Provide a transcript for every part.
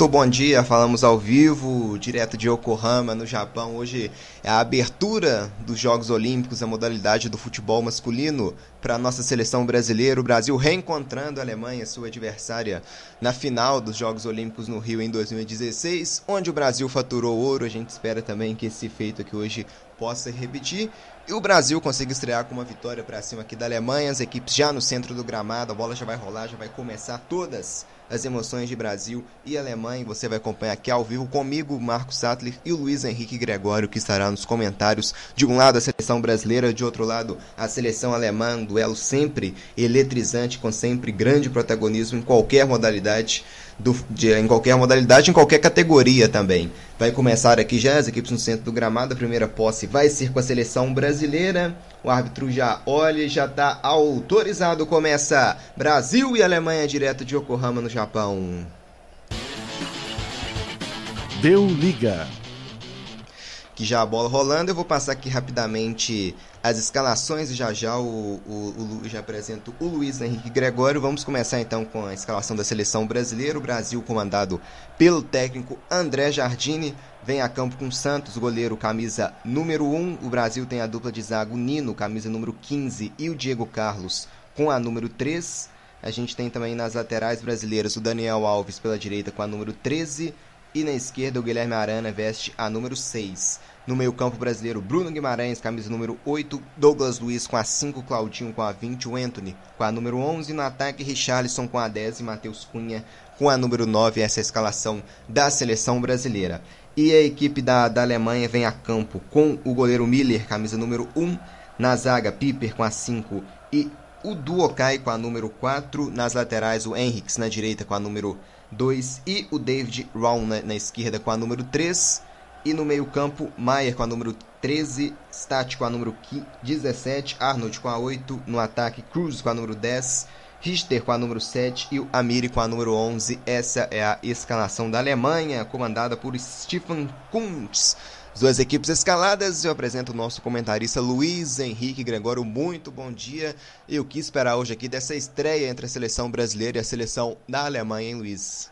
Muito bom dia, falamos ao vivo, direto de Yokohama, no Japão. Hoje é a abertura dos Jogos Olímpicos, a modalidade do futebol masculino para a nossa seleção brasileira. O Brasil reencontrando a Alemanha, sua adversária, na final dos Jogos Olímpicos no Rio em 2016, onde o Brasil faturou ouro. A gente espera também que esse feito aqui hoje possa repetir. E o Brasil consiga estrear com uma vitória para cima aqui da Alemanha. As equipes já no centro do gramado, a bola já vai rolar, já vai começar todas as emoções de Brasil e Alemanha. Você vai acompanhar aqui ao vivo comigo, Marcos Sattler e o Luiz Henrique Gregório, que estará nos comentários. De um lado a seleção brasileira, de outro lado a seleção alemã. Um duelo sempre eletrizante, com sempre grande protagonismo em qualquer modalidade do, de, em qualquer modalidade, em qualquer categoria também. Vai começar aqui já as equipes no centro do gramado. A primeira posse vai ser com a seleção brasileira. O árbitro já olha e já está autorizado. Começa Brasil e Alemanha direto de Yokohama, no Japão. Deu liga já a bola rolando. Eu vou passar aqui rapidamente as escalações e já já o, o, o, já apresento o Luiz Henrique Gregório. Vamos começar então com a escalação da seleção brasileira. O Brasil comandado pelo técnico André Jardine vem a campo com Santos, goleiro camisa número 1. O Brasil tem a dupla de zago Nino, camisa número 15 e o Diego Carlos com a número 3. A gente tem também nas laterais brasileiras o Daniel Alves pela direita com a número 13 e na esquerda o Guilherme Arana veste a número 6. No meio-campo brasileiro, Bruno Guimarães, camisa número 8, Douglas Luiz com a 5, Claudinho com a 20, o Anthony com a número 11, no ataque, Richarlison com a 10 e Matheus Cunha com a número 9, essa é a escalação da seleção brasileira. E a equipe da, da Alemanha vem a campo com o goleiro Miller, camisa número 1, na zaga, Piper com a 5 e o Duokai com a número 4, nas laterais, o Henriks na direita com a número 2 e o David Raum na, na esquerda com a número 3 e no meio-campo, Maier com a número 13, Stat com a número 17, Arnold com a 8, no ataque, Cruz com a número 10, Richter com a número 7 e o Amiri com a número 11. Essa é a escalação da Alemanha, comandada por Stefan Kuntz. As duas equipes escaladas, eu apresento o nosso comentarista Luiz Henrique Gregório. Muito bom dia. E o que esperar hoje aqui dessa estreia entre a seleção brasileira e a seleção da Alemanha, hein, Luiz?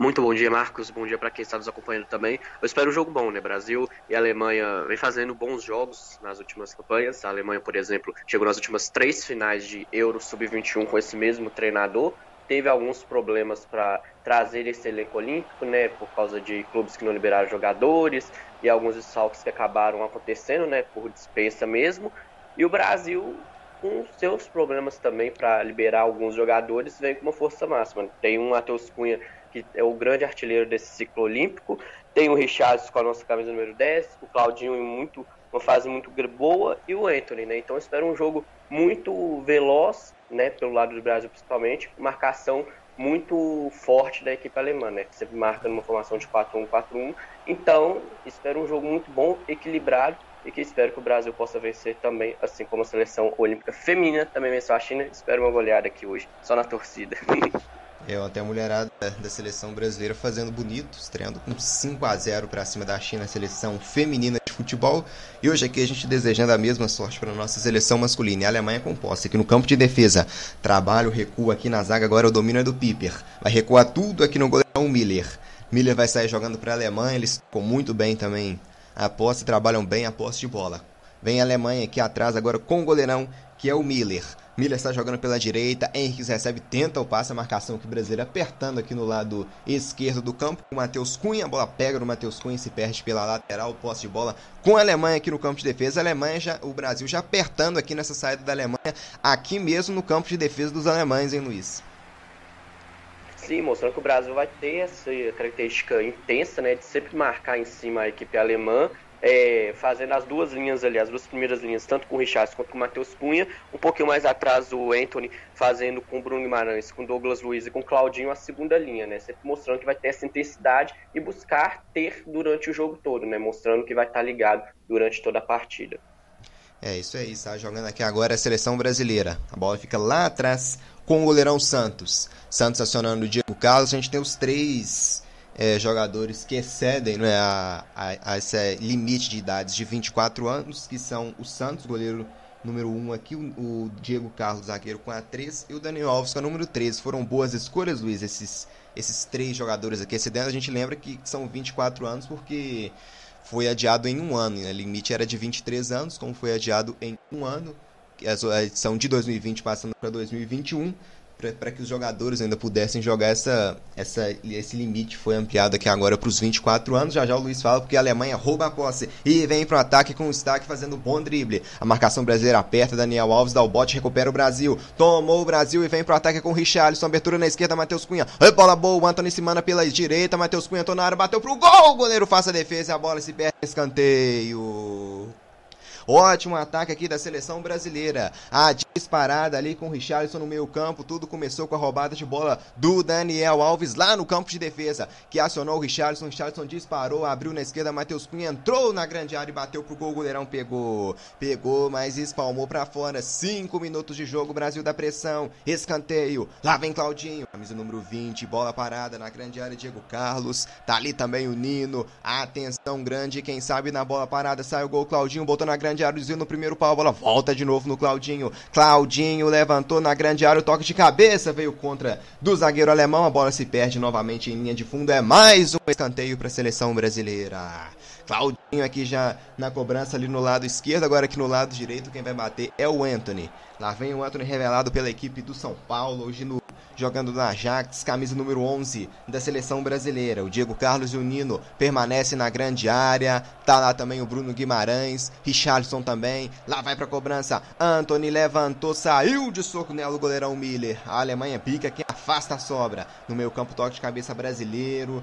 Muito bom dia, Marcos. Bom dia para quem está nos acompanhando também. Eu espero um jogo bom, né? Brasil e Alemanha vem fazendo bons jogos nas últimas campanhas. A Alemanha, por exemplo, chegou nas últimas três finais de Euro Sub-21 com esse mesmo treinador. Teve alguns problemas para trazer esse elenco olímpico, né? Por causa de clubes que não liberaram jogadores e alguns saltos que acabaram acontecendo, né? Por dispensa mesmo. E o Brasil com seus problemas também para liberar alguns jogadores, vem com uma força máxima. Tem um Matheus Cunha que é o grande artilheiro desse ciclo olímpico. Tem o Richardson com a nossa camisa número 10, o Claudinho em muito, uma fase muito boa e o Anthony, né? Então espero um jogo muito veloz, né, pelo lado do Brasil principalmente, marcação muito forte da equipe alemã, né? Que sempre marca numa formação de 4-1-4-1. Então, espero um jogo muito bom, equilibrado e que espero que o Brasil possa vencer também, assim como a seleção olímpica feminina também venceu a China. Espero uma goleada aqui hoje, só na torcida. É, até a mulherada da seleção brasileira fazendo bonito, estreando com 5 a 0 para cima da China, seleção feminina de futebol. E hoje aqui a gente desejando a mesma sorte para a nossa seleção masculina. E a Alemanha composta aqui no campo de defesa. Trabalho, recua aqui na zaga, agora o domínio é do Piper. Vai recuar tudo aqui no goleirão Miller. Miller vai sair jogando para a Alemanha, eles ficam muito bem também a posse, trabalham bem a posse de bola. Vem a Alemanha aqui atrás agora com o goleirão, que é o Miller. Miller está jogando pela direita, Henrique recebe, tenta o passe, a marcação que o brasileiro apertando aqui no lado esquerdo do campo. O Matheus Cunha, a bola pega no Matheus Cunha e se perde pela lateral, posse de bola com a Alemanha aqui no campo de defesa. A Alemanha já, o Brasil já apertando aqui nessa saída da Alemanha, aqui mesmo no campo de defesa dos alemães, hein, Luiz? Sim, mostrando que o Brasil vai ter essa característica intensa, né, de sempre marcar em cima a equipe alemã é, fazendo as duas linhas ali, as duas primeiras linhas, tanto com o Richardson quanto com o Matheus Cunha. Um pouquinho mais atrás o Anthony fazendo com o Bruno Guimarães, com o Douglas Luiz e com o Claudinho a segunda linha, né? Sempre mostrando que vai ter essa intensidade e buscar ter durante o jogo todo, né? Mostrando que vai estar ligado durante toda a partida. É isso aí, está jogando aqui agora a seleção brasileira. A bola fica lá atrás com o goleirão Santos. Santos acionando o Diego Carlos. A gente tem os três é, jogadores que excedem né, a, a, a, esse limite de idades de 24 anos, que são o Santos, goleiro número 1 aqui, o, o Diego Carlos, zagueiro, com a 3 e o Daniel Alves com a número 13. Foram boas escolhas, Luiz, esses, esses três jogadores aqui. Esse dentro a gente lembra que são 24 anos porque foi adiado em um ano. Né? O limite era de 23 anos, como foi adiado em um ano, a edição de 2020 passando para 2021 para que os jogadores ainda pudessem jogar essa, essa, esse limite foi ampliado aqui agora para os 24 anos. Já já o Luiz fala porque a Alemanha rouba a posse e vem para o ataque com o destaque fazendo bom drible. A marcação brasileira aperta, Daniel Alves dá o bote, recupera o Brasil. Tomou o Brasil e vem para o ataque com o Richarlison. Abertura na esquerda, Matheus Cunha. bola boa, Antônio manda pela direita. Matheus Cunha, tô na área, bateu pro gol. O goleiro faça a defesa e a bola se perde. Escanteio. Ótimo ataque aqui da seleção brasileira. A disparada ali com o Richarlison no meio campo. Tudo começou com a roubada de bola do Daniel Alves lá no campo de defesa, que acionou o Richarlison. Richarlison disparou, abriu na esquerda. Matheus Cunha entrou na grande área e bateu pro gol. O goleirão pegou. Pegou, mas espalmou para fora. Cinco minutos de jogo. Brasil da pressão. Escanteio. Lá vem Claudinho. Camisa número 20. Bola parada na grande área. Diego Carlos. Tá ali também o Nino. Atenção grande. Quem sabe na bola parada sai o gol. Claudinho botou na grande grande área, desvio no primeiro pau, a bola volta de novo no Claudinho. Claudinho levantou na grande área, o toque de cabeça veio contra do zagueiro alemão, a bola se perde novamente em linha de fundo. É mais um escanteio para a seleção brasileira. Claudinho aqui já na cobrança ali no lado esquerdo, agora aqui no lado direito quem vai bater é o Anthony. Lá vem o Anthony revelado pela equipe do São Paulo, hoje no jogando na Ajax, camisa número 11 da seleção brasileira. O Diego Carlos e o Nino permanecem na grande área. Tá lá também o Bruno Guimarães, Richardson também. Lá vai pra cobrança. Anthony levantou, saiu de soco nela o goleirão Miller. A Alemanha pica, quem afasta a sobra. No meio campo, toque de cabeça brasileiro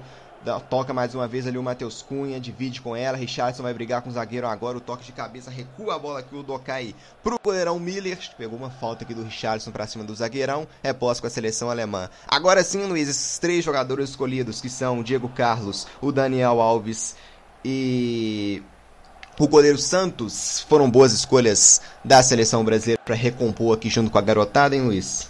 toca mais uma vez ali o Matheus Cunha, divide com ela, Richardson vai brigar com o zagueiro agora, o toque de cabeça, recua a bola aqui, o Dokai pro goleirão Miller, pegou uma falta aqui do Richardson pra cima do zagueirão, é pós com a seleção alemã. Agora sim, Luiz, esses três jogadores escolhidos, que são o Diego Carlos, o Daniel Alves e o goleiro Santos, foram boas escolhas da seleção brasileira para recompor aqui junto com a garotada, hein, Luiz?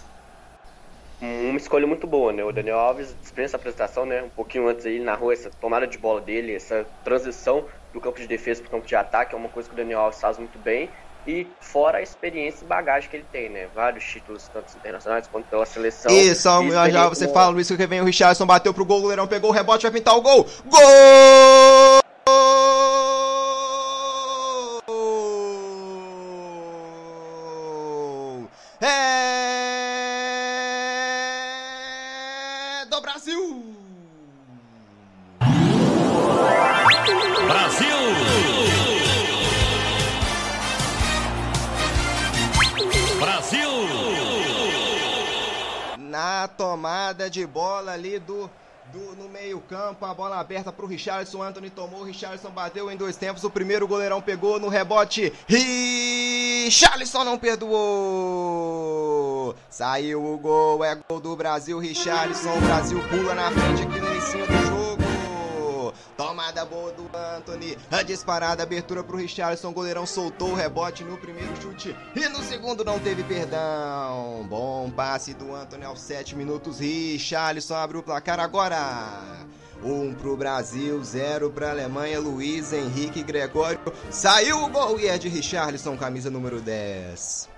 Uma escolha muito boa, né? O Daniel Alves dispensa a apresentação, né? Um pouquinho antes aí, narrou essa tomada de bola dele, essa transição do campo de defesa para o campo de ataque, é uma coisa que o Daniel Alves faz muito bem. E fora a experiência e bagagem que ele tem, né? Vários títulos, tanto internacionais quanto pela seleção. Isso, já, já você fala, Luiz, que vem o Richardson, bateu pro gol, o goleirão pegou o rebote, vai pintar o gol. Gol! De bola ali do, do no meio-campo, a bola aberta para o Richardson. Anthony tomou, Richardson bateu em dois tempos. O primeiro goleirão pegou no rebote. Richarlison não perdoou. Saiu o gol, é gol do Brasil. Richarlison, o Brasil pula na frente aqui no início do. Tomada boa do Anthony. A disparada, abertura pro Richardson. Goleirão soltou o rebote no primeiro chute. E no segundo não teve perdão. Bom passe do Anthony aos 7 minutos. Richarlison abre o placar agora. Um pro Brasil, zero pra Alemanha. Luiz Henrique Gregório. Saiu o gol e é de Richarlison, camisa número 10.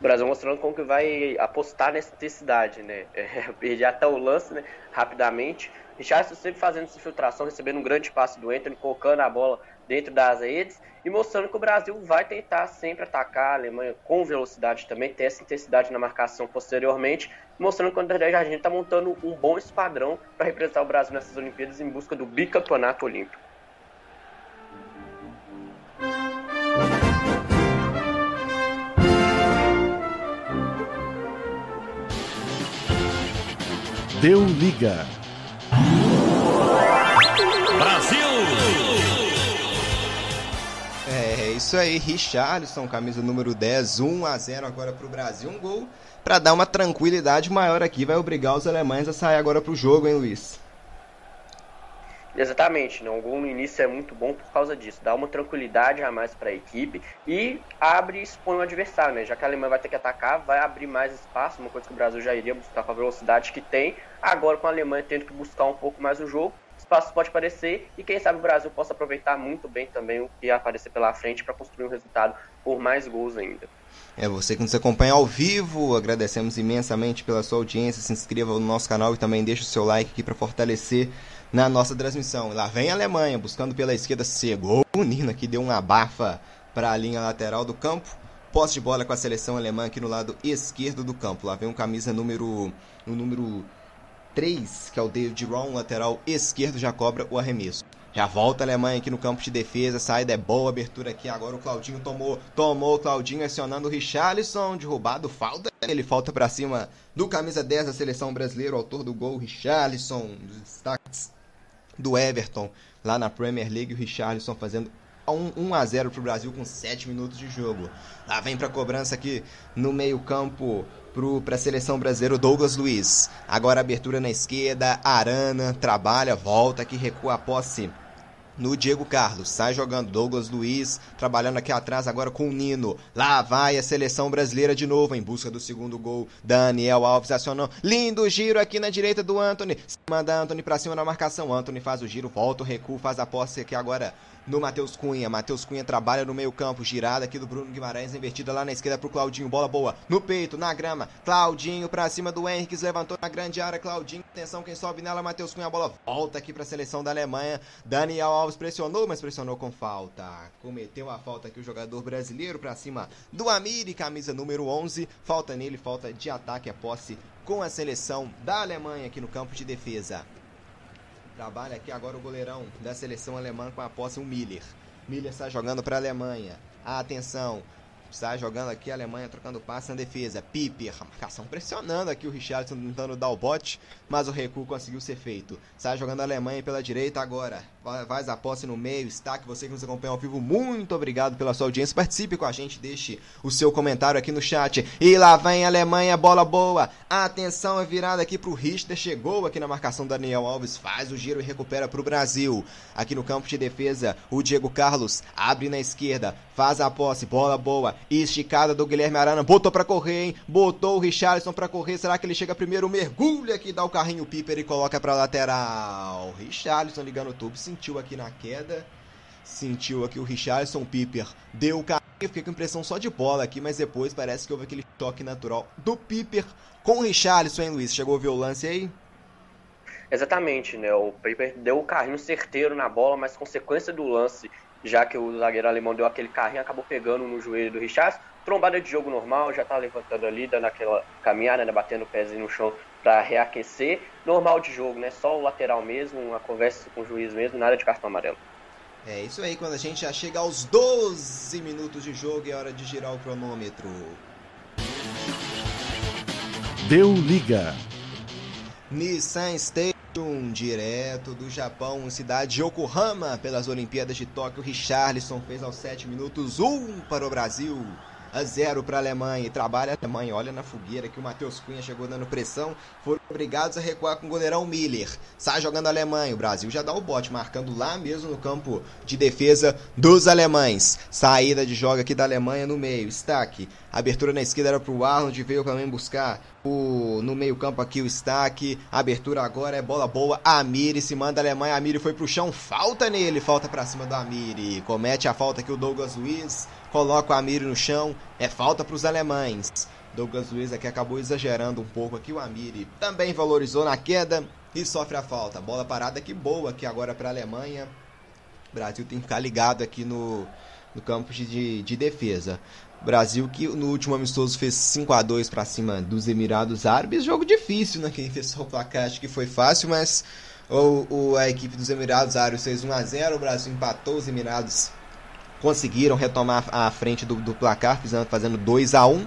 O Brasil mostrando como que vai apostar nessa intensidade, né? É, até o lance, né? Rapidamente. Richardson sempre fazendo essa infiltração, recebendo um grande passe do Anthony, colocando a bola dentro das redes e mostrando que o Brasil vai tentar sempre atacar a Alemanha com velocidade também, ter essa intensidade na marcação posteriormente, mostrando que o verdade a gente está montando um bom esquadrão para representar o Brasil nessas Olimpíadas em busca do bicampeonato olímpico. Deu liga. Isso aí, Richarlison, camisa número 10, 1 a 0 agora para o Brasil, um gol para dar uma tranquilidade maior aqui, vai obrigar os alemães a sair agora para o jogo, hein, Luiz? Exatamente, né? um gol no início é muito bom por causa disso, dá uma tranquilidade a mais para a equipe e abre e expõe o adversário, né? já que a Alemanha vai ter que atacar, vai abrir mais espaço, uma coisa que o Brasil já iria buscar com a velocidade que tem, agora com a Alemanha tendo que buscar um pouco mais o jogo, espaço pode aparecer e quem sabe o Brasil possa aproveitar muito bem também o que aparecer pela frente para construir um resultado por mais gols ainda. É você que nos acompanha ao vivo, agradecemos imensamente pela sua audiência, se inscreva no nosso canal e também deixe o seu like aqui para fortalecer na nossa transmissão. E lá vem a Alemanha, buscando pela esquerda, chegou o Nino aqui, deu uma abafa para a linha lateral do campo. Posse de bola com a seleção alemã aqui no lado esquerdo do campo. Lá vem o camisa número, o número 3, que é o David Ron, lateral esquerdo, já cobra o arremesso. Já volta a Alemanha aqui no campo de defesa, saída é boa, abertura aqui, agora o Claudinho tomou, tomou o Claudinho acionando o Richarlison, derrubado, falta, ele falta para cima do camisa 10 da seleção brasileira, autor do gol, Richarlison, dos destaques do Everton, lá na Premier League, o Richarlison fazendo 1 a 0 para o Brasil com 7 minutos de jogo. Lá vem para cobrança aqui no meio-campo para a seleção brasileira, o Douglas Luiz. Agora abertura na esquerda, Arana trabalha, volta aqui, recua a posse no Diego Carlos. Sai jogando Douglas Luiz, trabalhando aqui atrás agora com o Nino. Lá vai a seleção brasileira de novo em busca do segundo gol. Daniel Alves acionou. Lindo giro aqui na direita do Anthony. Manda Anthony para cima na marcação. Anthony faz o giro, volta o recuo, faz a posse aqui agora no Matheus Cunha. Matheus Cunha trabalha no meio-campo, girada aqui do Bruno Guimarães, invertida lá na esquerda pro Claudinho. Bola boa no peito, na grama. Claudinho pra cima do Henrique, levantou na grande área. Claudinho, atenção, quem sobe nela, Matheus Cunha. A bola volta aqui pra seleção da Alemanha. Daniel Alves pressionou, mas pressionou com falta. Cometeu a falta aqui o jogador brasileiro pra cima do Amiri, camisa número 11. Falta nele, falta de ataque, a posse com a seleção da Alemanha aqui no campo de defesa. Trabalha aqui agora o goleirão da seleção alemã com a posse, o Miller. Miller está jogando para a Alemanha. Atenção, Está jogando aqui a Alemanha trocando passe na defesa. Piper, a marcação pressionando aqui o Richardson tentando dar o bote, mas o recuo conseguiu ser feito. Está jogando a Alemanha pela direita agora. Faz a posse no meio. Está que você que nos acompanha ao vivo, muito obrigado pela sua audiência. Participe com a gente, deixe o seu comentário aqui no chat. E lá vem a Alemanha, bola boa. Atenção, é virada aqui para o Richter. Chegou aqui na marcação Daniel Alves, faz o giro e recupera para o Brasil. Aqui no campo de defesa, o Diego Carlos abre na esquerda, faz a posse, bola boa esticada do Guilherme Arana, botou para correr, hein? Botou o Richarlison para correr. Será que ele chega primeiro? Mergulha aqui, dá o carrinho Piper e coloca para lateral. Richarlison ligando o tubo, sentiu aqui na queda. Sentiu aqui o Richarlison Piper, deu o carrinho, fiquei com impressão só de bola aqui, mas depois parece que houve aquele toque natural do Piper com o Richarlison, hein, Luiz? Chegou a ver o lance aí? Exatamente, né? O Piper deu o carrinho certeiro na bola, mas consequência do lance já que o zagueiro alemão deu aquele carrinho, acabou pegando no joelho do Richard. Trombada de jogo normal, já tá levantando ali, dando aquela caminhada, né, batendo o pezinho no chão para reaquecer. Normal de jogo, né? Só o lateral mesmo, uma conversa com o juiz mesmo, nada de cartão amarelo. É isso aí, quando a gente já chega aos 12 minutos de jogo, é hora de girar o cronômetro. Deu liga. Nissan State direto do Japão, cidade de Yokohama, pelas Olimpíadas de Tóquio. Richarlison fez aos 7 minutos 1 um para o Brasil a 0 para a Alemanha. E trabalha a Alemanha. Olha na fogueira que o Matheus Cunha chegou dando pressão. Foram obrigados a recuar com o goleirão Miller. Sai jogando a Alemanha. O Brasil já dá o bote, marcando lá mesmo no campo de defesa dos alemães. Saída de joga aqui da Alemanha no meio. Stack. Abertura na esquerda era para o Arnold. Veio também buscar o, no meio campo aqui o Stack. Abertura agora é bola boa. Amiri se manda a Alemanha. Amiri foi pro chão. Falta nele. Falta para cima do Amiri. Comete a falta aqui o Douglas Luiz coloca o Amiri no chão, é falta para os alemães. Douglas Luiz aqui acabou exagerando um pouco aqui, o Amiri também valorizou na queda e sofre a falta. Bola parada que boa aqui agora para a Alemanha. Brasil tem que ficar ligado aqui no, no campo de, de defesa. Brasil que no último amistoso fez 5 a 2 para cima dos Emirados Árabes. Jogo difícil, né? Quem fez só o placar acho que foi fácil, mas o, a equipe dos Emirados Árabes fez 1 a 0 O Brasil empatou os Emirados conseguiram retomar a frente do, do placar, fazendo 2 a 1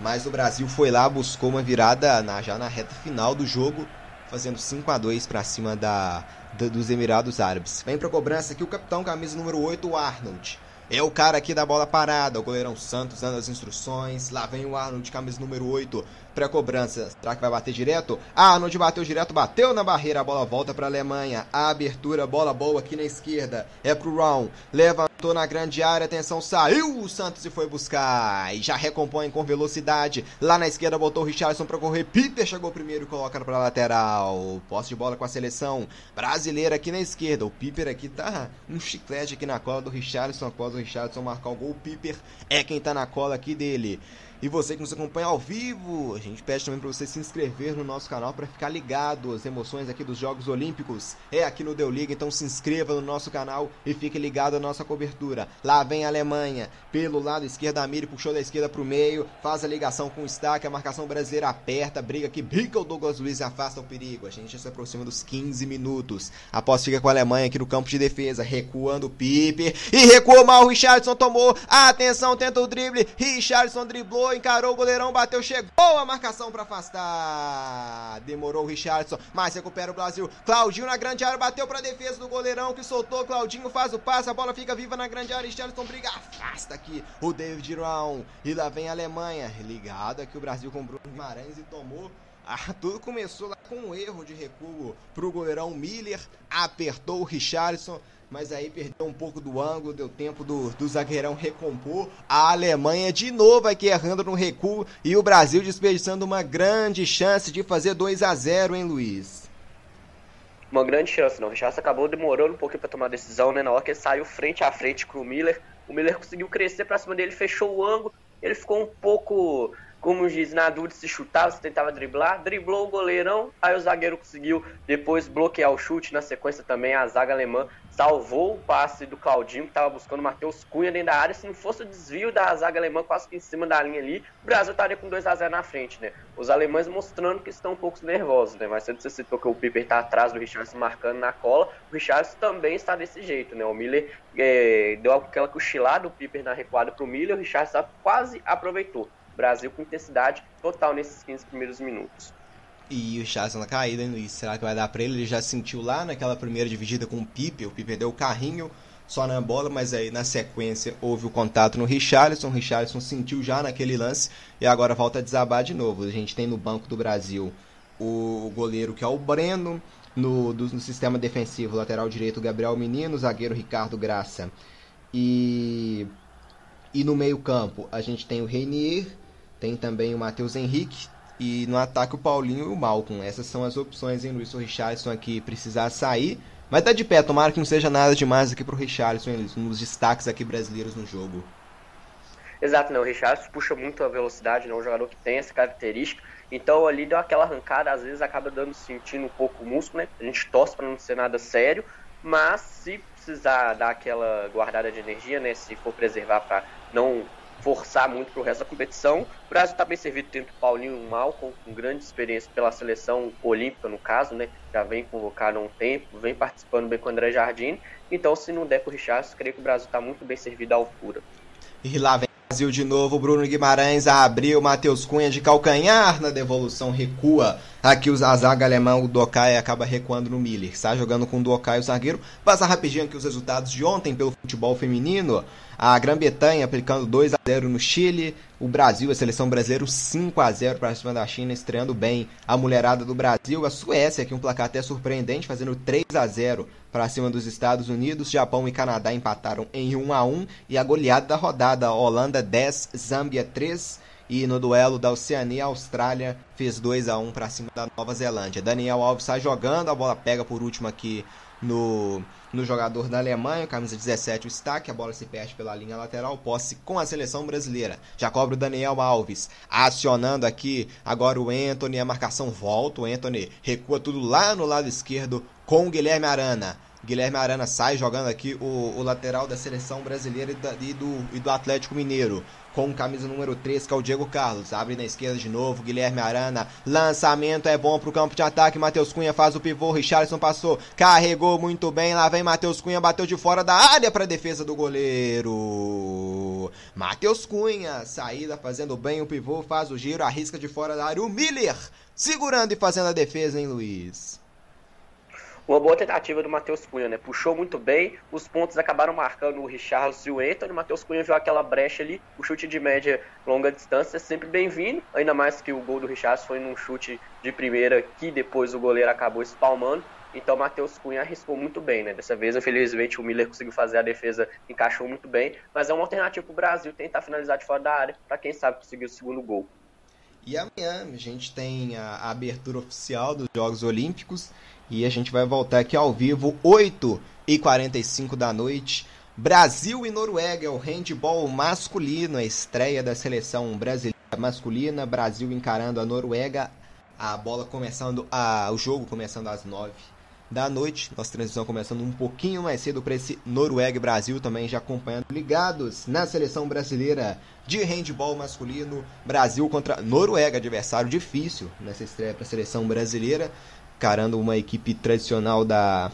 mas o Brasil foi lá, buscou uma virada na, já na reta final do jogo, fazendo 5 a 2 para cima da, da, dos Emirados Árabes. Vem para cobrança aqui o capitão, camisa número 8, o Arnold. É o cara aqui da bola parada, o goleirão Santos dando as instruções. Lá vem o Arnold, camisa número 8. Pré-cobrança. Será que vai bater direto? Arnold bateu direto, bateu na barreira. A bola volta para a Alemanha. A abertura, bola boa aqui na esquerda. É pro Round. Levantou na grande área. Atenção, saiu o Santos e foi buscar. E já recompõe com velocidade. Lá na esquerda botou o Richardson para correr. Piper chegou primeiro e coloca para lateral. Posse de bola com a seleção brasileira aqui na esquerda. O Piper aqui tá um chiclete aqui na cola do Richardson. Após o Richardson marcar o gol, o Piper é quem tá na cola aqui dele. E você que nos acompanha ao vivo, a gente pede também para você se inscrever no nosso canal para ficar ligado às emoções aqui dos Jogos Olímpicos. É aqui no Deu Liga, então se inscreva no nosso canal e fique ligado à nossa cobertura. Lá vem a Alemanha, pelo lado esquerdo a Miri puxou da esquerda para o meio, faz a ligação com o Stack, a marcação brasileira aperta, briga que bica o Douglas Luiz e afasta o perigo. A gente já se aproxima dos 15 minutos. Após fica com a Alemanha aqui no campo de defesa, recuando o Piper e recuou mal, o Richardson tomou, atenção, tenta o drible, Richardson driblou encarou o goleirão, bateu, chegou a marcação para afastar. Demorou o Richardson, mas recupera o Brasil. Claudinho na grande área, bateu para defesa do goleirão que soltou. Claudinho faz o passe, a bola fica viva na grande área. Richardson briga, afasta aqui o David Brown. E lá vem a Alemanha. Ligado aqui o Brasil com Bruno Guimarães e tomou ah, tudo começou lá com um erro de recuo pro goleirão Miller, apertou o Richardson, mas aí perdeu um pouco do ângulo, deu tempo do, do zagueirão recompor. A Alemanha de novo aqui errando no recuo e o Brasil desperdiçando uma grande chance de fazer 2 a 0 hein, Luiz? Uma grande chance, não. O Richardson acabou demorando um pouquinho para tomar a decisão, né? Na hora que ele saiu frente a frente com o Miller, o Miller conseguiu crescer para cima dele, fechou o ângulo, ele ficou um pouco como diz, na dúvida se chutava, se tentava driblar, driblou o goleirão, aí o zagueiro conseguiu depois bloquear o chute, na sequência também a zaga alemã salvou o passe do Claudinho, que estava buscando o Matheus Cunha dentro da área, se não fosse o desvio da zaga alemã quase que em cima da linha ali, o Brasil estaria com 2 a 0 na frente, né? Os alemães mostrando que estão um pouco nervosos, né? Mas você citou que o Piper está atrás do Richardson marcando na cola, o Richardson também está desse jeito, né? O Miller é, deu aquela cochilada, o Piper na recuada para o Miller, o Richardson quase aproveitou. Brasil com intensidade total nesses 15 primeiros minutos. E o Chasson na caída, hein, Luiz? Será que vai dar pra ele? Ele já sentiu lá naquela primeira dividida com o Pipe. O Pipe deu o carrinho só na bola, mas aí na sequência houve o contato no Richarlison. O Richarlison sentiu já naquele lance e agora volta a desabar de novo. A gente tem no Banco do Brasil o goleiro que é o Breno, no, do, no sistema defensivo, lateral direito Gabriel Menino, zagueiro Ricardo Graça. E, e no meio-campo a gente tem o Reinier tem também o Matheus Henrique. E no ataque o Paulinho e o Malcolm. Essas são as opções em Luiz Richardson aqui precisar sair. Mas tá de pé, tomara que não seja nada demais aqui pro Richardson, um dos destaques aqui brasileiros no jogo. Exato, não. O Richardson puxa muito a velocidade, não é um jogador que tem essa característica. Então ali deu aquela arrancada, às vezes acaba dando sentindo um pouco o músculo, né? A gente torce para não ser nada sério, mas se precisar dar aquela guardada de energia, né? Se for preservar para não forçar muito pro resto da competição. O Brasil está bem servido tendo o Paulinho Malcom, com grande experiência pela seleção olímpica, no caso, né? Já vem convocado há um tempo, vem participando bem com o André Jardim. Então, se não der pro Richardson, creio que o Brasil está muito bem servido à altura. E lá vem o Brasil de novo, Bruno Guimarães abriu, Matheus Cunha de calcanhar na devolução, recua. Aqui a zaga alemã, o Dokai acaba recuando no Miller. Está jogando com o Dokai, o zagueiro. Passar rapidinho aqui os resultados de ontem pelo futebol feminino. A Grã-Bretanha aplicando 2 a 0 no Chile, o Brasil, a seleção brasileira 5 a 0 para cima da China, estreando bem a mulherada do Brasil, a Suécia aqui um placar até surpreendente, fazendo 3 a 0 para cima dos Estados Unidos, Japão e Canadá empataram em 1 a 1 e a goleada da rodada, Holanda 10, Zâmbia 3 e no duelo da Oceania, Austrália fez 2 a 1 para cima da Nova Zelândia. Daniel Alves sai jogando, a bola pega por último aqui no, no jogador da Alemanha, camisa 17, o Stack, a bola se perde pela linha lateral, posse com a seleção brasileira. Já cobra o Daniel Alves, acionando aqui agora o Anthony, a marcação volta, o Anthony recua tudo lá no lado esquerdo com o Guilherme Arana. Guilherme Arana sai jogando aqui o, o lateral da seleção brasileira e, da, e, do, e do Atlético Mineiro com camisa número 3, que é o Diego Carlos. Abre na esquerda de novo, Guilherme Arana. Lançamento é bom pro campo de ataque. Matheus Cunha faz o pivô. Richardson passou, carregou muito bem. Lá vem Matheus Cunha, bateu de fora da área para defesa do goleiro. Matheus Cunha, saída fazendo bem o pivô, faz o giro, arrisca de fora da área. O Miller segurando e fazendo a defesa, hein, Luiz? Uma boa tentativa do Matheus Cunha, né? Puxou muito bem, os pontos acabaram marcando o Richarlison e o Anthony. O Matheus Cunha viu aquela brecha ali, o chute de média longa distância sempre bem-vindo, ainda mais que o gol do Richarlison foi num chute de primeira que depois o goleiro acabou espalmando. Então o Matheus Cunha arriscou muito bem, né? Dessa vez, infelizmente, o Miller conseguiu fazer a defesa, encaixou muito bem, mas é uma alternativa para o Brasil tentar finalizar de fora da área, para quem sabe conseguir o segundo gol. E amanhã a gente tem a abertura oficial dos Jogos Olímpicos e a gente vai voltar aqui ao vivo, 8 e 45 da noite. Brasil e Noruega, o handball masculino, a estreia da seleção brasileira masculina. Brasil encarando a Noruega, a bola começando, a, o jogo começando às 9 da noite. Nossa transmissão começando um pouquinho mais cedo para esse Noruega e Brasil também já acompanhando ligados na seleção brasileira de handball masculino. Brasil contra Noruega, adversário difícil nessa estreia para a seleção brasileira encarando uma equipe tradicional da,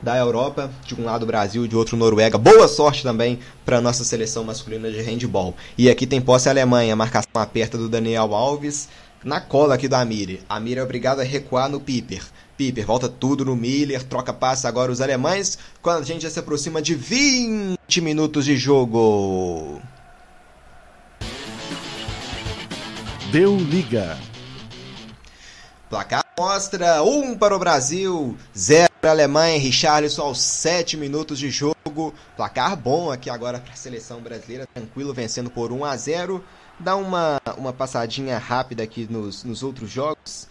da Europa, de um lado Brasil, de outro Noruega. Boa sorte também para nossa seleção masculina de handball. E aqui tem posse a Alemanha, marcação aperta do Daniel Alves, na cola aqui do Amir. Amir é obrigado a recuar no Piper. Piper volta tudo no Miller, troca passe agora os alemães, quando a gente já se aproxima de 20 minutos de jogo. Deu liga. Placar mostra 1 um para o Brasil, 0 para a Alemanha. Richarlison aos 7 minutos de jogo. Placar bom aqui agora para a seleção brasileira, tranquilo, vencendo por 1 a 0. Dá uma, uma passadinha rápida aqui nos, nos outros jogos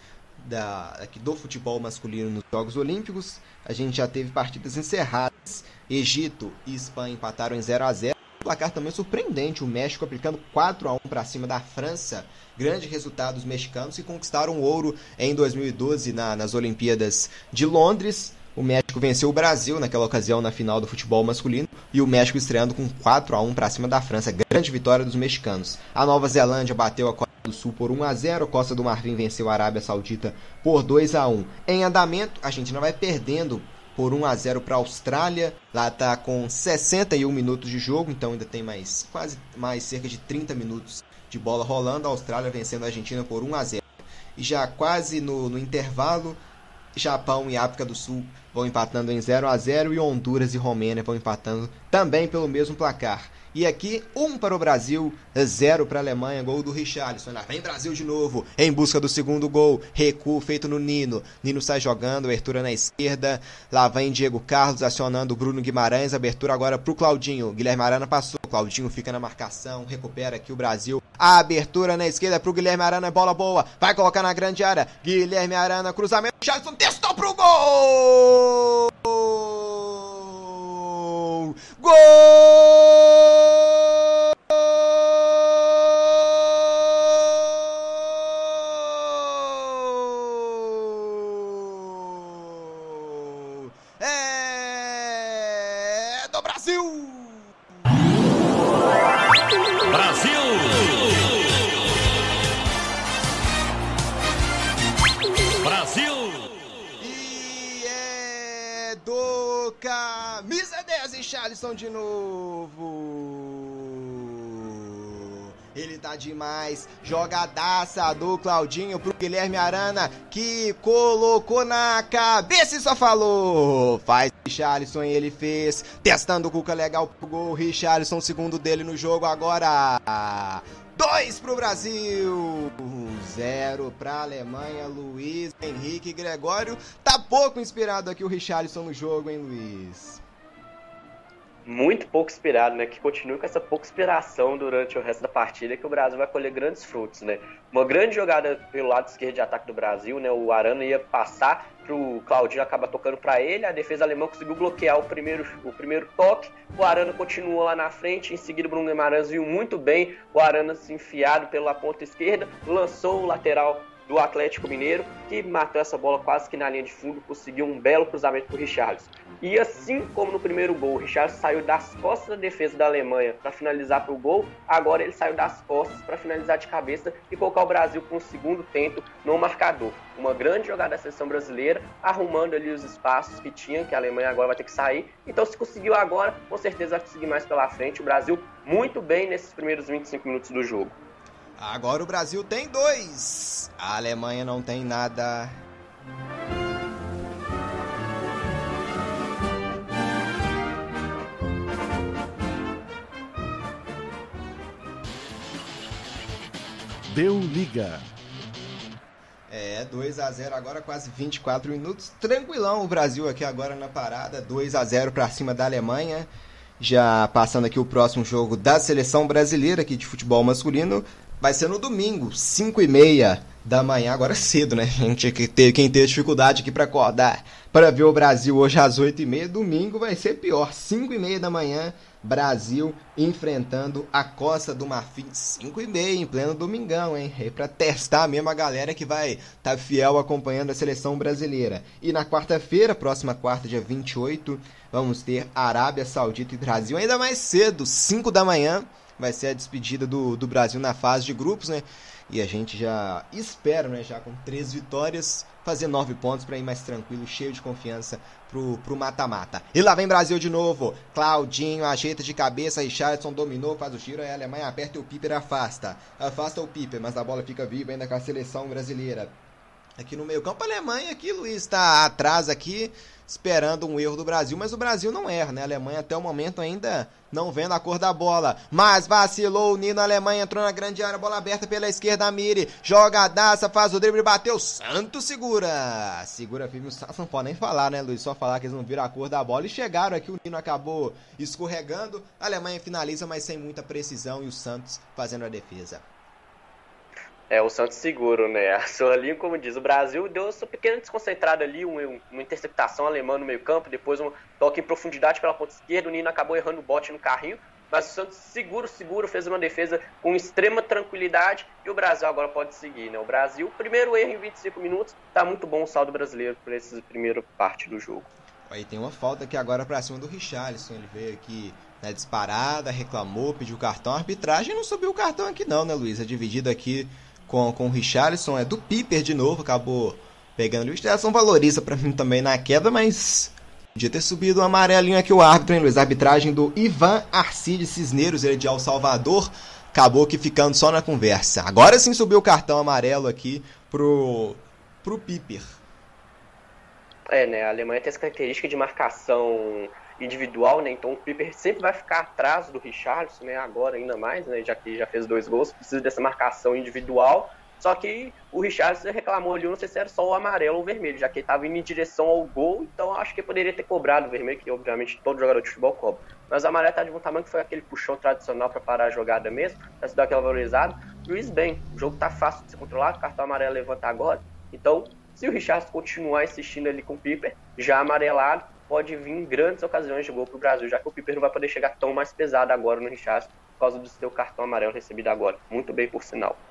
da, aqui do futebol masculino nos Jogos Olímpicos. A gente já teve partidas encerradas. Egito e Espanha empataram em 0 a 0 placar também surpreendente, o México aplicando 4 a 1 para cima da França. Grande resultado dos mexicanos que conquistaram ouro em 2012 na, nas Olimpíadas de Londres. O México venceu o Brasil naquela ocasião na final do futebol masculino e o México estreando com 4 a 1 para cima da França. Grande vitória dos mexicanos. A Nova Zelândia bateu a Costa do Sul por 1 a 0. Costa do Marfim venceu a Arábia Saudita por 2 a 1. Em andamento, a Argentina vai perdendo por 1 a 0 para a Austrália. Lá está com 61 minutos de jogo, então ainda tem mais quase mais cerca de 30 minutos de bola rolando. A Austrália vencendo a Argentina por 1 a 0. E já quase no, no intervalo, Japão e África do Sul vão empatando em 0 a 0 e Honduras e Romênia vão empatando também pelo mesmo placar. E aqui, um para o Brasil, zero para a Alemanha, gol do Richarlison. Lá vem Brasil de novo, em busca do segundo gol. Recuo feito no Nino. Nino sai jogando, abertura na esquerda. Lá vem Diego Carlos acionando o Bruno Guimarães. Abertura agora para o Claudinho. Guilherme Arana passou. Claudinho fica na marcação, recupera aqui o Brasil. A abertura na esquerda para o Guilherme Arana, bola boa. Vai colocar na grande área. Guilherme Arana, cruzamento. Richarlison testou pro gol! Gol! De novo. Ele tá demais. Jogadaça do Claudinho pro Guilherme Arana, que colocou na cabeça e só falou. Faz Richarlison e ele fez. Testando o Cuca legal pro gol. Richarlison, segundo dele no jogo agora. Dois pro Brasil, zero pra Alemanha, Luiz Henrique Gregório. Tá pouco inspirado aqui o Richarlison no jogo, hein, Luiz? Muito pouco inspirado, né? Que continue com essa pouca inspiração durante o resto da partida, que o Brasil vai colher grandes frutos, né? Uma grande jogada pelo lado esquerdo de ataque do Brasil, né? O Arana ia passar pro Claudinho, acaba tocando para ele, a defesa alemã conseguiu bloquear o primeiro, o primeiro toque, o Arana continuou lá na frente, em seguida o Bruno Guimarães viu muito bem o Arana se enfiado pela ponta esquerda, lançou o lateral do Atlético Mineiro, que matou essa bola quase que na linha de fundo, conseguiu um belo cruzamento para o Richarlison. E assim como no primeiro gol, o Richarlison saiu das costas da defesa da Alemanha para finalizar para o gol, agora ele saiu das costas para finalizar de cabeça e colocar o Brasil com o segundo tento no marcador. Uma grande jogada da seleção brasileira, arrumando ali os espaços que tinha, que a Alemanha agora vai ter que sair. Então, se conseguiu agora, com certeza vai conseguir mais pela frente. O Brasil muito bem nesses primeiros 25 minutos do jogo. Agora o Brasil tem dois. A Alemanha não tem nada. Deu liga. É, 2 a 0 agora, quase 24 minutos. Tranquilão o Brasil aqui agora na parada. 2 a 0 para cima da Alemanha. Já passando aqui o próximo jogo da seleção brasileira aqui de futebol masculino. Vai ser no domingo, 5 e meia da manhã, agora é cedo, né? Gente, que ter, quem tem dificuldade aqui para acordar para ver o Brasil hoje às 8 e meia, domingo vai ser pior, 5 e meia da manhã, Brasil enfrentando a Costa do Marfim, 5 e meia, em pleno domingão, hein? É para testar mesmo a galera que vai estar tá fiel acompanhando a seleção brasileira. E na quarta-feira, próxima quarta, dia 28, vamos ter Arábia Saudita e Brasil, ainda mais cedo, 5 da manhã, vai ser a despedida do, do Brasil na fase de grupos, né? E a gente já espera, né, já com três vitórias, fazer nove pontos para ir mais tranquilo, cheio de confiança pro, mata-mata. E lá vem Brasil de novo. Claudinho ajeita de cabeça, Richardson dominou, faz o giro, aí a Alemanha aperta e o Piper afasta. Afasta o Piper, mas a bola fica viva ainda com a seleção brasileira. Aqui no meio campo, a Alemanha aqui, Luiz, está atrás aqui esperando um erro do Brasil, mas o Brasil não erra, né? A Alemanha até o momento ainda não vendo a cor da bola, mas vacilou o Nino, a Alemanha entrou na grande área, bola aberta pela esquerda, Miri, jogadaça, faz o drible, bateu, Santos segura, segura firme, o Santos não pode nem falar, né, Luiz, só falar que eles não viram a cor da bola. E chegaram aqui, o Nino acabou escorregando, a Alemanha finaliza, mas sem muita precisão e o Santos fazendo a defesa. É, o Santos seguro, né? A sua linha, como diz, o Brasil deu essa pequena desconcentrada ali, um, uma interceptação alemã no meio campo, depois um toque em profundidade pela ponta esquerda, o Nino acabou errando o bote no carrinho, mas o Santos seguro, seguro, fez uma defesa com extrema tranquilidade e o Brasil agora pode seguir, né? O Brasil, primeiro erro em 25 minutos, tá muito bom o saldo brasileiro por essa primeira parte do jogo. Aí tem uma falta aqui agora pra cima do Richarlison, ele veio aqui na disparada, reclamou, pediu cartão, arbitragem não subiu o cartão aqui não, né, Luiz? É dividido aqui com, com o Richarlison, é do Piper de novo, acabou pegando. O Richarlison valoriza para mim também na queda, mas podia ter subido um amarelinho aqui o árbitro, hein, Luiz? A arbitragem do Ivan Arcide Cisneiros, ele é de El Salvador, acabou que ficando só na conversa. Agora sim subiu o cartão amarelo aqui pro, pro Piper. É, né? A Alemanha tem essa característica de marcação individual, né? Então o Piper sempre vai ficar atrás do Richardson, né? Agora ainda mais, né? Já que já fez dois gols, precisa dessa marcação individual. Só que o Richardson reclamou ali, não sei se era só o amarelo ou o vermelho, já que ele estava indo em direção ao gol, então acho que poderia ter cobrado o vermelho, que obviamente todo jogador de futebol cobra. Mas o amarelo tá de bom tamanho, que foi aquele puxão tradicional para parar a jogada mesmo, para se dar aquela valorizada. Luiz bem, o jogo tá fácil de ser controlado, o cartão amarelo levanta agora. Então, se o Richardson continuar insistindo ali com o Piper, já amarelado, pode vir grandes ocasiões de gol para o Brasil, já que o Piper não vai poder chegar tão mais pesado agora no Richardson por causa do seu cartão amarelo recebido agora. Muito bem, por sinal.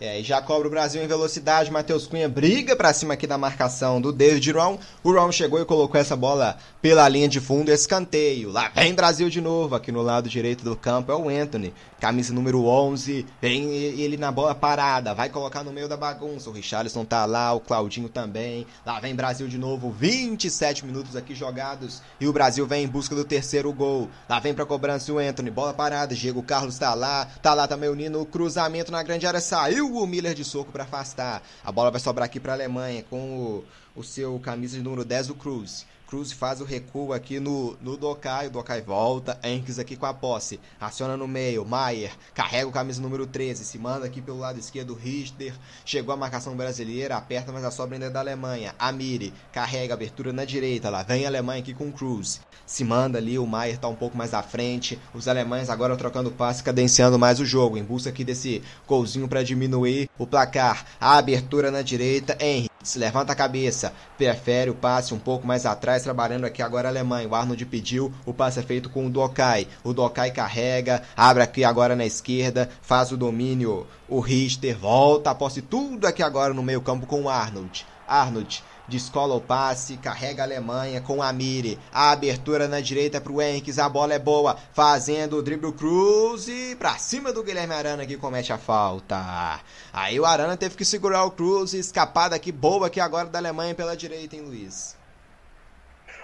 É, já cobra o Brasil em velocidade. Matheus Cunha briga para cima aqui da marcação do David Ron. O Ron chegou e colocou essa bola pela linha de fundo, escanteio. Lá vem Brasil de novo. Aqui no lado direito do campo é o Anthony, camisa número 11. Vem ele na bola parada, vai colocar no meio da bagunça. O Richarlison tá lá, o Claudinho também. Lá vem Brasil de novo. 27 minutos aqui jogados e o Brasil vem em busca do terceiro gol. Lá vem para cobrança o Anthony, bola parada. Diego Carlos tá lá, tá lá também o Nino. Cruzamento na grande área saiu o Miller de soco para afastar. A bola vai sobrar aqui para a Alemanha com o, o seu camisa de número 10, o Cruz. Cruz faz o recuo aqui no, no Dokai. O Dokai volta. Enks aqui com a posse. Aciona no meio. Maier carrega o camisa número 13. Se manda aqui pelo lado esquerdo. Richter. Chegou a marcação brasileira. Aperta, mas a sobra ainda é da Alemanha. Amiri carrega abertura na direita. Lá vem a Alemanha aqui com o Cruz. Se manda ali. O Maier tá um pouco mais à frente. Os alemães agora trocando passe, cadenciando mais o jogo. Em busca aqui desse golzinho para diminuir o placar. A abertura na direita. Henry se levanta a cabeça, prefere o passe um pouco mais atrás, trabalhando aqui agora a Alemanha. O Arnold pediu, o passe é feito com o Dokai. O Dokai carrega, abre aqui agora na esquerda, faz o domínio. O Richter volta a posse tudo aqui agora no meio-campo com o Arnold. Arnold descola o passe, carrega a Alemanha com a Mire. A abertura na direita para o Henriques, a bola é boa, fazendo o drible Cruz e para cima do Guilherme Arana que comete a falta. Aí o Arana teve que segurar o Cruz e escapar daqui boa aqui agora da Alemanha pela direita, hein, Luiz?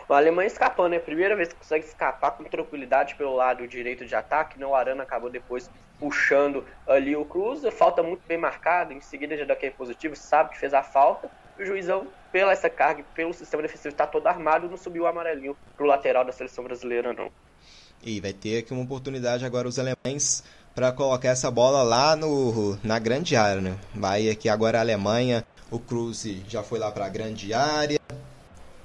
O Alemanha escapando, né? Primeira vez que consegue escapar com tranquilidade pelo lado direito de ataque. Não, o Arana acabou depois puxando ali o Cruz. Falta muito bem marcada. Em seguida já dá aquele positivo, sabe que fez a falta o juizão, pela essa carga, pelo sistema defensivo estar tá todo armado, não subiu o amarelinho pro lateral da seleção brasileira, não. E vai ter aqui uma oportunidade agora os alemães para colocar essa bola lá no, na grande área, né? Vai aqui agora a Alemanha, o Cruz já foi lá para a grande área.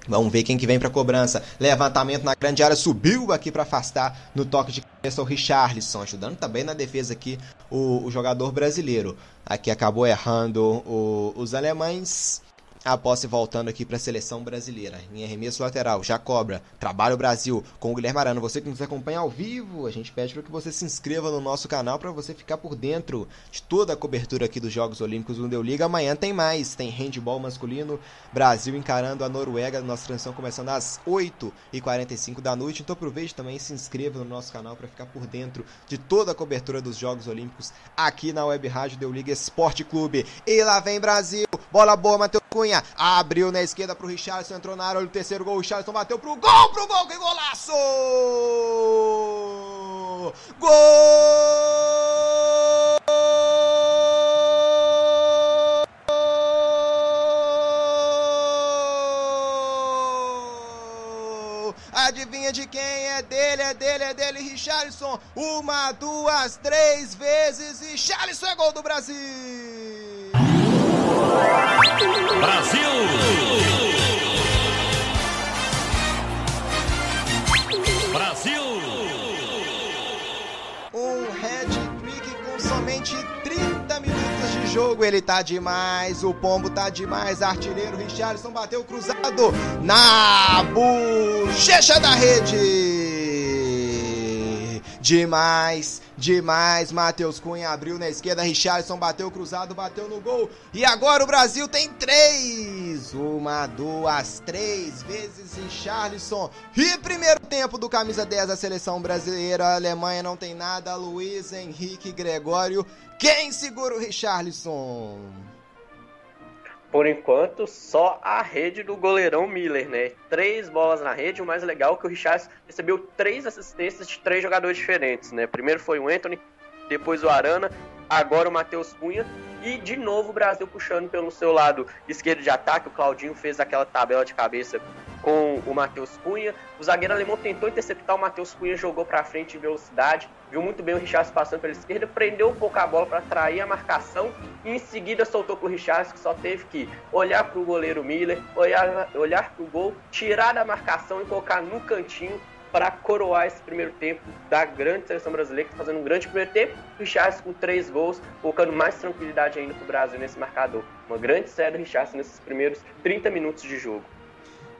Vamos ver quem que vem para cobrança. Levantamento na grande área, subiu aqui para afastar no toque de cabeça o Richarlison, ajudando também na defesa aqui o, o jogador brasileiro. Aqui acabou errando o, os alemães a posse voltando aqui para a seleção brasileira. Em arremesso lateral, já cobra. Trabalho Brasil com o Guilherme Arano. Você que nos acompanha ao vivo, a gente pede para que você se inscreva no nosso canal para você ficar por dentro de toda a cobertura aqui dos Jogos Olímpicos do Liga. Amanhã tem mais. Tem handball masculino. Brasil encarando a Noruega. Nossa transmissão começando às 8h45 da noite. Então aproveite também e se inscreva no nosso canal para ficar por dentro de toda a cobertura dos Jogos Olímpicos aqui na Web Rádio Deu Liga Esporte Clube. E lá vem Brasil. Bola boa, Matheus Cunha. Abriu na esquerda pro Richardson, entrou na área, olha o terceiro gol. O Richardson bateu pro gol, pro gol, que golaço! Gol! Adivinha de quem? É dele, é dele, é dele, Richarlison. Uma, duas, três vezes e Richarlison é gol do Brasil! Brasil! Brasil! Um hat-trick com somente 30 minutos de jogo. Ele tá demais, o Pombo tá demais. Artilheiro Richarlison bateu cruzado na bochecha da rede. Demais, demais. Matheus Cunha abriu na esquerda. Richarlison bateu cruzado, bateu no gol. E agora o Brasil tem três. Uma, duas, três vezes Richarlison. E primeiro tempo do camisa 10 da seleção brasileira. A Alemanha não tem nada. Luiz Henrique Gregório. Quem segura o Richarlison? Por enquanto, só a rede do goleirão Miller, né? Três bolas na rede. O mais legal é que o Richards recebeu três assistências de três jogadores diferentes, né? Primeiro foi o Anthony, depois o Arana, agora o Matheus Cunha. E de novo o Brasil puxando pelo seu lado esquerdo de ataque. O Claudinho fez aquela tabela de cabeça com o Matheus Cunha. O zagueiro alemão tentou interceptar, o Matheus Cunha jogou para frente em velocidade. Viu muito bem o Richards passando pela esquerda, prendeu um pouco a bola para atrair a marcação e em seguida soltou para o Richards, que só teve que olhar para o goleiro Miller, olhar, olhar para o gol, tirar da marcação e colocar no cantinho para coroar esse primeiro tempo da grande seleção brasileira, que está fazendo um grande primeiro tempo. Richardson com três gols, colocando mais tranquilidade ainda para o Brasil nesse marcador. Uma grande série do Richardson nesses primeiros 30 minutos de jogo.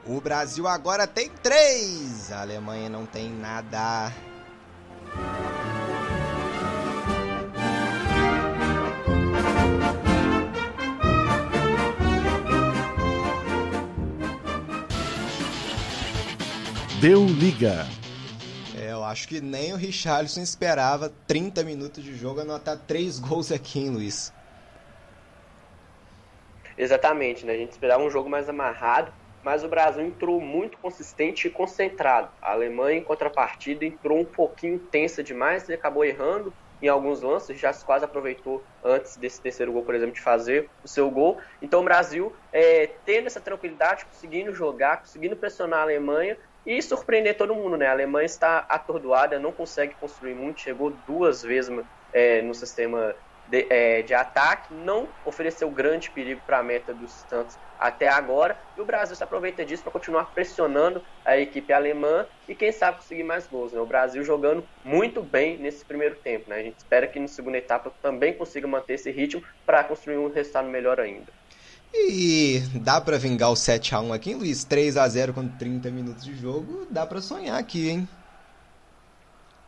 O Brasil agora tem três. A Alemanha não tem nada. Deu liga. É, eu acho que nem o Richarlison esperava 30 minutos de jogo anotar três gols aqui, hein, Luiz? Exatamente, né? A gente esperava um jogo mais amarrado, mas o Brasil entrou muito consistente e concentrado. A Alemanha, em contrapartida, entrou um pouquinho tensa demais e acabou errando em alguns lances, já quase aproveitou antes desse terceiro gol, por exemplo, de fazer o seu gol. Então o Brasil, é, tendo essa tranquilidade, conseguindo jogar, conseguindo pressionar a Alemanha e surpreender todo mundo, né? A Alemanha está atordoada, não consegue construir muito, chegou duas vezes é, no sistema de, é, de, ataque, não ofereceu grande perigo para a meta dos Santos até agora, e o Brasil se aproveita disso para continuar pressionando a equipe alemã e quem sabe conseguir mais gols. Né? O Brasil jogando muito bem nesse primeiro tempo. Né? A gente espera que na segunda etapa também consiga manter esse ritmo para construir um resultado melhor ainda. E dá para vingar o 7 a 1 aqui, hein, Luiz? 3 a 0 com 30 minutos de jogo, dá para sonhar aqui, hein?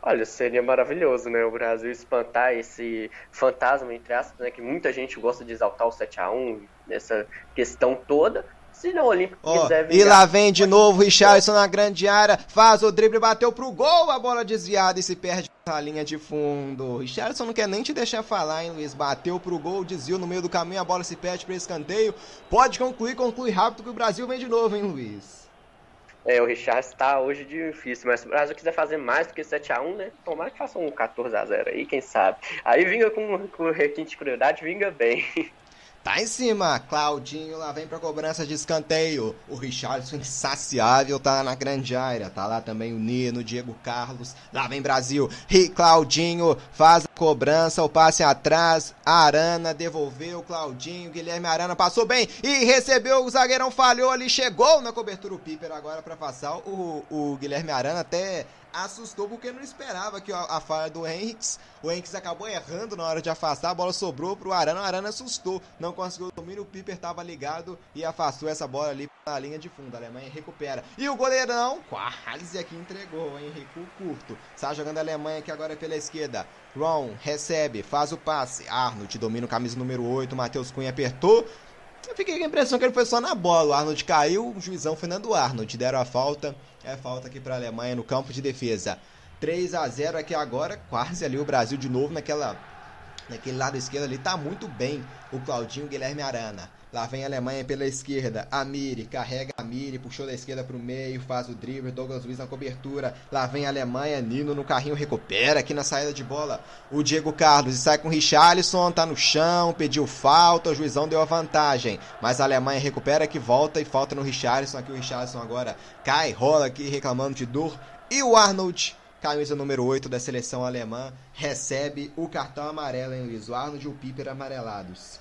Olha, seria maravilhoso, né? O Brasil espantar esse fantasma, entre aspas, né? Que muita gente gosta de exaltar o 7 a 1 nessa questão toda. Se não, o Olímpico Ó, quiser E lá vem de novo o Richardson na grande área, faz o drible, bateu pro gol, a bola desviada e se perde na linha de fundo. O Richardson não quer nem te deixar falar, hein, Luiz? Bateu pro gol, desviou no meio do caminho, a bola se perde para escanteio. Pode concluir, conclui rápido que o Brasil vem de novo, hein, Luiz? É, o Richard está hoje difícil, mas se o Brasil quiser fazer mais do que 7x1, né? Tomara que faça um 14x0 aí, quem sabe. Aí vinga com, com requinte de crueldade, vinga bem. Tá em cima, Claudinho lá vem pra cobrança de escanteio. O Richardson insaciável tá na grande área. Tá lá também o Nino, Diego Carlos. Lá vem Brasil. E Claudinho faz a cobrança, o passe atrás. Arana devolveu, Claudinho. Guilherme Arana passou bem e recebeu. O zagueirão falhou ali, chegou na cobertura o Piper agora para passar. O, o Guilherme Arana até assustou porque não esperava que a, falha do Henriques. O Henriques acabou errando na hora de afastar, a bola sobrou pro Arana, o Arana assustou, não conseguiu o domínio, o Piper estava ligado e afastou essa bola ali na linha de fundo. A Alemanha recupera. E o goleirão quase aqui entregou, hein? Recuo curto. Está jogando a Alemanha aqui agora pela esquerda. Ron recebe, faz o passe. Arnold domina o camisa número 8. Matheus Cunha apertou. Eu fiquei com a impressão que ele foi só na bola. O Arnold caiu, o juizão foi na do Arnold. Deram a falta. É falta aqui para a Alemanha no campo de defesa. 3 a 0 aqui agora, quase ali o Brasil de novo naquela naquele lado esquerdo ali tá muito bem o Claudinho Guilherme Arana. Lá vem a Alemanha pela esquerda. Amiri carrega Amiri, puxou da esquerda para o meio, faz o drible. Douglas Luiz na cobertura. Lá vem a Alemanha. Nino no carrinho recupera aqui na saída de bola. O Diego Carlos e sai com o Richarlison. Tá no chão, pediu falta. O juizão deu a vantagem. Mas a Alemanha recupera que volta e falta no Richarlison. Aqui o Richarlison agora cai, rola aqui reclamando de dor. E o Arnold camisa número 8 da seleção alemã, recebe o cartão amarelo em Luiz. O Arnold e o Piper amarelados.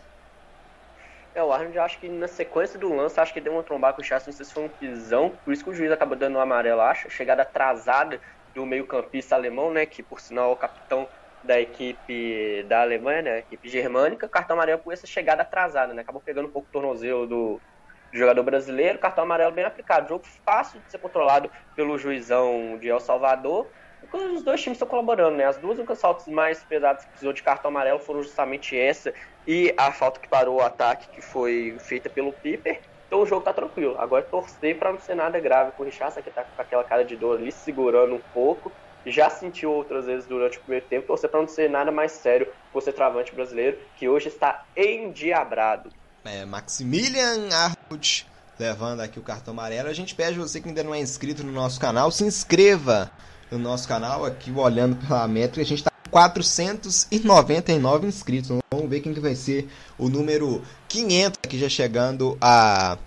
É, o Arnold, acho que na sequência do lance, acho que deu uma trombada com o Chassi, não sei se foi um pisão, por isso que o juiz acabou dando um amarelo, acho. Chegada atrasada do meio-campista alemão, né, que por sinal é o capitão da equipe da Alemanha, né, equipe germânica, cartão amarelo por essa chegada atrasada, né, acabou pegando um pouco o tornozelo do, do jogador brasileiro, cartão amarelo bem aplicado. Jogo fácil de ser controlado pelo juizão de El Salvador, os dois times estão colaborando, né? As duas faltas mais pesadas que precisou de cartão amarelo foram justamente essa e a falta que parou o ataque, que foi feita pelo Piper. Então o jogo tá tranquilo. Agora torcer para não ser nada grave com o Richardson, que tá com aquela cara de dor ali, segurando um pouco. Já sentiu outras vezes durante o primeiro tempo. Torcer para não ser nada mais sério com o centroavante brasileiro, que hoje está endiabrado. É, Maximilian Arnold levando aqui o cartão amarelo. A gente pede você que ainda não é inscrito no nosso canal, se inscreva no nosso canal, aqui olhando pela métrica, a gente está com 499 inscritos. Vamos ver quem que vai ser o número 500 aqui já chegando a,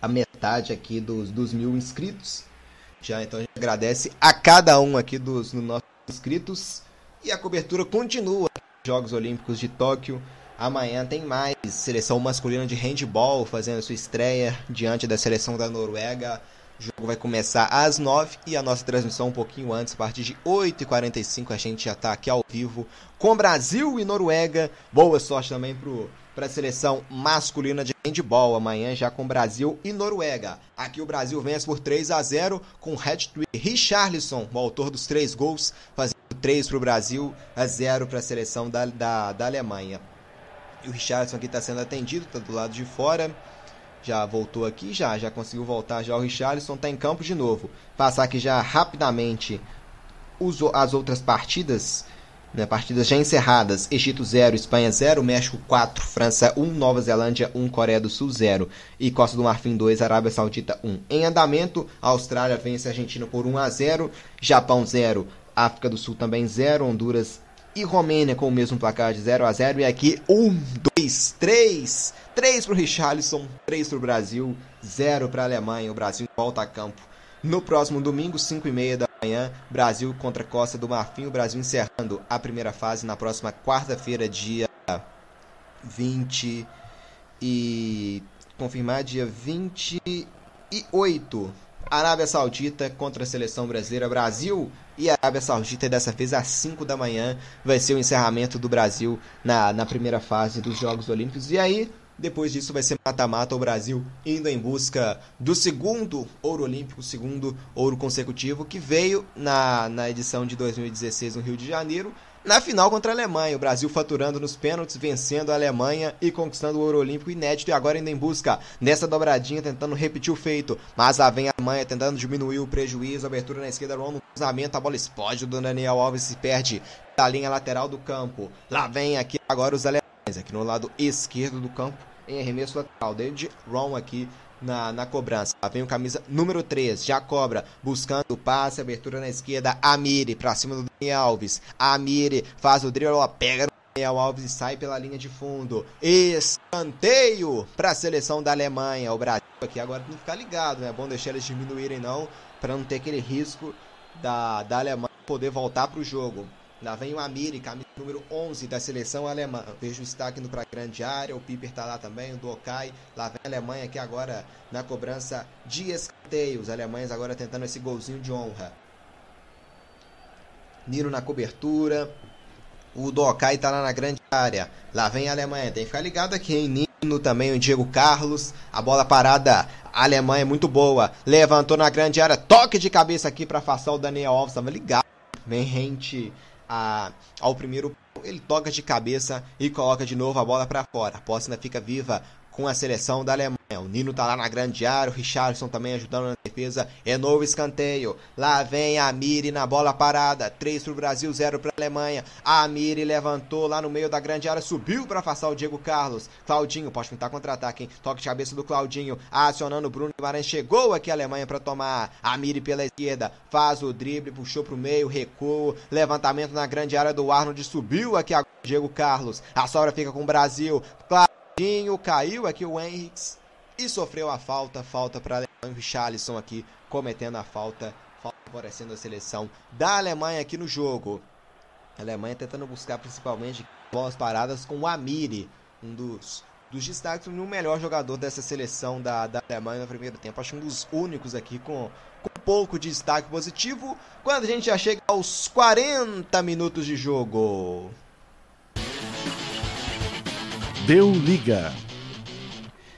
a metade aqui dos, dos mil inscritos. Já então a gente agradece a cada um aqui dos, dos nossos inscritos. E a cobertura continua. Jogos Olímpicos de Tóquio. Amanhã tem mais seleção masculina de handball fazendo sua estreia diante da seleção da Noruega. O jogo vai começar às 9 e a nossa transmissão um pouquinho antes, a partir de 8h45 a gente já está aqui ao vivo com Brasil e Noruega. Boa sorte também para a seleção masculina de handball amanhã já com Brasil e Noruega. Aqui o Brasil vence por 3 a 0 com hat-trick Richarlison, o autor dos três gols, fazendo 3 para o Brasil, a 0 para a seleção da, da, da Alemanha. E o Richarlison aqui está sendo atendido, está do lado de fora já voltou aqui, já, já conseguiu voltar já. O Richarlison, está em campo de novo. Passar aqui já rapidamente as outras partidas, né, partidas já encerradas. Egito 0, Espanha 0, México 4, França 1, Nova Zelândia 1, Coreia do Sul 0 e Costa do Marfim 2, Arábia Saudita 1. Em andamento, Austrália vence a Argentina por 1 a 0, Japão 0, África do Sul também 0, Honduras e Romênia com o mesmo placar de 0 a 0 E aqui, 1, 2, 3. 3 para o Richarlison, 3 para o Brasil, 0 para a Alemanha. O Brasil volta a campo no próximo domingo, 5 e meia da manhã. Brasil contra Costa do Marfim. O Brasil encerrando a primeira fase na próxima quarta-feira, dia 20 e. confirmar, dia 28 Arábia Saudita contra a seleção brasileira. Brasil e Arábia Saudita, dessa vez às 5 da manhã, vai ser o encerramento do Brasil na, na primeira fase dos Jogos Olímpicos. E aí, depois disso, vai ser mata-mata o Brasil indo em busca do segundo ouro olímpico, segundo ouro consecutivo, que veio na, na edição de 2016 no Rio de Janeiro na final contra a Alemanha, o Brasil faturando nos pênaltis, vencendo a Alemanha e conquistando o ouro olímpico inédito e agora ainda em busca nessa dobradinha, tentando repetir o feito. Mas lá vem a Alemanha tentando diminuir o prejuízo, abertura na esquerda, no cruzamento, a bola explode do Daniel Alves se perde da linha lateral do campo. Lá vem aqui agora os alemães, aqui no lado esquerdo do campo, em arremesso lateral. David Ron aqui na, na cobrança. Lá vem o camisa número 3, já cobra, buscando o passe, abertura na esquerda, Amiri, pra cima do Dani Alves. Amiri faz o drible, pega no Daniel Alves sai pela linha de fundo. Escanteio para a seleção da Alemanha. O Brasil aqui agora tem que ficar ligado, né? É bom deixar eles diminuírem não, para não ter aquele risco da, da Alemanha poder voltar para o jogo. Lá vem o Amiri, camisa número 11 da seleção alemã. Vejo o destaque indo para a grande área. O Piper está lá também, o Dokai. Lá vem a Alemanha aqui agora na cobrança de escanteio. Os alemães agora tentando esse golzinho de honra. Niro na cobertura. O Dokai está lá na grande área. Lá vem a Alemanha. Tem que ficar ligado aqui, hein? Nino também, o Diego Carlos. A bola parada. A Alemanha é muito boa. Levantou na grande área. Toque de cabeça aqui para afastar o Daniel Alves. Estava ligado. Vem rente a, ao primeiro. Ele toca de cabeça e coloca de novo a bola para fora. A posse ainda fica viva com a seleção da Alemanha. O Nino tá lá na grande área, o Richardson também ajudando na defesa. É novo escanteio. Lá vem a Miri na bola parada. 3 pro Brasil, 0 pra Alemanha. A Miri levantou lá no meio da grande área, subiu para afastar o Diego Carlos. Claudinho, pode pintar contra-ataque, hein? Toque de cabeça do Claudinho, acionando o Bruno Guimarães. Chegou aqui a Alemanha para tomar. A Miri pela esquerda, faz o drible, puxou pro meio, recuo. Levantamento na grande área do Arnold, subiu aqui a Diego Carlos. A sobra fica com o Brasil. Claro caiu aqui o Henriques e sofreu a falta, falta para o Richarlison aqui cometendo a falta, favorecendo a seleção da Alemanha aqui no jogo. A Alemanha tentando buscar principalmente bolas paradas com o Amiri, um dos, dos destaques, um melhor jogador dessa seleção da, da Alemanha no primeiro tempo. Acho um dos únicos aqui com, com pouco de destaque positivo. Quando a gente já chega aos 40 minutos de jogo. Deu liga.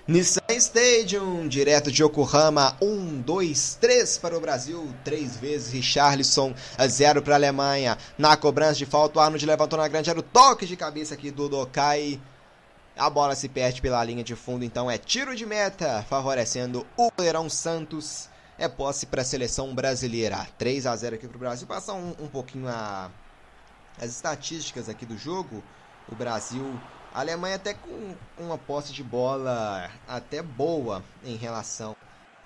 Nissan Stadium, direto de Yokohama, 1, 2, 3 para o Brasil, 3 vezes Richarlison, 0 para a Alemanha. Na cobrança de falta, o Arnold levantou na grande área, o toque de cabeça aqui do Dokai. A bola se perde pela linha de fundo, então é tiro de meta, favorecendo o Leirão Santos. É posse para a seleção brasileira. 3 a 0 aqui para o Brasil. Passar um, um pouquinho a, as estatísticas aqui do jogo. O Brasil a Alemanha até com uma posse de bola até boa em relação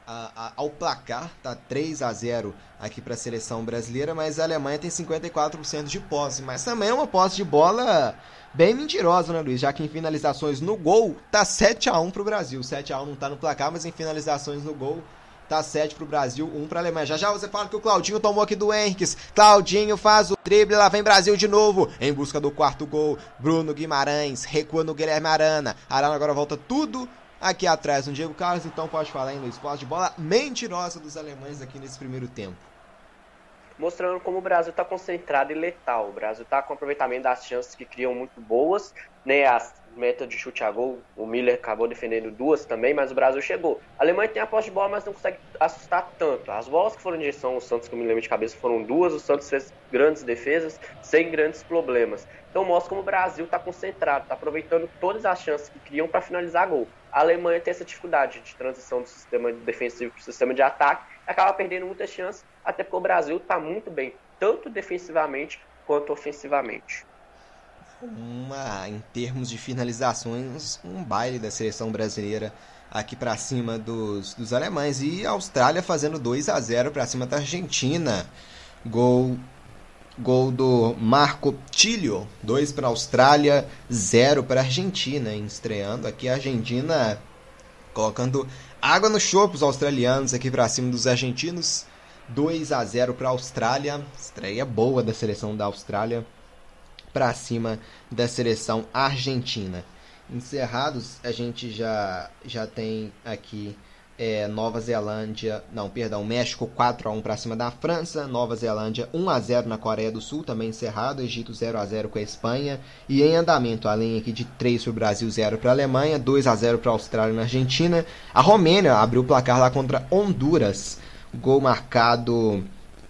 a, a, ao placar, tá 3 a 0 aqui para a seleção brasileira, mas a Alemanha tem 54% de posse, mas também é uma posse de bola bem mentirosa, né, Luiz? Já que em finalizações no gol tá 7 a 1 para o Brasil. 7 a 1 não tá no placar, mas em finalizações no gol Tá 7 pro Brasil, 1 pra Alemanha. Já já você fala que o Claudinho tomou aqui do Henriques. Claudinho faz o drible, lá vem Brasil de novo. Em busca do quarto gol. Bruno Guimarães recua no Guilherme Arana. Arana agora volta tudo aqui atrás no Diego Carlos. Então pode falar hein, Luiz? Posse de bola mentirosa dos alemães aqui nesse primeiro tempo mostrando como o Brasil está concentrado e letal. O Brasil está com aproveitamento das chances que criam muito boas, né? As meta de chute a gol. O Miller acabou defendendo duas também, mas o Brasil chegou. A Alemanha tem a posse de bola, mas não consegue assustar tanto. As bolas que foram em direção ao Santos, que eu me lembro de cabeça, foram duas. O Santos fez grandes defesas, sem grandes problemas. Então mostra como o Brasil está concentrado, está aproveitando todas as chances que criam para finalizar gol. A Alemanha tem essa dificuldade de transição do sistema defensivo para o sistema de ataque, acaba perdendo muitas chances, até porque o Brasil está muito bem, tanto defensivamente quanto ofensivamente uma, em termos de finalizações, um baile da seleção brasileira aqui para cima dos, dos alemães. E a Austrália fazendo 2 a 0 para cima da Argentina. Gol gol do Marco Tilio, 2 para a Austrália, 0 para a Argentina, estreando aqui a Argentina colocando água no chope os australianos aqui para cima dos argentinos. 2 a 0 para a Austrália, estreia boa da seleção da Austrália para cima da seleção argentina. Encerrados, a gente já, já tem aqui é, Nova Zelândia, não, perdão, México 4 a 1 para cima da França, Nova Zelândia 1 a 0 na Coreia do Sul, também encerrado, Egito 0 a 0 com a Espanha e em andamento, além aqui de 3 para o Brasil, 0 para a Alemanha, 2 a 0 para a Austrália na Argentina. A Romênia abriu o placar lá contra Honduras, gol marcado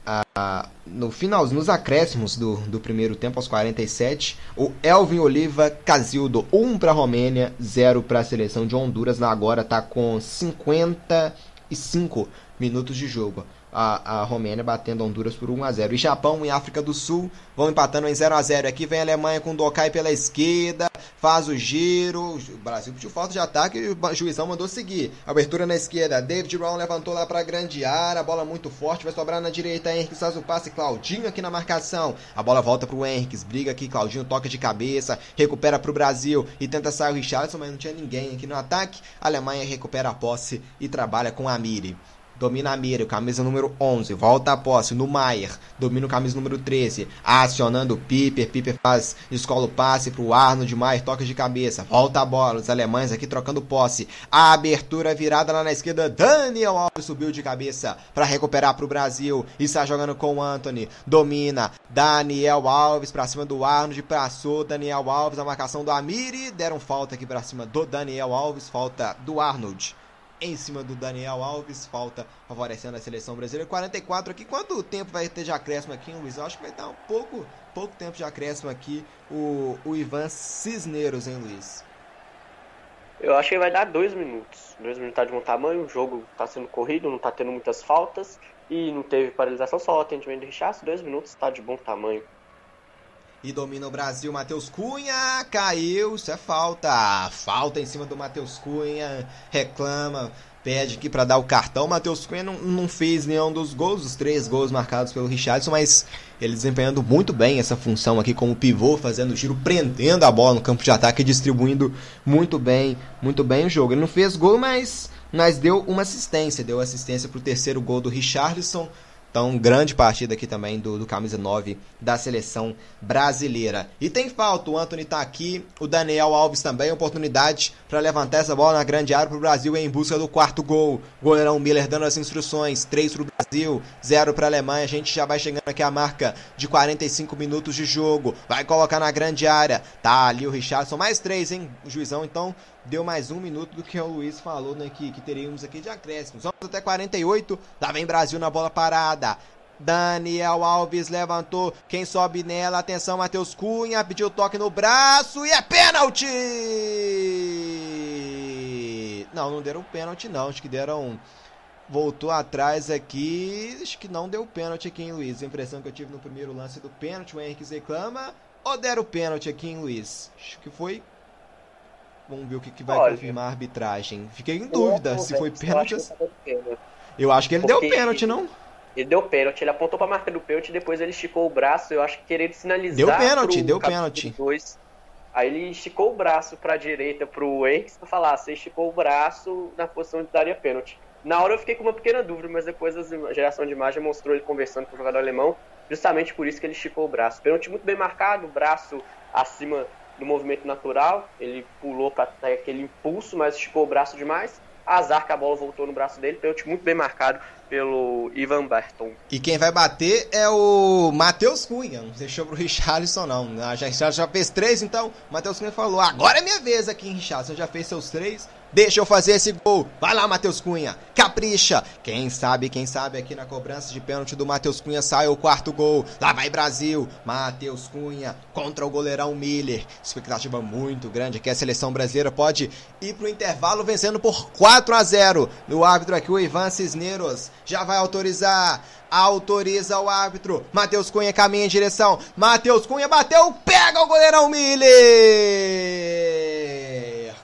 a, no final, nos acréscimos do, do primeiro tempo, aos 47, o Elvin Oliva Casildo, 1 para a Romênia, 0 para a seleção de Honduras. Agora está com 55 minutos de jogo a, a Romênia batendo Honduras por 1 a 0 E Japão e África do Sul vão empatando em 0 a 0 Aqui vem a Alemanha com o Dokai pela esquerda, faz o giro. O Brasil pediu falta de ataque e o juizão mandou seguir. Abertura na esquerda, David Brown levantou lá para grande área, a bola muito forte, vai sobrar na direita. Henrique faz o passe, Claudinho aqui na marcação. A bola volta pro Henrique, briga aqui, Claudinho toca de cabeça, recupera pro Brasil e tenta sair o Richardson, mas não tinha ninguém aqui no ataque. A Alemanha recupera a posse e trabalha com a Miri. Domina a mira, camisa número 11. Volta a posse no Maier. Domina o camisa número 13. Acionando o Piper. Piper faz, escola o passe pro Arnold. Maier toca de cabeça. Volta a bola. Os alemães aqui trocando posse. A abertura virada lá na esquerda. Daniel Alves subiu de cabeça para recuperar pro Brasil. E está jogando com o Anthony. Domina. Daniel Alves para cima do Arnold. Passou Daniel Alves. A marcação do Amiri. Deram falta aqui para cima do Daniel Alves. Falta do Arnold em cima do Daniel Alves, falta favorecendo a seleção brasileira. 44 aqui, quanto tempo vai ter de acréscimo aqui, Luiz? Eu acho que vai dar um pouco, pouco tempo de acréscimo aqui o, o Ivan Cisneros, hein, Luiz? Eu acho que vai dar dois minutos. Dois minutos tá de bom tamanho, o jogo tá sendo corrido, não tá tendo muitas faltas e não teve paralisação, só atendimento de Richard, dois minutos tá de bom tamanho e domina o Brasil. Matheus Cunha caiu, isso é falta. Falta em cima do Matheus Cunha, reclama, pede aqui para dar o cartão. Matheus Cunha não, não fez nenhum dos gols, os três gols marcados pelo Richardson, mas ele desempenhando muito bem essa função aqui como pivô, fazendo giro, prendendo a bola no campo de ataque e distribuindo muito bem, muito bem o jogo. Ele não fez gol, mas, mas deu uma assistência, deu assistência para o terceiro gol do Richardson. Então, grande partida aqui também do, do camisa 9 da seleção brasileira. E tem falta, o Anthony tá aqui, o Daniel Alves também, oportunidade para levantar essa bola na grande área para o Brasil em busca do quarto gol. Goleirão Miller dando as instruções, 3 para o Brasil, 0 para Alemanha. A gente já vai chegando aqui a marca de 45 minutos de jogo. Vai colocar na grande área. Tá ali o Richardson, mais 3, hein, o juizão. Então, deu mais um minuto do que o Luiz falou, né? Que, que teríamos aqui de acréscimos. Vamos até 48. Lá vem Brasil na bola parada. Daniel Alves levantou. Quem sobe nela? Atenção, Matheus Cunha. Pediu toque no braço e é pênalti! Não, não deram pênalti, não. Acho que deram. Voltou atrás aqui. Acho que não deu pênalti aqui em Luiz. A impressão que eu tive no primeiro lance do pênalti. O Henrique reclama. Ou deram pênalti aqui em Luiz? Acho que foi Vamos ver o que, que vai Olha, confirmar a arbitragem. Fiquei em dúvida se foi pênalti. Eu acho que ele deu pênalti, não? Ele deu pênalti, ele apontou pra marca do pênalti, depois ele esticou o braço, eu acho que querendo sinalizar. Deu pênalti, deu pênalti. Dois. Aí ele esticou o braço pra direita pro Henrique pra falar, você esticou o braço na posição de daria pênalti. Na hora eu fiquei com uma pequena dúvida, mas depois a geração de imagem mostrou ele conversando com o jogador alemão, justamente por isso que ele esticou o braço. Pênalti muito bem marcado, braço acima do movimento natural, ele pulou para aquele impulso, mas esticou o braço demais. Azar que a bola voltou no braço dele, pênalti muito bem marcado pelo Ivan Berton. E quem vai bater é o Matheus Cunha, não deixou pro Richarlison não. Já, já fez três, então o Matheus Cunha falou, agora é minha vez aqui em Richarlison, já fez seus três, Deixa eu fazer esse gol. Vai lá, Matheus Cunha. Capricha. Quem sabe, quem sabe aqui na cobrança de pênalti do Matheus Cunha sai o quarto gol. Lá vai Brasil. Matheus Cunha contra o goleirão Miller. Expectativa muito grande aqui. A seleção brasileira pode ir pro intervalo vencendo por 4 a 0. No árbitro aqui, o Ivan Cisneros já vai autorizar. Autoriza o árbitro. Matheus Cunha caminha em direção. Matheus Cunha bateu. Pega o goleirão Miller.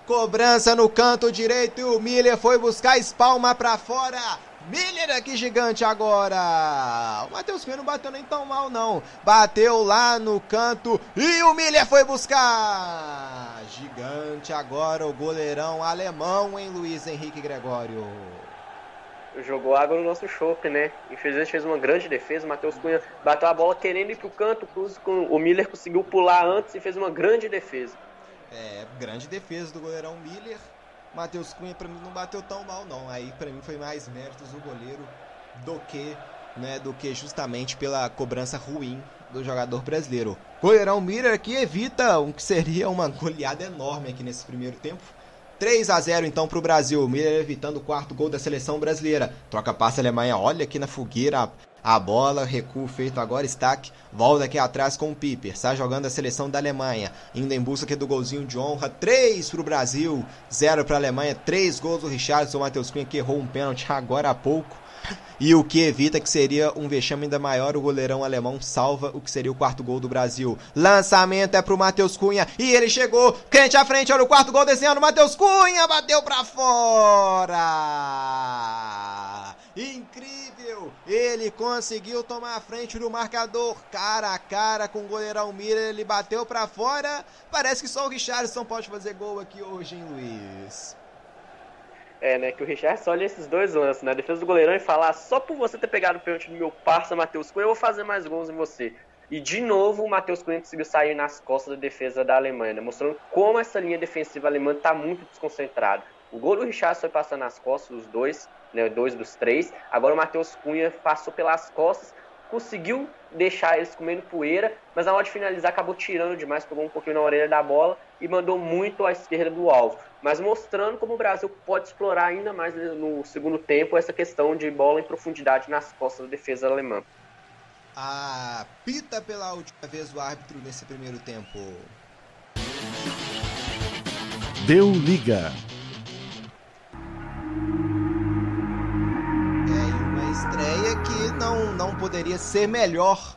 Cobrança no canto direito e o Miller foi buscar espalma para fora. Miller aqui gigante agora. O Matheus Cunha não bateu nem tão mal não. Bateu lá no canto e o Miller foi buscar. Gigante agora o goleirão alemão em Luiz Henrique Gregório. Jogou água no nosso chope, né? Infelizmente fez uma grande defesa. O Matheus Cunha bateu a bola querendo ir pro canto. O Miller conseguiu pular antes e fez uma grande defesa. É, grande defesa do goleirão Miller. Matheus Cunha para mim não bateu tão mal não. Aí para mim foi mais méritos do goleiro do que, né, do que justamente pela cobrança ruim do jogador brasileiro. Goleirão Miller aqui evita o que seria uma goleada enorme aqui nesse primeiro tempo. 3 a 0 então para o Brasil. Miller evitando o quarto gol da seleção brasileira. Troca passe Alemanha. Olha aqui na fogueira a bola, recuo feito agora, Stack volta aqui atrás com o Piper, está jogando a seleção da Alemanha, indo em busca aqui do golzinho de honra, 3 para o Brasil, 0 para a Alemanha, 3 gols do Richardson, o Matheus Cunha que errou um pênalti agora há pouco, e o que evita que seria um vexame ainda maior. O goleirão alemão salva o que seria o quarto gol do Brasil. Lançamento é pro Matheus Cunha e ele chegou, crente à frente, olha o quarto gol desenhando. Matheus Cunha bateu pra fora! Incrível! Ele conseguiu tomar a frente do marcador, cara a cara com o goleirão Miller, ele bateu para fora. Parece que só o Richardson pode fazer gol aqui hoje, hein, Luiz? É, né, que o Richardson olha esses dois lances, né, defesa do goleirão e falar, só por você ter pegado o pênalti do meu parça Matheus Cunha, eu vou fazer mais gols em você. E de novo o Matheus Cunha conseguiu sair nas costas da defesa da Alemanha, né, mostrando como essa linha defensiva alemã está muito desconcentrada. O gol do Richardson foi passando nas costas dos dois, né, dois dos três. Agora o Matheus Cunha passou pelas costas, conseguiu deixar eles comendo poeira, mas na hora de finalizar acabou tirando demais, pegou um pouquinho na orelha da bola e mandou muito à esquerda do alvo. Mas mostrando como o Brasil pode explorar ainda mais no segundo tempo essa questão de bola em profundidade nas costas da defesa alemã. Apita pela última vez o árbitro nesse primeiro tempo. Deu liga. Não, não poderia ser melhor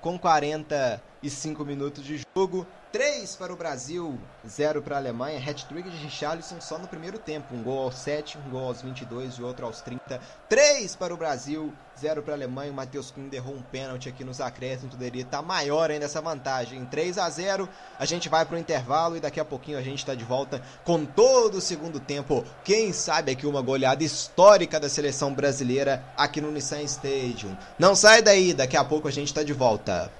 com 45 minutos de jogo. 3 para o Brasil, 0 para a Alemanha. Hat-trick de Richarlison só no primeiro tempo. Um gol aos 7, um gol aos 22 e outro aos 30. 3 para o Brasil, 0 para a Alemanha. O Matheus Kuhn derrou um pênalti aqui nos acréscimos. Poderia estar maior ainda essa vantagem. 3 a 0 A gente vai para o intervalo e daqui a pouquinho a gente está de volta com todo o segundo tempo. Quem sabe aqui uma goleada histórica da seleção brasileira aqui no Nissan Stadium. Não sai daí, daqui a pouco a gente está de volta.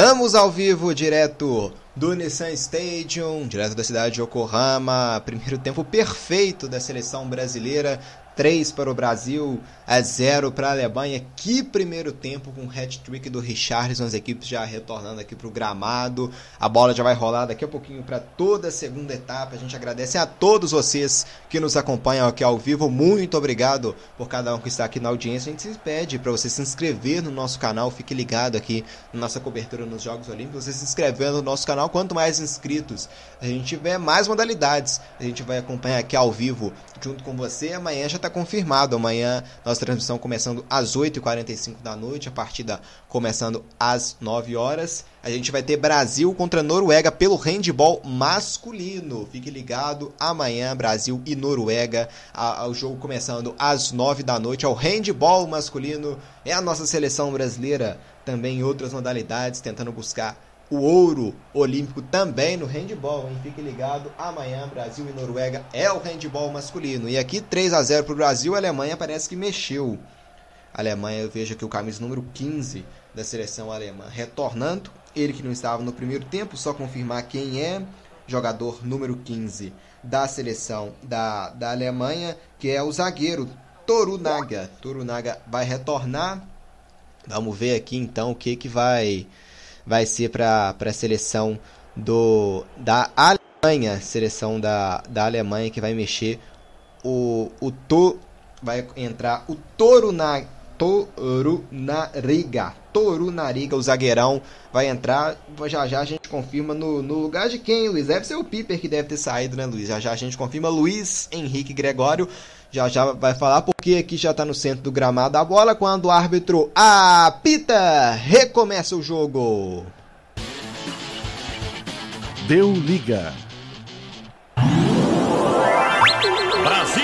Voltamos ao vivo, direto do Nissan Stadium, direto da cidade de Yokohama. Primeiro tempo perfeito da seleção brasileira. 3 para o Brasil, a 0 para a Alemanha. Que primeiro tempo com o hat-trick do Richarlison, as equipes já retornando aqui para o gramado. A bola já vai rolar daqui a pouquinho para toda a segunda etapa. A gente agradece a todos vocês que nos acompanham aqui ao vivo. Muito obrigado por cada um que está aqui na audiência. A gente se pede para você se inscrever no nosso canal. Fique ligado aqui na nossa cobertura nos Jogos Olímpicos. Você se inscrevendo no nosso canal. Quanto mais inscritos a gente tiver, mais modalidades a gente vai acompanhar aqui ao vivo junto com você. Amanhã já está confirmado. Amanhã nossa transmissão começando às 8h45 da noite, a partida começando às 9 horas. A gente vai ter Brasil contra Noruega pelo handball masculino. Fique ligado, amanhã Brasil e Noruega, o jogo começando às 9 da noite. Ao handball masculino é a nossa seleção brasileira, também em outras modalidades, tentando buscar o ouro olímpico também no handball, hein? Fique ligado, amanhã Brasil e Noruega é o handball masculino. E aqui 3 a 0 para o Brasil, a Alemanha parece que mexeu. A Alemanha, eu vejo aqui o camisa número 15 da seleção alemã retornando. Ele que não estava no primeiro tempo, só confirmar quem é. Jogador número 15 da seleção da, da Alemanha, que é o zagueiro Torunaga. Torunaga vai retornar. Vamos ver aqui então o que, que vai vai ser para a seleção do, da Alemanha, seleção da, da Alemanha que vai mexer o, o to, vai entrar o Toru na Toru Nariga. Toru Nariga, o zagueirão, vai entrar. Já já a gente confirma no, no lugar de quem, Luiz? Deve ser o Piper que deve ter saído, né, Luiz? Já já a gente confirma. Luiz Henrique Gregório já já vai falar porque aqui já está no centro do gramado a bola quando o árbitro apita, recomeça o jogo. Deu liga. Brasil!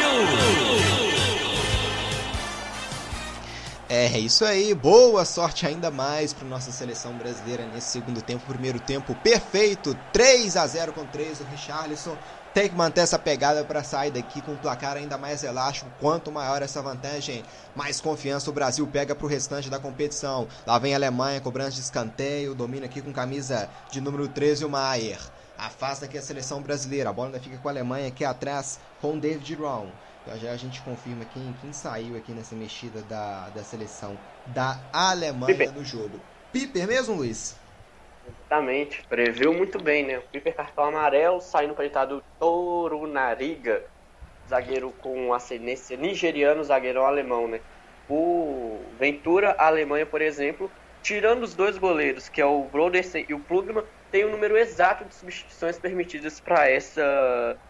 É isso aí, boa sorte ainda mais para nossa seleção brasileira nesse segundo tempo, primeiro tempo perfeito, 3 a 0 com 3 o Richarlison tem que manter essa pegada para sair daqui com um placar ainda mais elástico. Quanto maior essa vantagem, mais confiança o Brasil pega para o restante da competição. Lá vem a Alemanha cobrando de escanteio, domina aqui com camisa de número 13 o Maier. Afasta aqui a seleção brasileira. A bola ainda fica com a Alemanha aqui atrás com David Brown. Já já a gente confirma quem, quem saiu aqui nessa mexida da, da seleção da Alemanha Piper. no jogo. Piper mesmo, Luiz? Exatamente, previu muito bem, né? O Piper cartão amarelo, saindo para entrar do Torunariga, zagueiro com ascendência nigeriano, zagueirão alemão, né? O Ventura, a Alemanha, por exemplo, tirando os dois goleiros, que é o Brodersen e o Plugman, tem o número exato de substituições permitidas para essa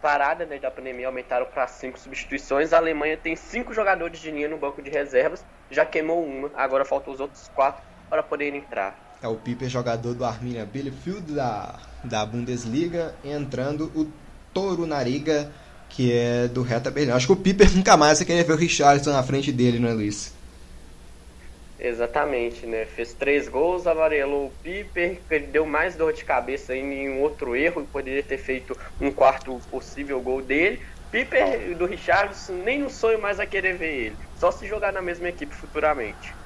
parada né, da pandemia, aumentaram para cinco substituições. A Alemanha tem cinco jogadores de linha no banco de reservas, já queimou uma, agora faltam os outros quatro para poderem entrar. É o Piper, jogador do Arminia Bielefeld da, da Bundesliga, entrando o Toru Nariga, que é do Hertha Berlim. Acho que o Piper nunca mais vai querer ver o Richardson na frente dele, não é, Luiz? Exatamente, né? Fez três gols, amarelou o Piper, ele deu mais dor de cabeça em um outro erro, poderia ter feito um quarto possível gol dele. Piper do Richardson nem no sonho mais vai querer ver ele, só se jogar na mesma equipe futuramente.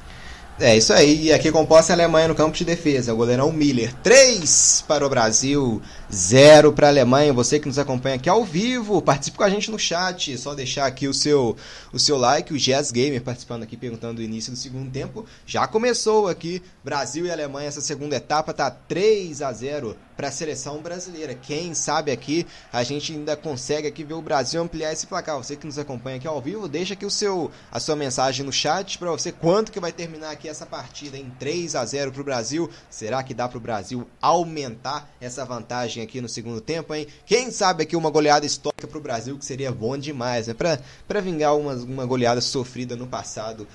É isso aí, aqui composta a Alemanha no campo de defesa, o goleirão Miller. 3 para o Brasil, 0 para a Alemanha. Você que nos acompanha aqui ao vivo, participe com a gente no chat. Só deixar aqui o seu, o seu like, o Jazz Gamer participando aqui, perguntando o início do segundo tempo. Já começou aqui, Brasil e Alemanha, essa segunda etapa tá 3 a 0 para a seleção brasileira. Quem sabe aqui a gente ainda consegue aqui ver o Brasil ampliar esse placar. Você que nos acompanha aqui ao vivo, deixa aqui o seu a sua mensagem no chat para você quanto que vai terminar aqui essa partida em 3 a 0 para o Brasil. Será que dá para o Brasil aumentar essa vantagem aqui no segundo tempo, hein? Quem sabe aqui uma goleada histórica para o Brasil que seria bom demais, né? Para vingar uma, uma goleada sofrida no passado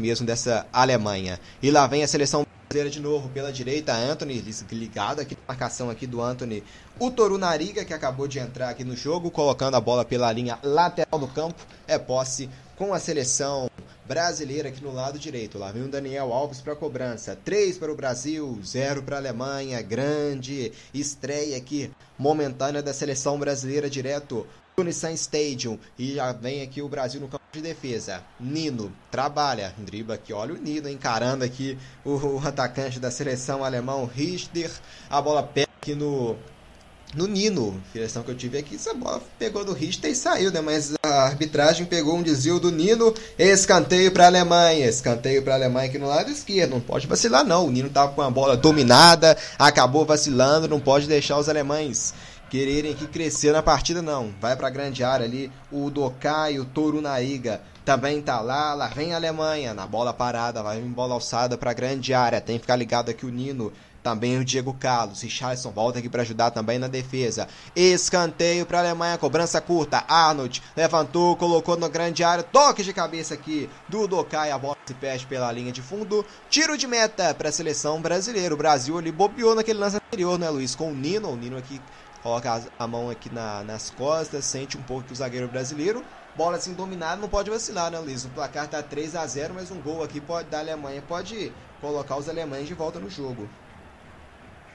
mesmo dessa Alemanha. E lá vem a seleção brasileira de novo pela direita, Anthony ligado aqui na marcação aqui do Anthony. O Toru Nariga que acabou de entrar aqui no jogo, colocando a bola pela linha lateral do campo, é posse com a seleção brasileira aqui no lado direito. Lá vem o Daniel Alves para cobrança. 3 para o Brasil, 0 para a Alemanha. Grande estreia aqui momentânea da seleção brasileira direto do Nissan Stadium. E já vem aqui o Brasil no campo de defesa. Nino trabalha, dribla aqui, olha o Nino encarando aqui o, o atacante da seleção alemão Richter. A bola pega aqui no no Nino. A direção que eu tive aqui, essa bola pegou do Richter e saiu, né? Mas a arbitragem pegou um desvio do Nino. Escanteio para a Alemanha. Escanteio para a Alemanha aqui no lado esquerdo. Não pode vacilar, não. O Nino tava com a bola dominada, acabou vacilando. Não pode deixar os alemães quererem que crescer na partida, não. Vai para a grande área ali. O Dokai, o Toru Naiga também tá lá. Lá vem a Alemanha na bola parada. Vai em bola alçada para a grande área. Tem que ficar ligado aqui o Nino também o Diego Carlos. Richardson volta aqui para ajudar também na defesa. Escanteio para a Alemanha, cobrança curta. Arnold levantou, colocou na grande área. Toque de cabeça aqui do Dokai. A bola se perde pela linha de fundo. Tiro de meta para a seleção brasileira. O Brasil ali bobeou naquele lance anterior, né, Luiz? Com o Nino. O Nino aqui coloca a mão aqui na, nas costas, sente um pouco que o zagueiro brasileiro. Bola assim dominada, não pode vacilar, né, Luiz? O placar tá 3 a 0 mas um gol aqui pode da Alemanha pode colocar os alemães de volta no jogo.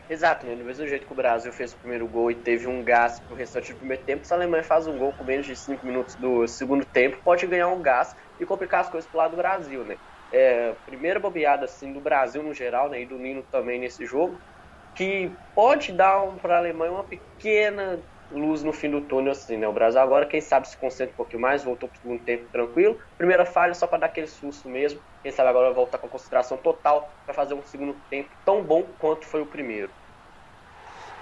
Exato, né? do mesmo jeito que o Brasil fez o primeiro gol e teve um gás pro restante do primeiro tempo, se a Alemanha faz um gol com menos de 5 minutos do segundo tempo, pode ganhar um gás e complicar as coisas pro lado do Brasil, né? É, primeira bobeada assim do Brasil no geral, né, e do Nino também nesse jogo, que pode dar um, para a Alemanha uma pequena luz no fim do túnel, assim, né? O Brasil agora, quem sabe, se concentra um pouquinho mais, voltou para o segundo tempo tranquilo. Primeira falha só para dar aquele susto mesmo. Quem sabe agora voltar com concentração total para fazer um segundo tempo tão bom quanto foi o primeiro.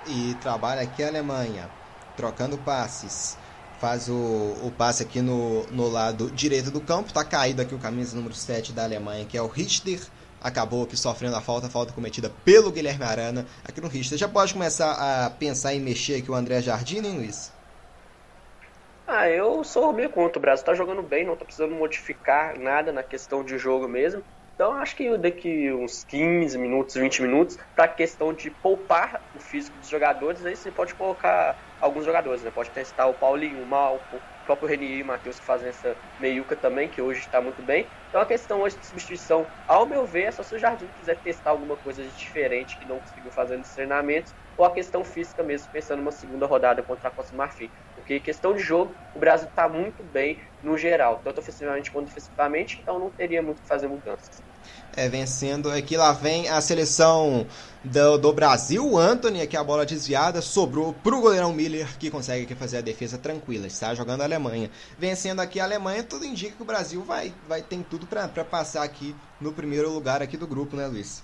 E trabalha aqui a Alemanha, trocando passes. Faz o, o passe aqui no, no lado direito do campo. Tá caído aqui o camisa número 7 da Alemanha, que é o Richter. Acabou aqui sofrendo a falta, a falta cometida pelo Guilherme Arana aqui no Richter. Já pode começar a pensar em mexer aqui o André Jardim, hein, Luiz? Ah, eu sou meio contra. O Brasil tá jogando bem, não tá precisando modificar nada na questão de jogo mesmo. Então acho que daqui uns 15 minutos, 20 minutos, para a questão de poupar o físico dos jogadores, aí você pode colocar alguns jogadores, né? Pode testar o Paulinho, o Malco, próprio Renier e Matheus que fazem essa meiuca também, que hoje está muito bem. Então a questão hoje de substituição, ao meu ver, é só se o Jardim quiser testar alguma coisa de diferente que não conseguiu fazer nos treinamentos, ou a questão física mesmo, pensando numa segunda rodada contra a Costa Marfim. Porque questão de jogo, o Brasil está muito bem no geral, tanto ofensivamente quanto defensivamente, então não teria muito que fazer mudanças é, vencendo aqui. Lá vem a seleção do, do Brasil. Anthony, aqui a bola desviada, sobrou pro goleirão Miller, que consegue aqui fazer a defesa tranquila. Está jogando a Alemanha. Vencendo aqui a Alemanha, tudo indica que o Brasil vai, vai ter tudo para passar aqui no primeiro lugar aqui do grupo, né, Luiz?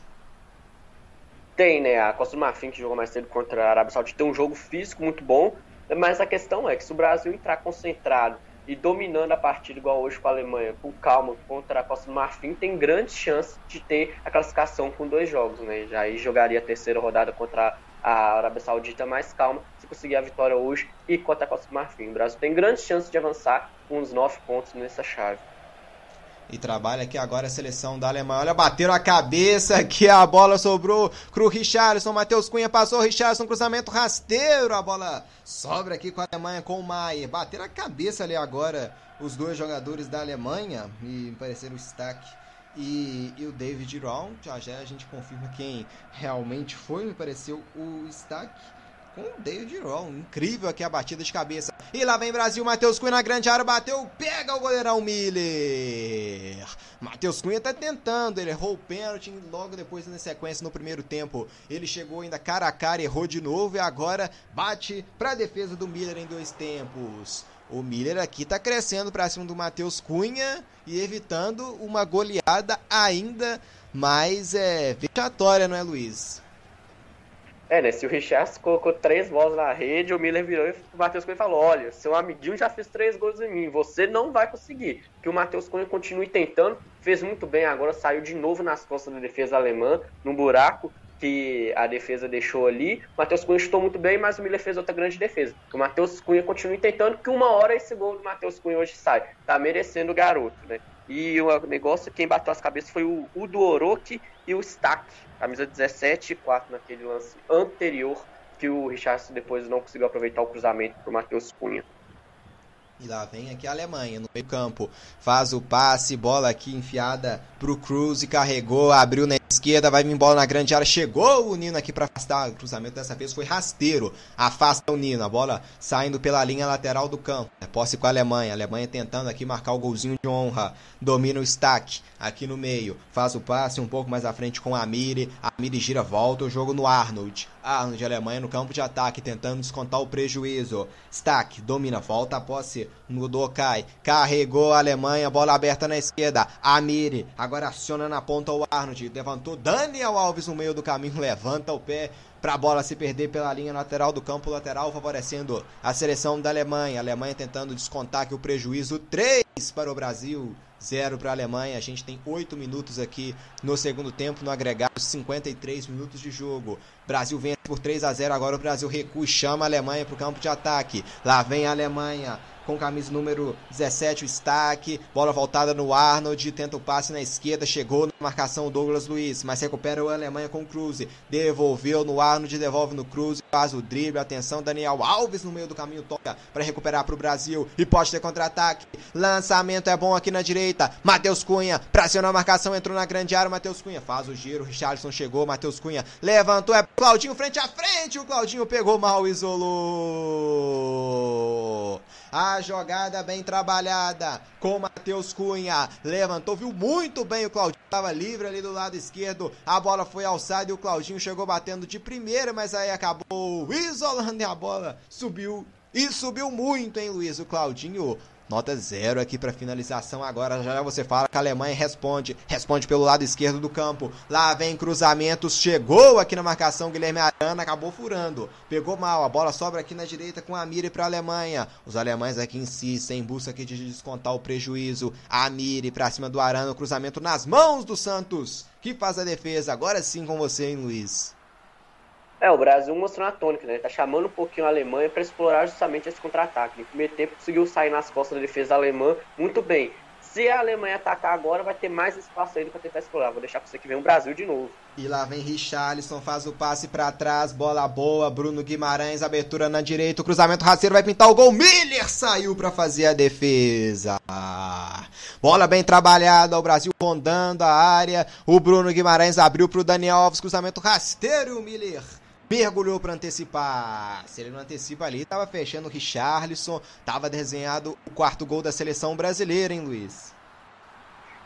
Tem, né? A Costa do Marfim, que jogou mais cedo contra a Arábia Saudita, tem um jogo físico muito bom. Mas a questão é que se o Brasil entrar concentrado e dominando a partida igual hoje com a Alemanha, com calma contra a Costa do Marfim, tem grandes chances de ter a classificação com dois jogos, né? Já aí jogaria a terceira rodada contra a Arábia Saudita mais calma, se conseguir a vitória hoje e contra a Costa do Marfim. O Brasil tem grandes chances de avançar com uns nove pontos nessa chave. E trabalha aqui agora a seleção da Alemanha. Olha, bateram a cabeça aqui, a bola sobrou pro Richarlison. Matheus Cunha passou, Richarlison, cruzamento rasteiro. A bola sobra aqui com a Alemanha, com o Maier. Bateram a cabeça ali agora os dois jogadores da Alemanha. E pareceram o destaque. E, e, o David Raum, já já a gente confirma quem realmente foi, me pareceu o Stack com o David Roll. Incrível aqui a batida de cabeça. E lá vem Brasil, Matheus Cunha na grande área, bateu, pega o goleirão Miller. Matheus Cunha tá tentando, ele errou o pênalti logo depois na sequência no primeiro tempo. Ele chegou ainda cara a cara, errou de novo e agora bate para a defesa do Miller em dois tempos. O Miller aqui tá crescendo para cima do Matheus Cunha e evitando uma goleada ainda mais é, vexatória, não é, Luiz? É, né? Se o Richard colocou três bolas na rede, o Miller virou e o Matheus Cunha falou: Olha, seu amiguinho já fez três gols em mim, você não vai conseguir. Que o Matheus Cunha continue tentando, fez muito bem agora, saiu de novo nas costas da defesa alemã, num buraco que a defesa deixou ali. O Matheus Cunha chutou muito bem, mas o Miller fez outra grande defesa. Que o Matheus Cunha continue tentando, que uma hora esse gol do Matheus Cunha hoje sai. Tá merecendo o garoto, né? E o negócio, quem bateu as cabeças foi o Udo Orochi e o Stack, camisa 17 e 4 naquele lance anterior, que o Richardson depois não conseguiu aproveitar o cruzamento para o Matheus Cunha. E lá vem aqui a Alemanha no meio campo. Faz o passe, bola aqui enfiada pro Cruz e carregou, abriu na Esquerda vai vir bola na grande área. Chegou o Nino aqui para afastar. O cruzamento dessa vez foi rasteiro. Afasta o Nino. A bola saindo pela linha lateral do campo. É posse com a Alemanha. A Alemanha tentando aqui marcar o golzinho de honra. Domina o Stack aqui no meio. Faz o passe um pouco mais à frente com a Amiri. A Amiri gira, volta o jogo no Arnold. Arnold, Alemanha no campo de ataque, tentando descontar o prejuízo. Stack domina, volta a posse no Dokai. Carregou a Alemanha, bola aberta na esquerda. Amiri agora aciona na ponta o Arnold. Levantou Daniel Alves no meio do caminho, levanta o pé para a bola se perder pela linha lateral do campo lateral, favorecendo a seleção da Alemanha. A Alemanha tentando descontar que o prejuízo 3 para o Brasil. 0 para a Alemanha. A gente tem 8 minutos aqui no segundo tempo, no agregado 53 minutos de jogo. Brasil vence por 3 a 0. Agora o Brasil recua e chama a Alemanha para o campo de ataque. Lá vem a Alemanha com camisa número 17, o Stack. Bola voltada no Arnold, tenta o passe na esquerda, chegou na marcação o Douglas Luiz, mas recupera o Alemanha com o Cruze. Devolveu no Arnold, devolve no Cruze, faz o drible. Atenção, Daniel Alves no meio do caminho, toca para recuperar para o Brasil e pode ter contra-ataque. Lançamento é bom aqui na direita. Matheus Cunha pressionou a marcação, entrou na grande área. Matheus Cunha faz o giro, Richardson chegou. Matheus Cunha levantou, é Claudinho frente a frente. O Claudinho pegou mal, isolou. A jogada bem trabalhada com Matheus Cunha. Levantou, viu muito bem o Claudinho. Estava livre ali do lado esquerdo. A bola foi alçada e o Claudinho chegou batendo de primeira, mas aí acabou isolando e a bola subiu. E subiu muito, hein, Luiz? O Claudinho Nota zero aqui para finalização agora. Já você fala que a Alemanha responde. Responde pelo lado esquerdo do campo. Lá vem cruzamentos. Chegou aqui na marcação. Guilherme Arana acabou furando. Pegou mal. A bola sobra aqui na direita com a Miri para a Alemanha. Os alemães aqui insistem em busca aqui de descontar o prejuízo. A Miri para cima do Arana. O cruzamento nas mãos do Santos. Que faz a defesa. Agora sim com você, hein, Luiz? É, o Brasil mostrou uma tônica, né? Tá chamando um pouquinho a Alemanha para explorar justamente esse contra-ataque. No primeiro tempo conseguiu sair nas costas da defesa alemã muito bem. Se a Alemanha atacar agora, vai ter mais espaço ainda para tentar explorar. Vou deixar para você que vem o Brasil de novo. E lá vem Richarlison, faz o passe para trás, bola boa, Bruno Guimarães, abertura na direita, o cruzamento rasteiro vai pintar o gol, Miller saiu para fazer a defesa. Bola bem trabalhada, o Brasil rondando a área, o Bruno Guimarães abriu para o Daniel Alves, cruzamento rasteiro, Miller mergulhou para antecipar. Se ele não antecipa ali, tava fechando o Richarlison, tava desenhado o quarto gol da seleção brasileira, hein, Luiz?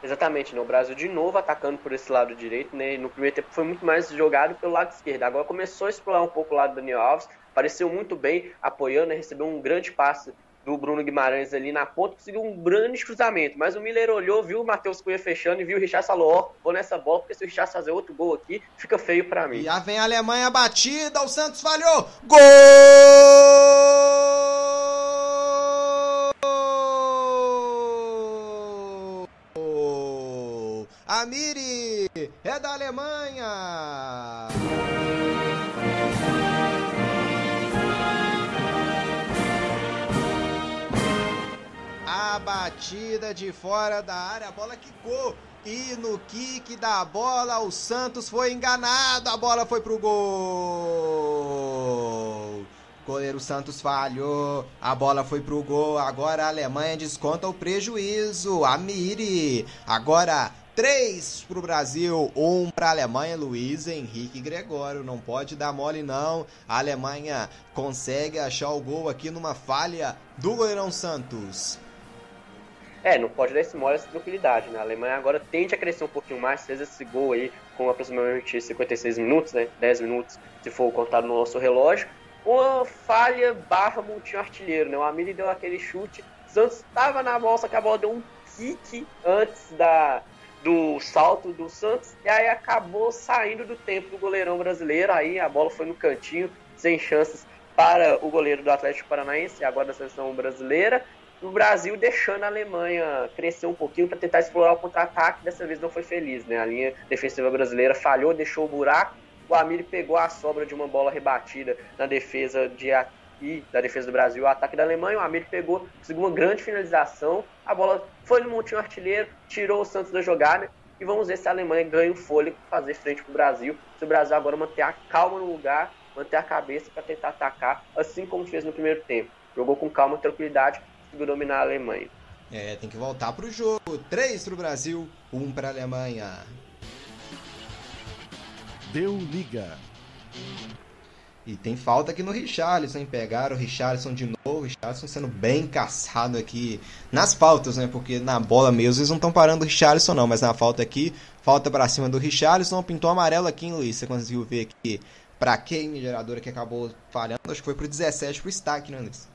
Exatamente, né? o Brasil de novo atacando por esse lado direito, né? No primeiro tempo foi muito mais jogado pelo lado esquerdo. Agora começou a explorar um pouco o lado do Daniel Alves, pareceu muito bem apoiando, né? recebeu um grande passe do Bruno Guimarães ali na ponta, conseguiu um grande cruzamento. Mas o Miller olhou, viu o Matheus Cunha fechando e viu o Richard falou: Ó, vou nessa bola, porque se o Richard fazer outro gol aqui, fica feio para mim. E já vem a Alemanha batida, o Santos falhou. Gol! Amiri é da Alemanha. Batida de fora da área, a bola quicou. E no kick da bola, o Santos foi enganado. A bola foi pro gol. Goleiro Santos falhou. A bola foi pro gol. Agora a Alemanha desconta o prejuízo. A Miri. Agora 3 pro Brasil, 1 pra Alemanha, Luiz Henrique Gregório. Não pode dar mole, não. A Alemanha consegue achar o gol aqui numa falha do goleirão Santos. É, não pode dar esse mole essa tranquilidade, né? A Alemanha agora tende a crescer um pouquinho mais, fez esse gol aí com aproximadamente 56 minutos, né? 10 minutos, se for contado no nosso relógio. Uma falha barra montinho artilheiro, né? O Amiri deu aquele chute, Santos estava na bola, que a bola deu um kick antes da, do salto do Santos, e aí acabou saindo do tempo do goleirão brasileiro, aí a bola foi no cantinho, sem chances para o goleiro do Atlético Paranaense, agora da seleção brasileira, o Brasil deixando a Alemanha crescer um pouquinho para tentar explorar o contra-ataque. Dessa vez não foi feliz, né? A linha defensiva brasileira falhou, deixou o buraco. O Amir pegou a sobra de uma bola rebatida na defesa de e da defesa do Brasil, o ataque da Alemanha. O Amir pegou, conseguiu uma grande finalização. A bola foi no montinho artilheiro, tirou o Santos da jogada. E vamos ver se a Alemanha ganha o fôlego para fazer frente para o Brasil. Se o Brasil agora manter a calma no lugar, manter a cabeça para tentar atacar, assim como fez no primeiro tempo. Jogou com calma e tranquilidade, conseguiu dominar a Alemanha. É, tem que voltar pro jogo. 3 pro Brasil, 1 pra Alemanha. Deu liga. E tem falta aqui no Richarlison, hein? Pegaram o Richarlison de novo, o Richarlison sendo bem caçado aqui nas faltas, né? Porque na bola mesmo eles não estão parando o Richarlison não, mas na falta aqui, falta pra cima do Richarlison, pintou amarelo aqui, hein, Luiz? Você conseguiu ver aqui pra quem, geradora que acabou falhando? Acho que foi pro 17, pro Stack, né, Luiz?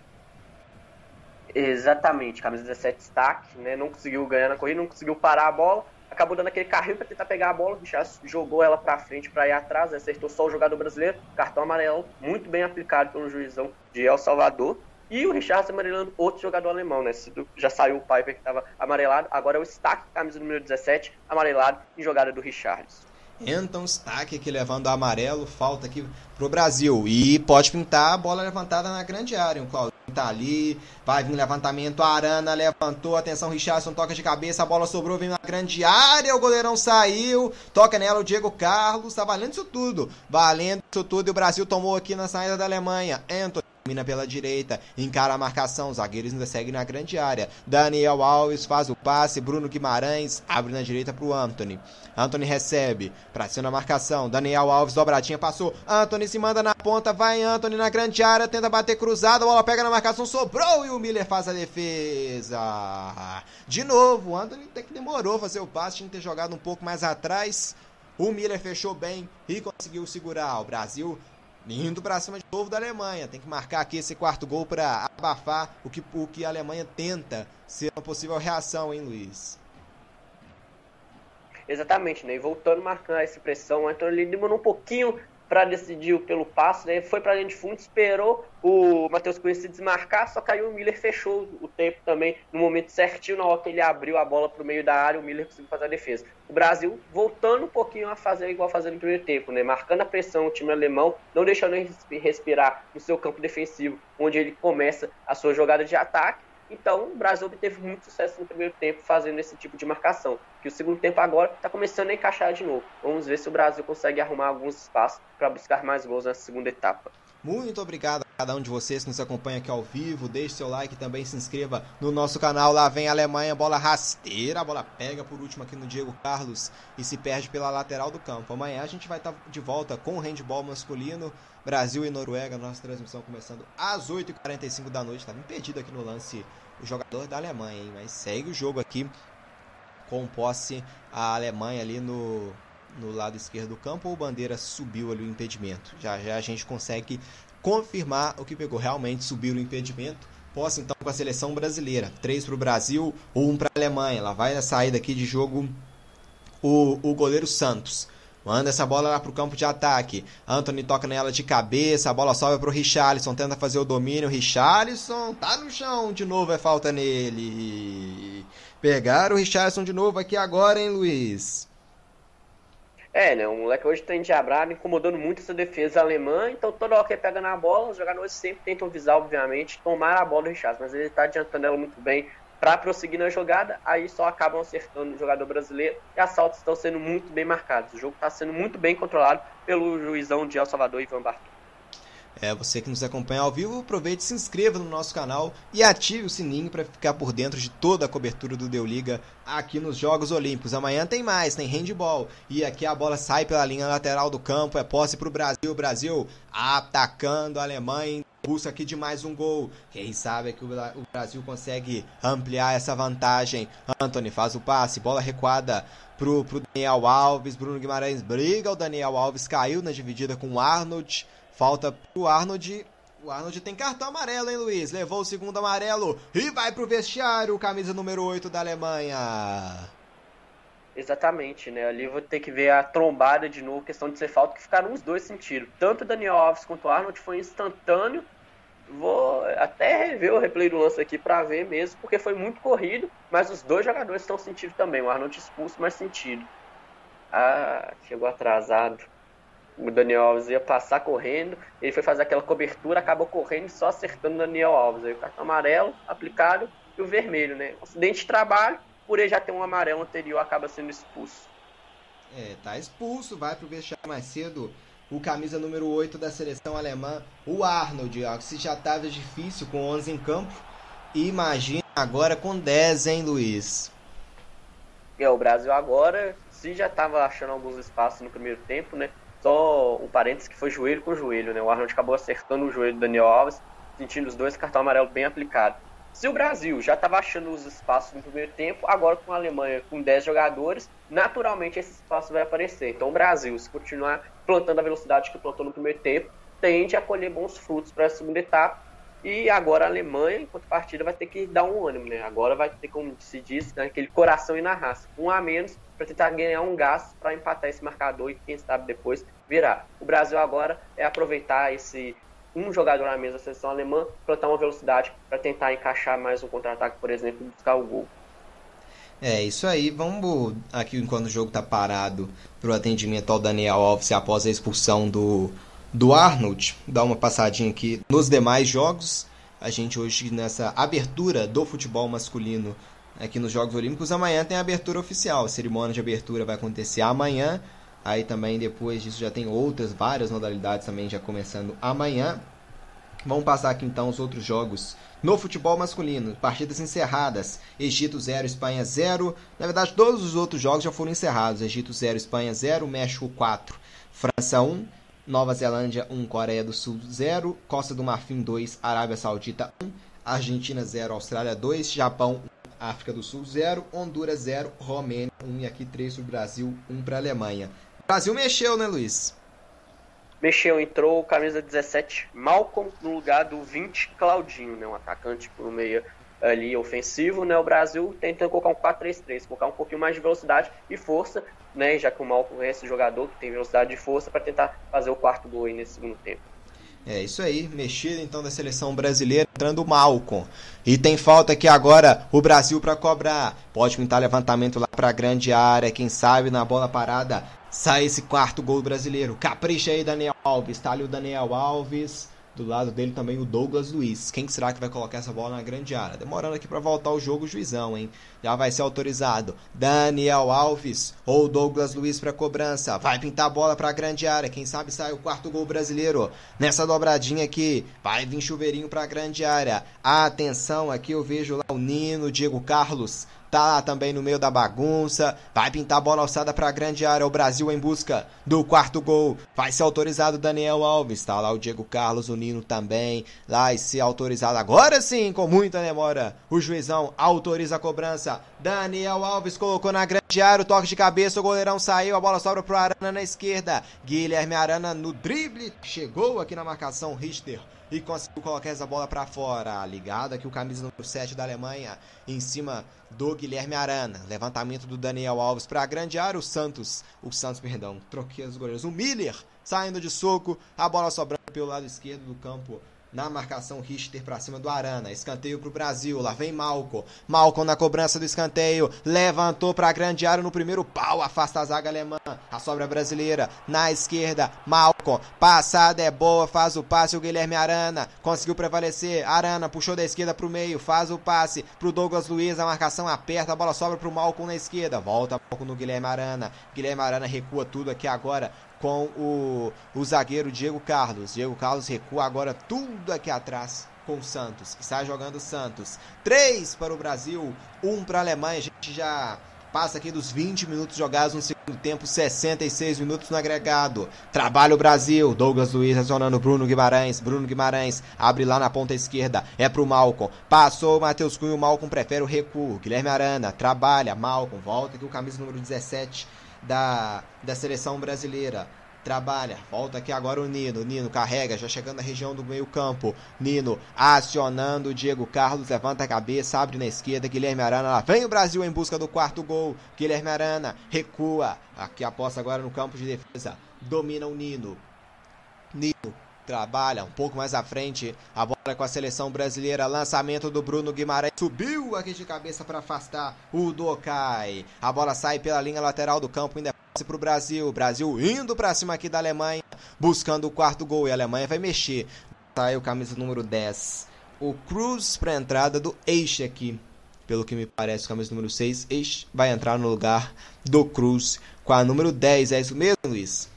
Exatamente, camisa 17 destaque, né? Não conseguiu ganhar na corrida, não conseguiu parar a bola, acabou dando aquele carrinho para tentar pegar a bola, já jogou ela para frente para ir atrás, acertou só o jogador brasileiro, cartão amarelo muito bem aplicado pelo juizão de El Salvador. E o Richard amarelando outro jogador alemão, né? Já saiu o Piper que estava amarelado, agora é o Stack, camisa número 17, amarelado em jogada do Richards. Anton Stack aqui levando o amarelo, falta aqui pro Brasil. E pode pintar a bola levantada na grande área. O Claudinho tá ali, vai vir levantamento, Arana levantou, atenção, Richardson toca de cabeça, a bola sobrou, vem na grande área, o goleirão saiu, toca nela o Diego Carlos, tá valendo isso tudo, valendo isso tudo, e o Brasil tomou aqui na saída da Alemanha. Anton Mina pela direita, encara a marcação, os zagueiros ainda seguem na grande área. Daniel Alves faz o passe, Bruno Guimarães abre na direita para o Anthony. Anthony recebe, pra cima a marcação. Daniel Alves dobradinha passou. Anthony se manda na ponta, vai Anthony na grande área, tenta bater cruzada, a bola pega na marcação, sobrou e o Miller faz a defesa. De novo, Anthony até que demorou fazer o passe, tinha que ter jogado um pouco mais atrás. O Miller fechou bem e conseguiu segurar. O Brasil indo para cima de novo da Alemanha. Tem que marcar aqui esse quarto gol para abafar o que, o que a Alemanha tenta ser uma possível reação, hein, Luiz? Exatamente, né? E voltando marcando essa pressão, então ele demorou um pouquinho para decidir pelo passo, né? Foi para dentro de fundo, esperou o Matheus Cunha se desmarcar, só caiu o Miller fechou o tempo também no momento certinho, na hora que ele abriu a bola para o meio da área, o Miller conseguiu fazer a defesa. O Brasil voltando um pouquinho a fazer igual fazendo no primeiro tempo, né? Marcando a pressão o time alemão, não deixando ele respirar no seu campo defensivo, onde ele começa a sua jogada de ataque então, o Brasil obteve muito sucesso no primeiro tempo fazendo esse tipo de marcação. Que o segundo tempo agora está começando a encaixar de novo. Vamos ver se o Brasil consegue arrumar alguns espaços para buscar mais gols nessa segunda etapa. Muito obrigado a cada um de vocês que nos acompanha aqui ao vivo. Deixe seu like também se inscreva no nosso canal. Lá vem a Alemanha, bola rasteira. A bola pega por último aqui no Diego Carlos e se perde pela lateral do campo. Amanhã a gente vai estar de volta com o handball masculino. Brasil e Noruega, nossa transmissão começando às 8h45 da noite. Estava impedido aqui no lance o jogador da Alemanha, hein? mas segue o jogo aqui com posse a Alemanha ali no, no lado esquerdo do campo ou o Bandeira subiu ali o impedimento. Já já a gente consegue confirmar o que pegou. Realmente subiu o impedimento. Posse então com a seleção brasileira. Três para o Brasil, um para a Alemanha. Lá vai na saída aqui de jogo o, o goleiro Santos. Manda essa bola lá pro campo de ataque. Anthony toca nela de cabeça. A bola sobe pro Richarlison. Tenta fazer o domínio. Richarlison tá no chão. De novo é falta nele. Pegaram o Richarlison de novo aqui agora, hein, Luiz? É, né? O moleque hoje tá endiabrado, incomodando muito essa defesa alemã. Então toda hora que ele pega na bola, os jogadores sempre tentam visar, obviamente, tomar a bola do Richarlison. Mas ele tá adiantando ela muito bem para prosseguir na jogada, aí só acabam acertando o jogador brasileiro e as saltos estão sendo muito bem marcados. O jogo está sendo muito bem controlado pelo juizão de El Salvador, Ivan Bartol. É, você que nos acompanha ao vivo, aproveite se inscreva no nosso canal e ative o sininho para ficar por dentro de toda a cobertura do Deu Liga aqui nos Jogos Olímpicos. Amanhã tem mais, tem handball. E aqui a bola sai pela linha lateral do campo, é posse para o Brasil. Brasil atacando a Alemanha busca aqui de mais um gol. Quem sabe é que o Brasil consegue ampliar essa vantagem. Anthony faz o passe, bola recuada pro, pro Daniel Alves. Bruno Guimarães briga, o Daniel Alves caiu na dividida com o Arnold. Falta pro Arnold. O Arnold tem cartão amarelo, hein, Luiz? Levou o segundo amarelo e vai pro vestiário, camisa número 8 da Alemanha. Exatamente, né? Ali vou ter que ver a trombada de novo, questão de ser falta, que ficaram os dois sentidos. Tanto o Daniel Alves quanto o Arnold foi instantâneo Vou até rever o replay do lance aqui para ver mesmo, porque foi muito corrido, mas os dois jogadores estão sentindo também. O Arnold expulso, mas sentido. Ah, chegou atrasado. O Daniel Alves ia passar correndo, ele foi fazer aquela cobertura, acabou correndo só acertando o Daniel Alves. Aí o cartão amarelo aplicado e o vermelho, né? acidente de trabalho, por ele já ter um amarelo anterior, acaba sendo expulso. É, tá expulso, vai pro vestiário mais cedo o camisa número 8 da seleção alemã, o Arnold. Ó, se já estava difícil com 11 em campo, imagina agora com 10, hein, Luiz? É, o Brasil agora, se já estava achando alguns espaços no primeiro tempo, né? Só um parênteses que foi joelho com joelho, né? O Arnold acabou acertando o joelho do Daniel Alves, sentindo os dois cartão amarelo bem aplicado. Se o Brasil já estava achando os espaços no primeiro tempo, agora com a Alemanha com 10 jogadores, naturalmente esse espaço vai aparecer. Então o Brasil, se continuar plantando a velocidade que plantou no primeiro tempo, tende a colher bons frutos para a segunda etapa. E agora a Alemanha, enquanto partida, vai ter que dar um ânimo, né? Agora vai ter, como se diz, né, aquele coração e na raça. Um a menos para tentar ganhar um gás para empatar esse marcador e quem sabe depois virar. O Brasil agora é aproveitar esse um jogador na mesa da seleção alemã, plantar uma velocidade para tentar encaixar mais um contra-ataque, por exemplo, e buscar o gol. É, isso aí. Vamos aqui enquanto o jogo tá parado pro atendimento ao Daniel Alves após a expulsão do, do Arnold. Dar uma passadinha aqui nos demais jogos. A gente hoje nessa abertura do futebol masculino aqui nos Jogos Olímpicos, amanhã tem a abertura oficial. A cerimônia de abertura vai acontecer amanhã. Aí também depois disso já tem outras, várias modalidades também já começando amanhã. Vamos passar aqui então os outros jogos no futebol masculino. Partidas encerradas. Egito 0, Espanha 0. Na verdade, todos os outros jogos já foram encerrados. Egito 0, Espanha 0, México 4, França 1, Nova Zelândia 1, Coreia do Sul 0, Costa do Marfim 2, Arábia Saudita 1, Argentina 0, Austrália 2, Japão 1, África do Sul 0, Honduras 0, Romênia 1 e aqui 3 para o Brasil, 1 para a Alemanha. O Brasil mexeu, né, Luiz? Mexeu, entrou camisa 17, Malcolm no lugar do 20, Claudinho, né? Um atacante por meia ali ofensivo, né? O Brasil tentando colocar um 4-3-3, colocar um pouquinho mais de velocidade e força, né? Já que o Malcolm é esse jogador que tem velocidade e força para tentar fazer o quarto gol aí nesse segundo tempo. É isso aí, mexida então da seleção brasileira, entrando o Malcom. E tem falta aqui agora o Brasil para cobrar. Pode pintar levantamento lá para a grande área, quem sabe na bola parada sai esse quarto gol brasileiro. Capricha aí, Daniel Alves. Tá ali o Daniel Alves. Do lado dele também o Douglas Luiz. Quem será que vai colocar essa bola na grande área? Demorando aqui para voltar o jogo, o juizão, hein? Já vai ser autorizado. Daniel Alves ou Douglas Luiz para cobrança. Vai pintar a bola para a grande área. Quem sabe sai o quarto gol brasileiro. Nessa dobradinha aqui, vai vir chuveirinho para a grande área. Atenção, aqui eu vejo lá o Nino, Diego Carlos tá lá também no meio da bagunça. Vai pintar a bola alçada para a grande área. O Brasil em busca do quarto gol. Vai ser autorizado Daniel Alves. Tá lá o Diego Carlos, o Nino também. Vai ser autorizado agora sim, com muita demora. O juizão autoriza a cobrança. Daniel Alves colocou na grande área o toque de cabeça. O goleirão saiu. A bola sobra pro Arana na esquerda. Guilherme Arana no drible. Chegou aqui na marcação. Richter e conseguiu colocar essa bola para fora. Ligado aqui o camisa número 7 da Alemanha em cima do Guilherme Arana. Levantamento do Daniel Alves para a grande área. O Santos, o Santos, perdão, troquei os goleiros. O Miller saindo de soco, a bola sobrando pelo lado esquerdo do campo na marcação Richter para cima do Arana. Escanteio para o Brasil. Lá vem Malco. Malco na cobrança do escanteio. Levantou para a grande área no primeiro pau. Afasta a zaga alemã. A sobra brasileira na esquerda. Malco. Passada é boa. Faz o passe. O Guilherme Arana conseguiu prevalecer. Arana puxou da esquerda para o meio. Faz o passe para o Douglas Luiz. A marcação aperta. A bola sobra para o Malco na esquerda. Volta Malco no Guilherme Arana. Guilherme Arana recua tudo aqui agora com o, o zagueiro Diego Carlos. Diego Carlos recua agora tudo aqui atrás com o Santos, está jogando Santos. Três para o Brasil, um para a Alemanha. A gente já passa aqui dos 20 minutos jogados no segundo tempo, 66 minutos no agregado. Trabalha o Brasil, Douglas Luiz acionando Bruno Guimarães. Bruno Guimarães abre lá na ponta esquerda, é pro Malcom. Passou o Matheus Cunha, o Malcom prefere o recuo. Guilherme Arana trabalha, Malcom volta aqui o camisa número 17 da, da seleção brasileira. Trabalha, volta aqui agora o Nino. Nino carrega, já chegando na região do meio-campo. Nino acionando o Diego Carlos, levanta a cabeça, abre na esquerda. Guilherme Arana lá vem o Brasil em busca do quarto gol. Guilherme Arana recua. Aqui aposta agora no campo de defesa. Domina o Nino. Nino trabalha um pouco mais à frente. A bola é com a seleção brasileira. Lançamento do Bruno Guimarães. Subiu aqui de cabeça para afastar o Dokai. A bola sai pela linha lateral do campo. Ainda para o Brasil. Brasil indo para cima aqui da Alemanha. Buscando o quarto gol. E a Alemanha vai mexer. Sai o camisa número 10. O Cruz para a entrada do Eixe aqui. Pelo que me parece, o camisa número 6. Eixe vai entrar no lugar do Cruz com a número 10. É isso mesmo, Luiz?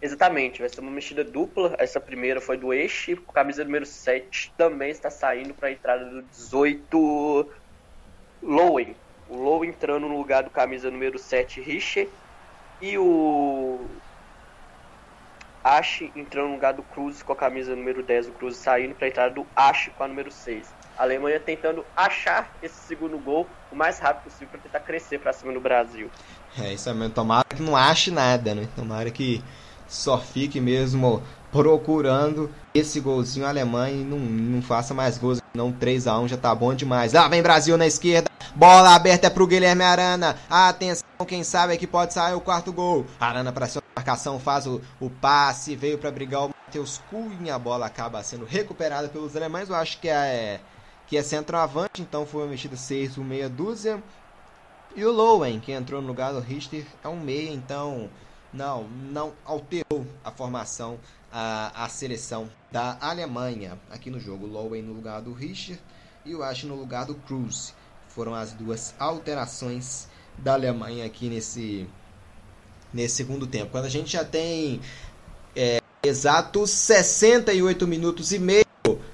Exatamente, vai ser uma mexida dupla. Essa primeira foi do Eixe, o camisa número 7 também está saindo para a entrada do 18 Lowen. O Lowen entrando no lugar do camisa número 7 Richer e o Ash entrando no lugar do Cruz com a camisa número 10, o Cruz saindo para a entrada do Ash com a número 6. A Alemanha tentando achar esse segundo gol o mais rápido possível para tentar crescer para cima do Brasil. É isso mesmo. Tomara que não ache nada, né? Tomara que só fique mesmo procurando esse golzinho alemão e não, não faça mais gols. Não, 3x1 já tá bom demais. Lá vem Brasil na esquerda. Bola aberta é pro Guilherme Arana. Atenção, quem sabe é que pode sair o quarto gol. Arana para sua marcação, faz o, o passe, veio para brigar o Matheus Cunha. A bola acaba sendo recuperada pelos alemães. Eu acho que é, que é centroavante, então foi mexida 6 por meia dúzia. E o Lowen, que entrou no lugar do Richter, é um meia, então não, não alterou a formação, a, a seleção da Alemanha aqui no jogo. Lowen no lugar do Richter e o Ash no lugar do Cruz. Foram as duas alterações da Alemanha aqui nesse, nesse segundo tempo. Quando a gente já tem é, exatos 68 minutos e meio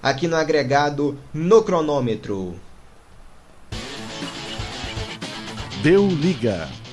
aqui no agregado no cronômetro. Deu liga.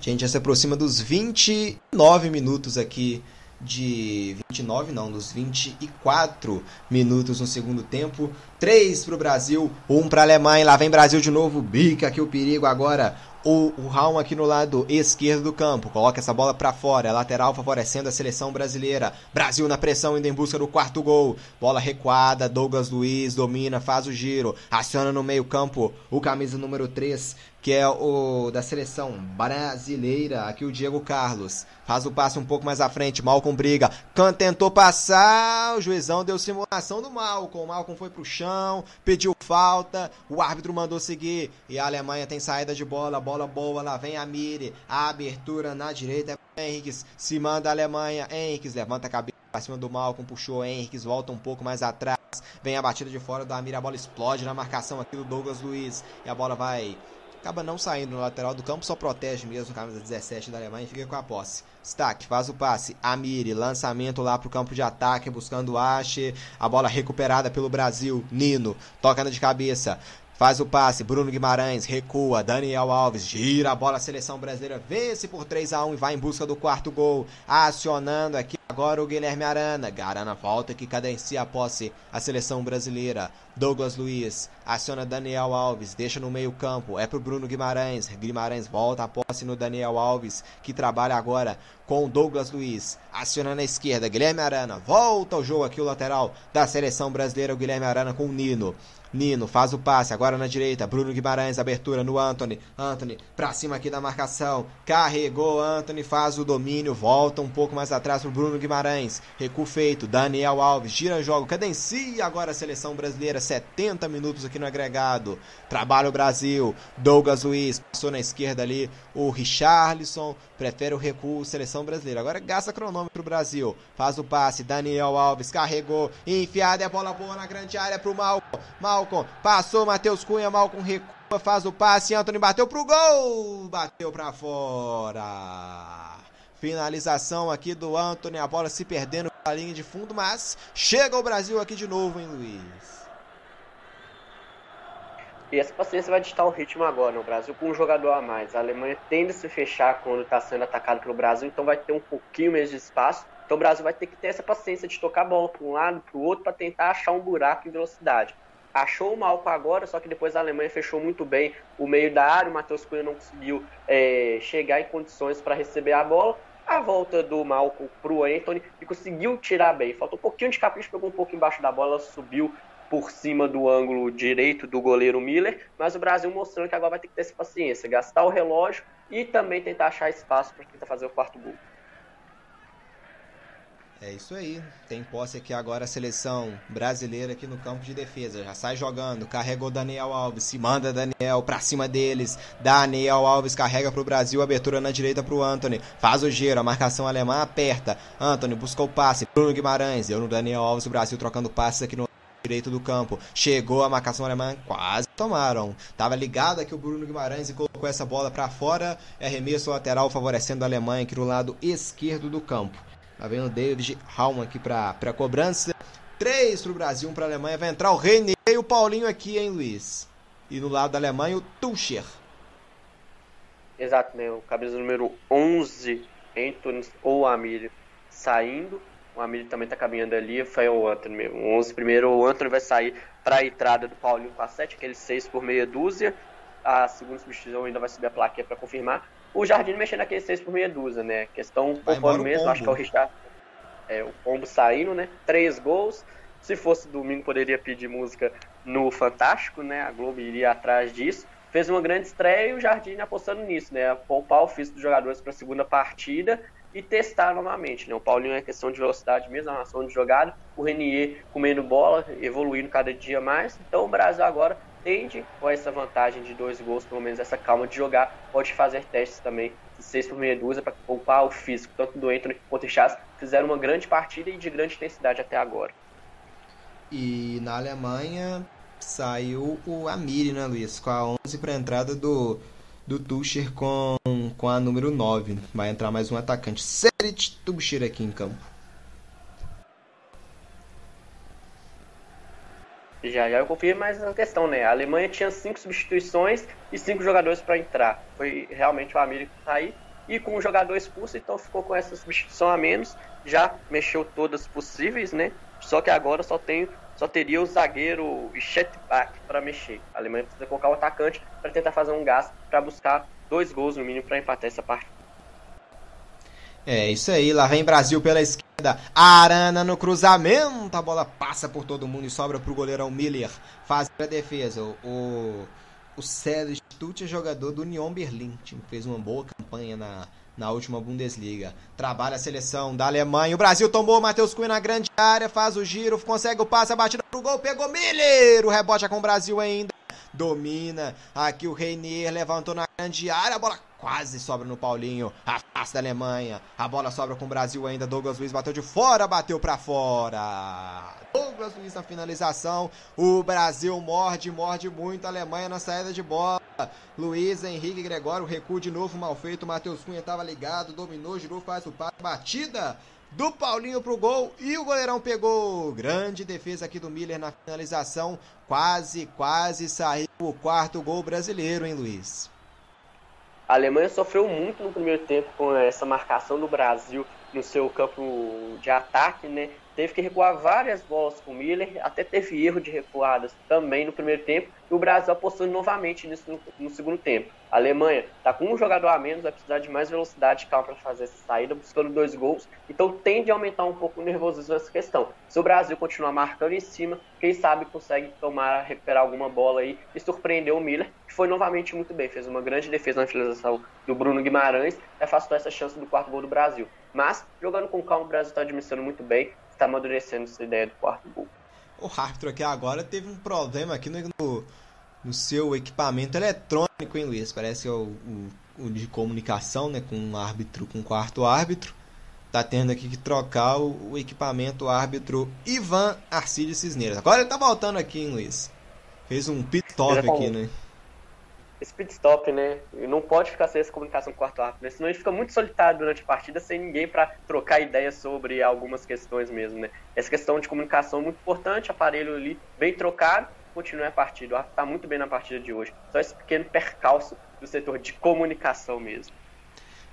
A gente já se aproxima dos 29 minutos aqui de 29 não, dos 24 minutos no segundo tempo. 3 para o Brasil, 1 para a Alemanha. Lá vem Brasil de novo, bica aqui o perigo agora. O, Raum aqui no lado esquerdo do campo. Coloca essa bola para fora. É lateral favorecendo a seleção brasileira. Brasil na pressão, indo em busca do quarto gol. Bola recuada. Douglas Luiz domina, faz o giro. Aciona no meio-campo o camisa número 3, que é o da seleção brasileira. Aqui o Diego Carlos. Faz o passe um pouco mais à frente. Malcom briga. Can tentou passar. O juizão deu simulação do Malcom. Malcom foi pro chão. Pediu falta. O árbitro mandou seguir. E a Alemanha tem saída de bola. Bola boa. Lá vem a Miri. A abertura na direita. Henriques se manda a Alemanha. Henriques levanta a cabeça pra cima do Malcom. Puxou Henriques. Volta um pouco mais atrás. Vem a batida de fora do Amir. A bola explode na marcação aqui do Douglas Luiz. E a bola vai acaba não saindo no lateral do campo, só protege mesmo camisa 17 da Alemanha e fica com a posse. Stack faz o passe, Amiri, lançamento lá pro campo de ataque, buscando o Ache, a bola recuperada pelo Brasil, Nino, toca na de cabeça, faz o passe, Bruno Guimarães, recua, Daniel Alves, gira a bola, a seleção brasileira vence por 3 a 1 e vai em busca do quarto gol, acionando aqui agora o Guilherme Arana, Arana volta que cadencia a posse a seleção brasileira, Douglas Luiz, aciona Daniel Alves, deixa no meio campo, é pro Bruno Guimarães, Guimarães volta a posse no Daniel Alves, que trabalha agora com Douglas Luiz, aciona na esquerda, Guilherme Arana, volta o jogo aqui o lateral da seleção brasileira, o Guilherme Arana com o Nino, Nino faz o passe, agora na direita, Bruno Guimarães, abertura no Anthony, Anthony pra cima aqui da marcação, carregou, Anthony faz o domínio, volta um pouco mais atrás pro Bruno Guimarães, recuo feito, Daniel Alves, gira jogo, cadencia agora a seleção brasileira, 70 minutos aqui no agregado, trabalha o Brasil, Douglas Luiz, passou na esquerda ali, o Richarlison, prefere o recuo, seleção brasileira, agora gasta cronômetro Brasil, faz o passe, Daniel Alves, carregou, enfiada, é bola boa na grande área pro Malcom, Malcom, passou, Matheus Cunha, Malcom recua, faz o passe, Anthony bateu pro gol, bateu pra fora. Finalização aqui do Anthony, a bola se perdendo pela linha de fundo, mas chega o Brasil aqui de novo, hein, Luiz? E essa paciência vai ditar o ritmo agora no Brasil com um jogador a mais. A Alemanha tende a se fechar quando está sendo atacado pelo Brasil, então vai ter um pouquinho menos de espaço. Então o Brasil vai ter que ter essa paciência de tocar a bola para um lado, para o outro, para tentar achar um buraco em velocidade. Achou o Malco agora, só que depois a Alemanha fechou muito bem o meio da área, o Matheus Cunha não conseguiu é, chegar em condições para receber a bola. A volta do Malco para o Anthony e conseguiu tirar bem. Faltou um pouquinho de capricho, pegou um pouco embaixo da bola, subiu por cima do ângulo direito do goleiro Miller, mas o Brasil mostrando que agora vai ter que ter essa paciência, gastar o relógio e também tentar achar espaço para tentar fazer o quarto gol. É isso aí. Tem posse aqui agora a seleção brasileira aqui no campo de defesa. Já sai jogando, carregou Daniel Alves, se manda Daniel pra cima deles. Daniel Alves carrega pro Brasil, abertura na direita pro Anthony. Faz o giro, a marcação alemã aperta. Anthony buscou o passe. Bruno Guimarães, deu no Daniel Alves, o Brasil trocando passes aqui no direito do campo. Chegou a marcação alemã, quase tomaram. Tava ligado aqui o Bruno Guimarães e colocou essa bola para fora. É arremesso lateral favorecendo a Alemanha aqui no lado esquerdo do campo. Tá vendo o David Raum aqui pra, pra cobrança. Três pro Brasil, um pra Alemanha. Vai entrar o René e o Paulinho aqui, hein, Luiz? E no lado da Alemanha, o Tucher. Exato, né? O camisa número 11 Anthony ou Amílio saindo. O Amílio também tá caminhando ali, foi o Anthony mesmo. O 11 primeiro, o Anthony vai sair para a entrada do Paulinho com a 7, aquele 6 por meia dúzia. A segunda substituição ainda vai subir a plaquinha para confirmar. O Jardim mexendo naquele 6 por meia dúzia, né? Questão conforme mesmo, acho que é o Richard. É, o Pombo saindo, né? Três gols. Se fosse domingo, poderia pedir música no Fantástico, né? A Globo iria atrás disso. Fez uma grande estreia e o Jardim apostando nisso, né? Poupar o físico dos jogadores para a segunda partida e testar novamente, né? O Paulinho é questão de velocidade mesmo, ação de jogada. O Renier comendo bola, evoluindo cada dia mais. Então o Brasil agora tende com essa vantagem de dois gols, pelo menos essa calma de jogar, pode fazer testes também de seis por meia dúzia para poupar o físico, tanto do Anthony quanto do Chas. Fizeram uma grande partida e de grande intensidade até agora. E na Alemanha saiu o Amiri, né, Luiz? Com a 11 para entrada do, do Tuchel com, com a número 9. Vai entrar mais um atacante. Serit Tuchel aqui em campo. Já já eu confirmo mais uma questão, né? A Alemanha tinha cinco substituições e cinco jogadores para entrar. Foi realmente o Amir que tá. E com o jogador expulso, então ficou com essa substituição a menos. Já mexeu todas possíveis, né? Só que agora só tem só teria o zagueiro Schetbach para mexer. A Alemanha precisa colocar o atacante para tentar fazer um gás para buscar dois gols no mínimo para empatar essa partida. É isso aí, lá vem Brasil pela esquerda. Arana no cruzamento. A bola passa por todo mundo e sobra pro goleirão Miller. Faz a defesa. O, o Sérgio Stutz é jogador do Union Berlim. O time fez uma boa campanha na, na última Bundesliga. Trabalha a seleção da Alemanha. O Brasil tomou o Matheus Cunha na grande área. Faz o giro, consegue o passe, a batida pro gol. Pegou Miller. O rebote é com o Brasil ainda. Domina. Aqui o Reinier levantou na grande área. A bola quase sobra no Paulinho. Afasta a Alemanha. A bola sobra com o Brasil ainda. Douglas Luiz bateu de fora, bateu pra fora. Douglas Luiz na finalização. O Brasil morde, morde muito a Alemanha na saída de bola. Luiz Henrique Gregório, recuo de novo, mal feito. Matheus Cunha estava ligado, dominou, girou, faz o passe, batida do Paulinho pro gol e o goleirão pegou. Grande defesa aqui do Miller na finalização. Quase, quase saiu o quarto gol brasileiro, hein, Luiz? A Alemanha sofreu muito no primeiro tempo com essa marcação do Brasil no seu campo de ataque, né? Teve que recuar várias bolas com o Miller, até teve erro de recuadas também no primeiro tempo, e o Brasil apostando novamente nisso no, no segundo tempo. A Alemanha está com um jogador a menos, vai precisar de mais velocidade e calma para fazer essa saída, buscando dois gols, então tende a aumentar um pouco o nervosismo nessa questão. Se o Brasil continuar marcando em cima, quem sabe consegue tomar, recuperar alguma bola aí e surpreender o Miller, que foi novamente muito bem, fez uma grande defesa na finalização do Bruno Guimarães afastou essa chance do quarto gol do Brasil. Mas, jogando com calma, o Brasil está administrando muito bem, está amadurecendo essa ideia do quarto gol. O árbitro aqui agora teve um problema aqui no, no seu equipamento eletrônico, hein, Luiz? Parece que é o, o, o de comunicação, né, com um árbitro, com o quarto árbitro. Tá tendo aqui que trocar o, o equipamento árbitro Ivan Arcílio Cisneiros. Agora ele tá voltando aqui, hein, Luiz? Fez um pit stop Exatamente. aqui, né? Esse pit stop, né? E não pode ficar sem essa comunicação com o quarto árbitro, né? Senão gente fica muito solitário durante a partida, sem ninguém para trocar ideias sobre algumas questões mesmo, né? Essa questão de comunicação é muito importante, aparelho ali bem trocado, continua a partida. O árbitro tá muito bem na partida de hoje. Só esse pequeno percalço do setor de comunicação mesmo.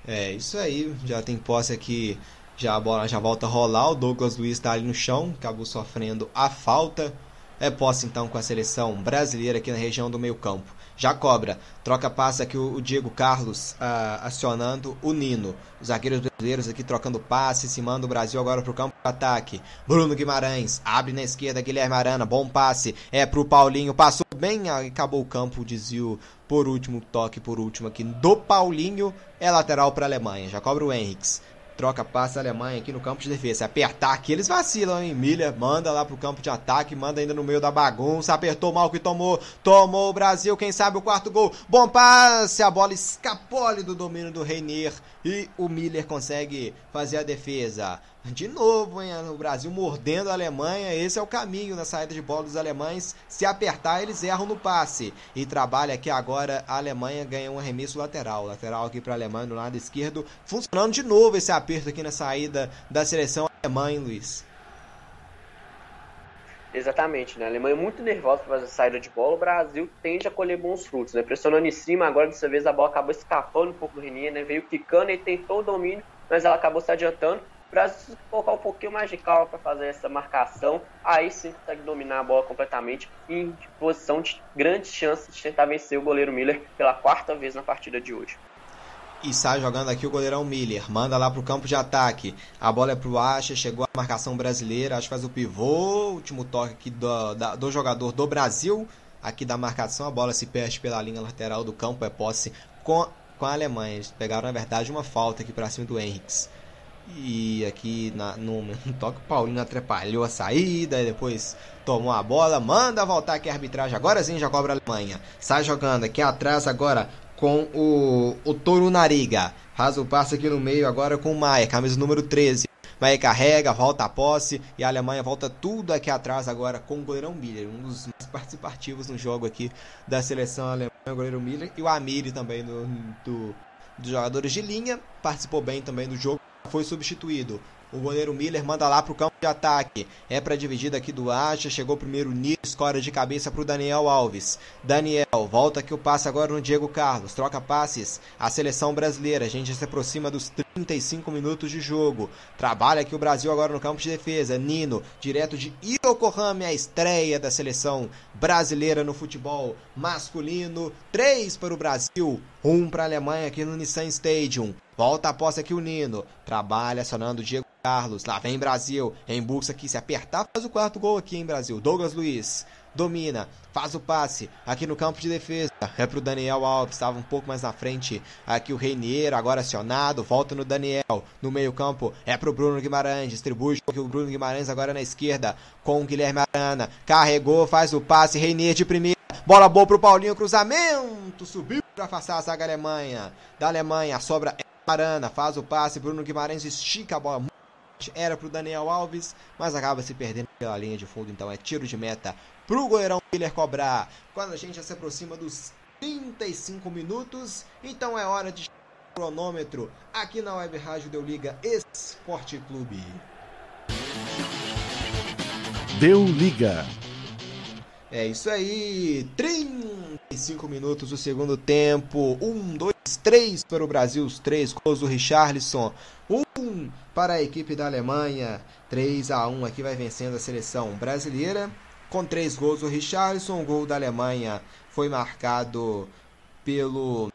É, isso aí. Já tem posse aqui. Já a bola já volta a rolar. O Douglas Luiz está ali no chão. Acabou sofrendo a falta. É posse então com a seleção brasileira aqui na região do meio campo. Já cobra. Troca passa aqui o, o Diego Carlos ah, acionando o Nino. Os zagueiros brasileiros aqui trocando passe. Se manda o Brasil agora pro campo de ataque. Bruno Guimarães abre na esquerda. Guilherme Arana. Bom passe. É pro Paulinho. Passou bem. ah, Acabou o campo. Desvio por último. Toque por último aqui do Paulinho. É lateral para a Alemanha. Já cobra o Henriks. Troca passa a Alemanha aqui no campo de defesa. Apertar aqui, eles vacilam, hein? Miller manda lá pro campo de ataque, manda ainda no meio da bagunça. Apertou mal que tomou. Tomou o Brasil, quem sabe o quarto gol. Bom passe, a bola escapole do domínio do Reinier. E o Miller consegue fazer a defesa. De novo, hein? O Brasil mordendo a Alemanha. Esse é o caminho na saída de bola dos alemães. Se apertar, eles erram no passe. E trabalha aqui agora. A Alemanha ganha um arremesso lateral. Lateral aqui para a Alemanha no lado esquerdo. Funcionando de novo esse aperto aqui na saída da seleção alemã, hein, Luiz? Exatamente, né? A Alemanha é muito nervosa para fazer a saída de bola, o Brasil tende a colher bons frutos, né? Pressionando em cima, agora dessa vez a bola acabou escapando um pouco do Renier, né? Veio quicando, ele tentou o domínio, mas ela acabou se adiantando. Brasil colocar um pouquinho mais de calma para fazer essa marcação, aí sim consegue dominar a bola completamente em posição de grandes chances de tentar vencer o goleiro Miller pela quarta vez na partida de hoje. E sai jogando aqui o goleirão Miller. Manda lá pro campo de ataque. A bola é pro Acha. Chegou a marcação brasileira. Acho que faz o pivô. Último toque aqui do, da, do jogador do Brasil. Aqui da marcação. A bola se perde pela linha lateral do campo. É posse com, com a Alemanha. Eles pegaram, na verdade, uma falta aqui pra cima do Henriques. E aqui na, no, no toque, o Paulinho atrapalhou a saída. E depois tomou a bola. Manda voltar aqui a arbitragem. Agora sim já cobra a Alemanha. Sai jogando aqui atrás agora com o, o Toru Nariga. Faz o passe aqui no meio agora com o Maia, camisa número 13. Maia carrega, volta a posse e a Alemanha volta tudo aqui atrás agora com o goleirão Miller, um dos mais participativos no jogo aqui da seleção alemã, o goleiro Miller. E o Amiri também do, do, dos jogadores de linha, participou bem também do jogo, foi substituído. O goleiro Miller manda lá pro campo de ataque. É para dividida aqui do Acha. Chegou primeiro Nilo, escora de cabeça pro Daniel Alves. Daniel, volta que o passe agora no Diego Carlos. Troca passes. A seleção brasileira. A gente se aproxima dos 35 minutos de jogo. Trabalha aqui o Brasil agora no campo de defesa. Nino, direto de Yokohama, a estreia da seleção brasileira no futebol masculino. 3 para o Brasil, 1 um para a Alemanha aqui no Nissan Stadium. Volta a posse aqui o Nino. Trabalha acionando o Diego Carlos. Lá vem Brasil. Em busca aqui. Se apertar, faz o quarto gol aqui em Brasil. Douglas Luiz. Domina. Faz o passe. Aqui no campo de defesa. É pro Daniel Alves. Estava um pouco mais na frente. Aqui o Reinier. Agora acionado. Volta no Daniel. No meio campo. É pro Bruno Guimarães. Distribui o Bruno Guimarães agora na esquerda. Com o Guilherme Arana. Carregou. Faz o passe. Reinier de primeira. Bola boa pro Paulinho. Cruzamento. Subiu para afastar a zaga Alemanha. Da Alemanha. Sobra é Arana faz o passe, Bruno Guimarães estica a bola. Era pro Daniel Alves, mas acaba se perdendo pela linha de fundo, então é tiro de meta pro goleirão Miller cobrar. Quando a gente já se aproxima dos 35 minutos, então é hora de cronômetro aqui na Web Rádio Deu Liga Esporte Clube. Deu Liga. É isso aí, 35 minutos do segundo tempo, 1, 2, 3 para o Brasil, os 3 gols do Richarlison, 1 para a equipe da Alemanha, 3 a 1 aqui vai vencendo a seleção brasileira, com 3 gols do Richarlison, o gol da Alemanha foi marcado pelo,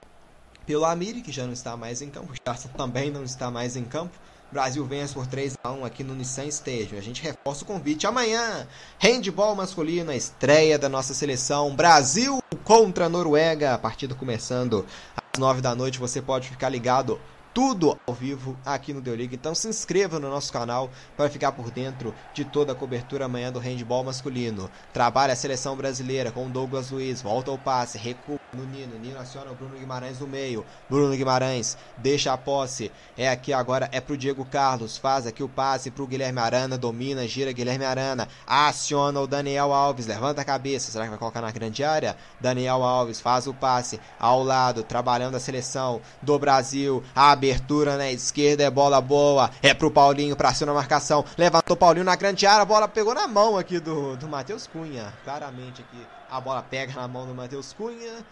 pelo Amiri, que já não está mais em campo, o Richarlison também não está mais em campo, Brasil vence por 3 a 1 aqui no Nissan Stadium. A gente reforça o convite amanhã. Handball masculino, a estreia da nossa seleção. Brasil contra Noruega. A partida começando às 9 da noite. Você pode ficar ligado tudo ao vivo aqui no Deu Liga. Então se inscreva no nosso canal para ficar por dentro de toda a cobertura amanhã do handball masculino. Trabalha a seleção brasileira com Douglas Luiz, volta ao passe, recua no Nino, Nino aciona o Bruno Guimarães no meio. Bruno Guimarães deixa a posse. É aqui agora é pro Diego Carlos, faz aqui o passe pro Guilherme Arana, domina, gira Guilherme Arana, aciona o Daniel Alves, levanta a cabeça, será que vai colocar na grande área? Daniel Alves faz o passe ao lado, trabalhando a seleção do Brasil. A abertura na esquerda, é bola boa, é pro Paulinho, pra cima na marcação, levantou Paulinho na grande área, a bola pegou na mão aqui do, do Matheus Cunha, claramente aqui a bola pega na mão do Matheus Cunha,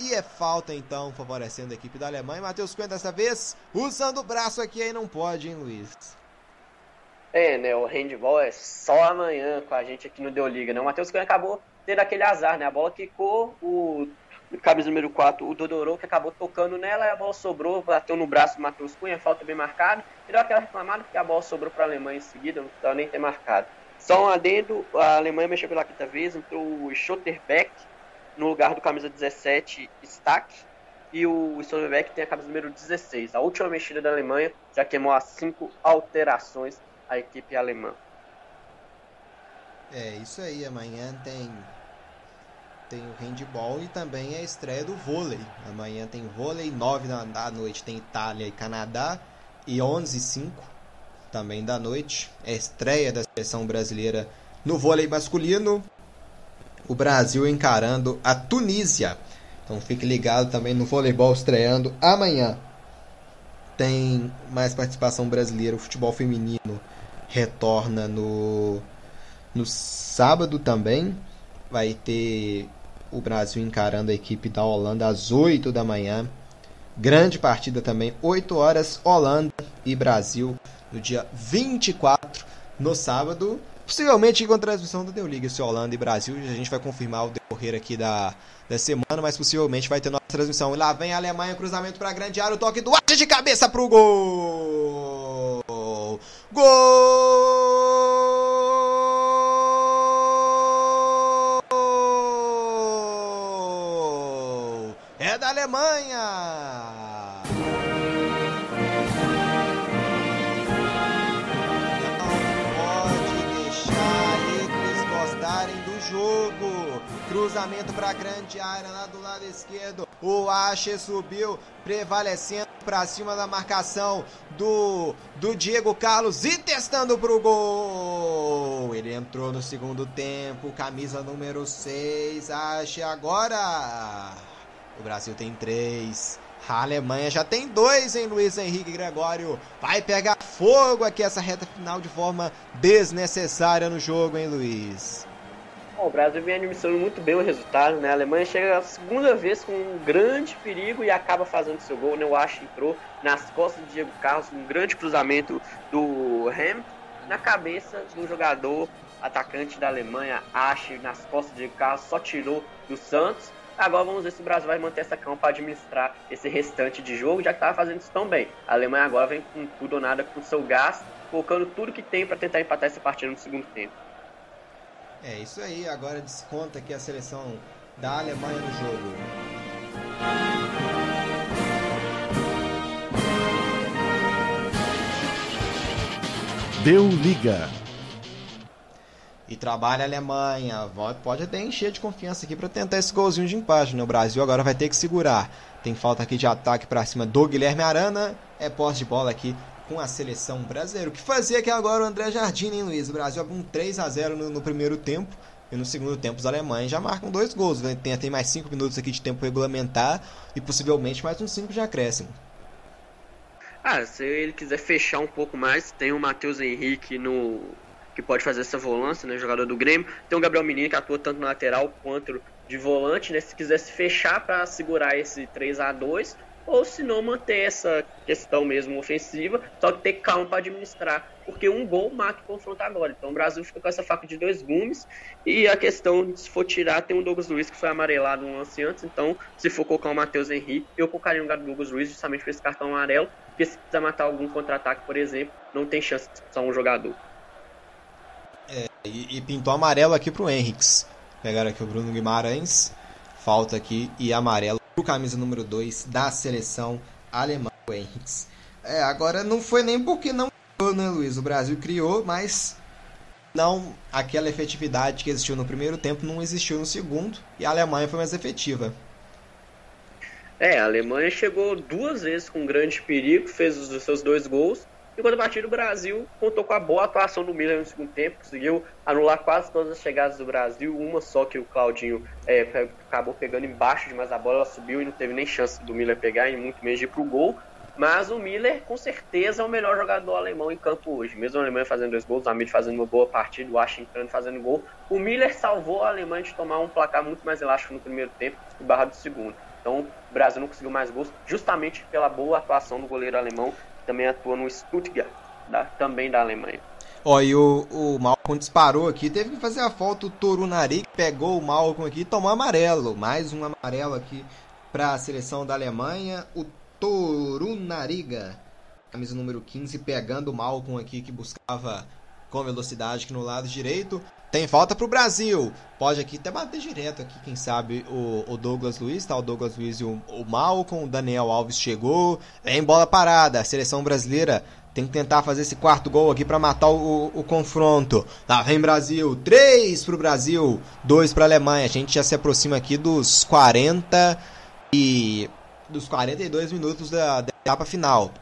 e é falta então, favorecendo a equipe da Alemanha, Matheus Cunha dessa vez, usando o braço aqui. Aí não pode, hein Luiz? É, né, o handball é só amanhã com a gente aqui no Deu Liga, né, o Matheus Cunha acabou tendo aquele azar, né, a bola quicou, o camisa número 4, o Dodorô, que acabou tocando nela, a bola sobrou, bateu no braço do Matheus Cunha, falta bem marcada, e deu aquela reclamada porque a bola sobrou para a Alemanha em seguida, não precisava nem ter marcado. Só um adendo, a Alemanha mexeu pela quinta vez, entrou o Schotterbeck no lugar do camisa 17, Stack, e o Stolberbeck tem a camisa número 16. A última mexida da Alemanha já queimou as cinco alterações a equipe alemã. É, isso aí, amanhã tem tem o handball e também a estreia do vôlei. Amanhã tem vôlei, 9 da noite tem Itália e Canadá e 11 e 5 também da noite. É a estreia da seleção brasileira no vôlei masculino. O Brasil encarando a Tunísia. Então fique ligado também no voleibol estreando amanhã. Tem mais participação brasileira, o futebol feminino retorna no no sábado também. Vai ter o Brasil encarando a equipe da Holanda às 8 da manhã. Grande partida também, 8 horas, Holanda e Brasil no dia 24, no sábado. Possivelmente com transmissão da Liga, se Holanda e Brasil. A gente vai confirmar o decorrer aqui da, da semana, mas possivelmente vai ter nossa transmissão. E lá vem a Alemanha, cruzamento para grande área, o toque do Arte de cabeça pro gol! Gol! É da Alemanha! Não pode deixar eles gostarem do jogo. Cruzamento para grande área lá do lado esquerdo. O Ache subiu, prevalecendo para cima da marcação do, do Diego Carlos e testando pro gol. Ele entrou no segundo tempo, camisa número 6. Ache agora. O Brasil tem três. A Alemanha já tem dois, hein, Luiz Henrique Gregório? Vai pegar fogo aqui essa reta final de forma desnecessária no jogo, hein, Luiz? Bom, o Brasil vem administrando muito bem o resultado, né? A Alemanha chega a segunda vez com um grande perigo e acaba fazendo seu gol, né? O Ash entrou nas costas de Diego Carlos, um grande cruzamento do Ham na cabeça do jogador atacante da Alemanha, Ash, nas costas de Diego Carlos, só tirou do Santos. Agora vamos ver se o Brasil vai manter essa calma para administrar esse restante de jogo, já que estava fazendo isso tão bem. A Alemanha agora vem com tudo ou nada com seu gás, colocando tudo que tem para tentar empatar essa partida no segundo tempo. É isso aí, agora desconta aqui a seleção da Alemanha no jogo. Deu liga. E trabalha a Alemanha. Pode até encher de confiança aqui para tentar esse golzinho de empate. Né? O Brasil agora vai ter que segurar. Tem falta aqui de ataque para cima do Guilherme Arana. É posse de bola aqui com a seleção brasileira. O que fazia aqui agora o André Jardim, hein, Luiz? O Brasil abriu um 3 a 0 no, no primeiro tempo. E no segundo tempo os alemães já marcam dois gols. né? Tem, tem mais 5 minutos aqui de tempo regulamentar. E possivelmente mais uns 5 de acréscimo. Ah, se ele quiser fechar um pouco mais, tem o Matheus Henrique no que pode fazer essa volância, né, jogador do Grêmio. Tem o Gabriel Menino que atua tanto na lateral quanto de volante, né, se quiser se fechar para segurar esse 3 a 2 ou se não manter essa questão mesmo ofensiva, só que ter calma para administrar, porque um gol mata o confronto agora. Então o Brasil fica com essa faca de dois gumes e a questão se for tirar tem o Douglas Luiz que foi amarelado um lance antes, então se for colocar o Matheus Henrique, eu colocaria o Douglas Luiz justamente por esse cartão amarelo, porque se quiser matar algum contra-ataque, por exemplo, não tem chance de expulsar um jogador. E, e pintou amarelo aqui pro Henriques. Pegaram aqui o Bruno Guimarães. Falta aqui e amarelo pro camisa número 2 da seleção alemã, o Henriques. É, agora não foi nem porque não criou, né, Luiz? O Brasil criou, mas não aquela efetividade que existiu no primeiro tempo não existiu no segundo. E a Alemanha foi mais efetiva. É, a Alemanha chegou duas vezes com grande perigo, fez os seus dois gols. Enquanto a partida do Brasil contou com a boa atuação do Miller no segundo tempo, conseguiu anular quase todas as chegadas do Brasil, uma só que o Claudinho é, acabou pegando embaixo demais a bola, ela subiu e não teve nem chance do Miller pegar, e muito menos de ir pro gol. Mas o Miller, com certeza, é o melhor jogador alemão em campo hoje. Mesmo a Alemanha fazendo dois gols, o Amir fazendo uma boa partida, o Ash entrando fazendo gol. O Miller salvou a Alemanha de tomar um placar muito mais elástico no primeiro tempo e barra do segundo. Então, o Brasil não conseguiu mais gols, justamente pela boa atuação do goleiro alemão, também atua no Stuttgart, da- também da Alemanha. Ó, e o, o disparou aqui, teve que fazer a falta. O Torunari pegou o Malcolm aqui e tomou amarelo. Mais um amarelo aqui para a seleção da Alemanha. O Torunariga, camisa número 15, pegando o Malcolm aqui que buscava com velocidade aqui no lado direito. Tem falta pro Brasil. Pode aqui até bater direto aqui, quem sabe, o, o Douglas Luiz, tá? O Douglas Luiz e o, o Malcolm. O Daniel Alves chegou. Vem bola parada. A seleção brasileira tem que tentar fazer esse quarto gol aqui para matar o, o, o confronto. Lá vem Brasil. 3 pro Brasil, 2 pra Alemanha. A gente já se aproxima aqui dos 40 e dos 42 minutos da, da etapa final.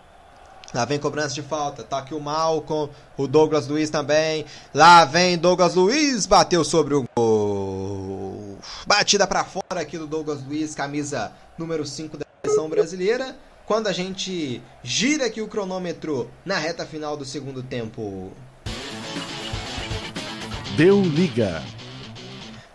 Lá vem cobrança de falta. Tá aqui o Malcolm, o Douglas Luiz também. Lá vem Douglas Luiz, bateu sobre o gol. Batida para fora aqui do Douglas Luiz, camisa número 5 da seleção brasileira. Quando a gente gira aqui o cronômetro na reta final do segundo tempo. Deu liga.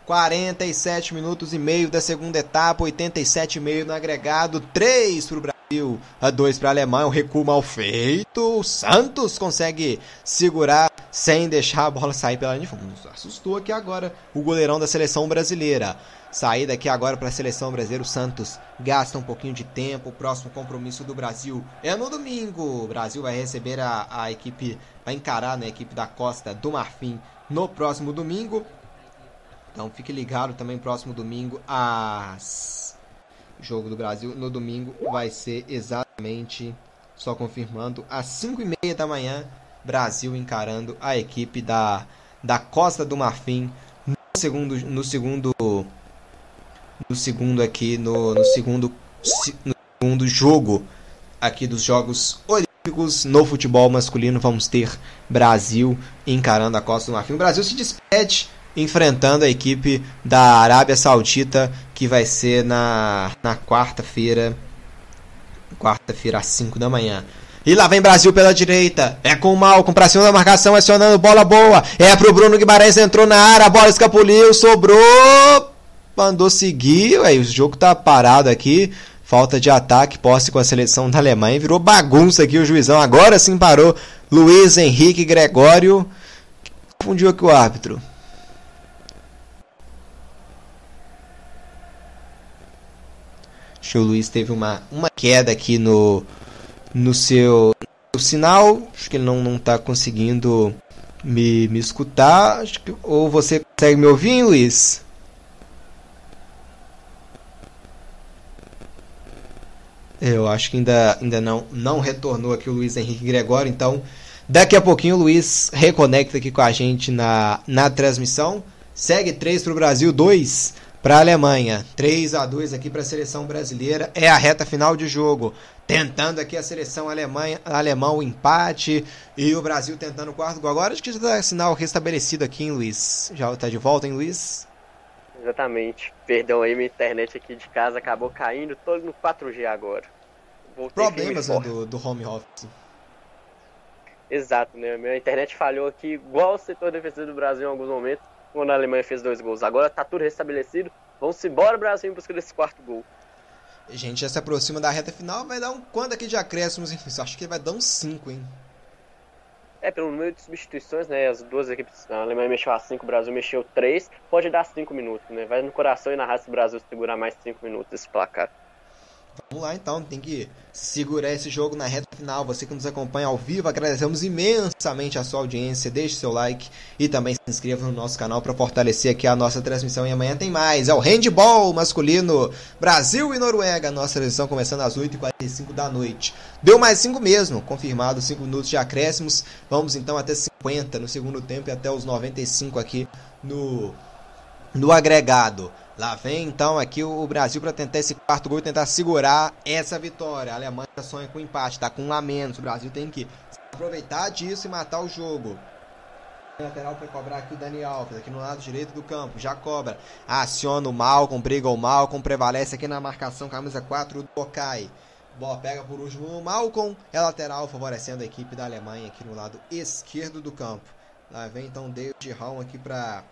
47 minutos e meio da segunda etapa, 87 e meio no agregado, 3 pro Brasil, Brasil, a 2 para a Alemanha, um recuo mal feito. O Santos consegue segurar sem deixar a bola sair pela linha. de fundo. Assustou aqui agora o goleirão da seleção brasileira. Saída aqui agora para a seleção brasileira. O Santos gasta um pouquinho de tempo. O próximo compromisso do Brasil é no domingo. O Brasil vai receber a, a equipe, vai encarar né, a equipe da Costa do Marfim no próximo domingo. Então fique ligado também próximo domingo às jogo do Brasil no domingo vai ser exatamente só confirmando às 5 e meia da manhã Brasil encarando a equipe da, da Costa do Marfim no segundo no segundo no segundo aqui no, no segundo no segundo jogo aqui dos Jogos Olímpicos no futebol masculino vamos ter Brasil encarando a Costa do Marfim. O Brasil se despede enfrentando a equipe da Arábia Saudita, que vai ser na, na quarta-feira, quarta-feira às 5 da manhã. E lá vem Brasil pela direita. É com o Malcom pra cima da marcação, acionando bola boa. É pro Bruno Guimarães, entrou na área, a bola escapuliu, sobrou. Mandou seguir. Ué, o jogo tá parado aqui. Falta de ataque, posse com a seleção da Alemanha. Virou bagunça aqui o juizão. Agora sim parou. Luiz Henrique Gregório. Confundiu aqui o árbitro. O Luiz teve uma, uma queda aqui no, no seu no sinal. Acho que ele não, não tá conseguindo me, me escutar. Acho que, ou você consegue me ouvir, Luiz? Eu acho que ainda, ainda não, não retornou aqui o Luiz Henrique Gregório, então daqui a pouquinho o Luiz reconecta aqui com a gente na, na transmissão. Segue 3 para o Brasil, 2 para a Alemanha. 3 a 2 aqui para a seleção brasileira. É a reta final de jogo. Tentando aqui a seleção alemanha, alemã o empate e o Brasil tentando o quarto gol. Agora acho que já está sinal restabelecido aqui, hein, Luiz? Já está de volta, hein, Luiz? Exatamente. Perdão aí, minha internet aqui de casa acabou caindo, tô no 4G agora. Voltei Problemas né, do, do home office. Exato, né? Minha internet falhou aqui, igual o setor defensivo do Brasil em alguns momentos, quando a Alemanha fez dois gols. Agora tá tudo restabelecido. Vamos embora, Brasil, em busca desse quarto gol. A gente já se aproxima da reta final. Vai dar um quanto aqui de acréscimos? Enfim, acho que vai dar uns 5, hein? É, pelo número de substituições, né? As duas equipes, a Alemanha mexeu a 5, o Brasil mexeu 3. Pode dar 5 minutos, né? Vai no coração e na raça do Brasil segurar mais 5 minutos esse placar. Vamos lá então, tem que segurar esse jogo na reta final. Você que nos acompanha ao vivo, agradecemos imensamente a sua audiência. Deixe seu like e também se inscreva no nosso canal para fortalecer aqui a nossa transmissão. E amanhã tem mais. É o handball masculino Brasil e Noruega. Nossa transmissão começando às 8h45 da noite. Deu mais 5 mesmo, confirmado 5 minutos de acréscimos. Vamos então até 50 no segundo tempo e até os 95 aqui no, no agregado. Lá vem então aqui o Brasil para tentar esse quarto gol e tentar segurar essa vitória. A Alemanha sonha com empate, tá com um a menos. O Brasil tem que aproveitar disso e matar o jogo. Lateral para cobrar aqui o Dani Alves, aqui no lado direito do campo, já cobra. Aciona o Malcom, briga o Malcom, prevalece aqui na marcação, camisa 4 do Okai. Bola pega por último o Malcom, é lateral, favorecendo a equipe da Alemanha aqui no lado esquerdo do campo. Lá vem então David Raum aqui para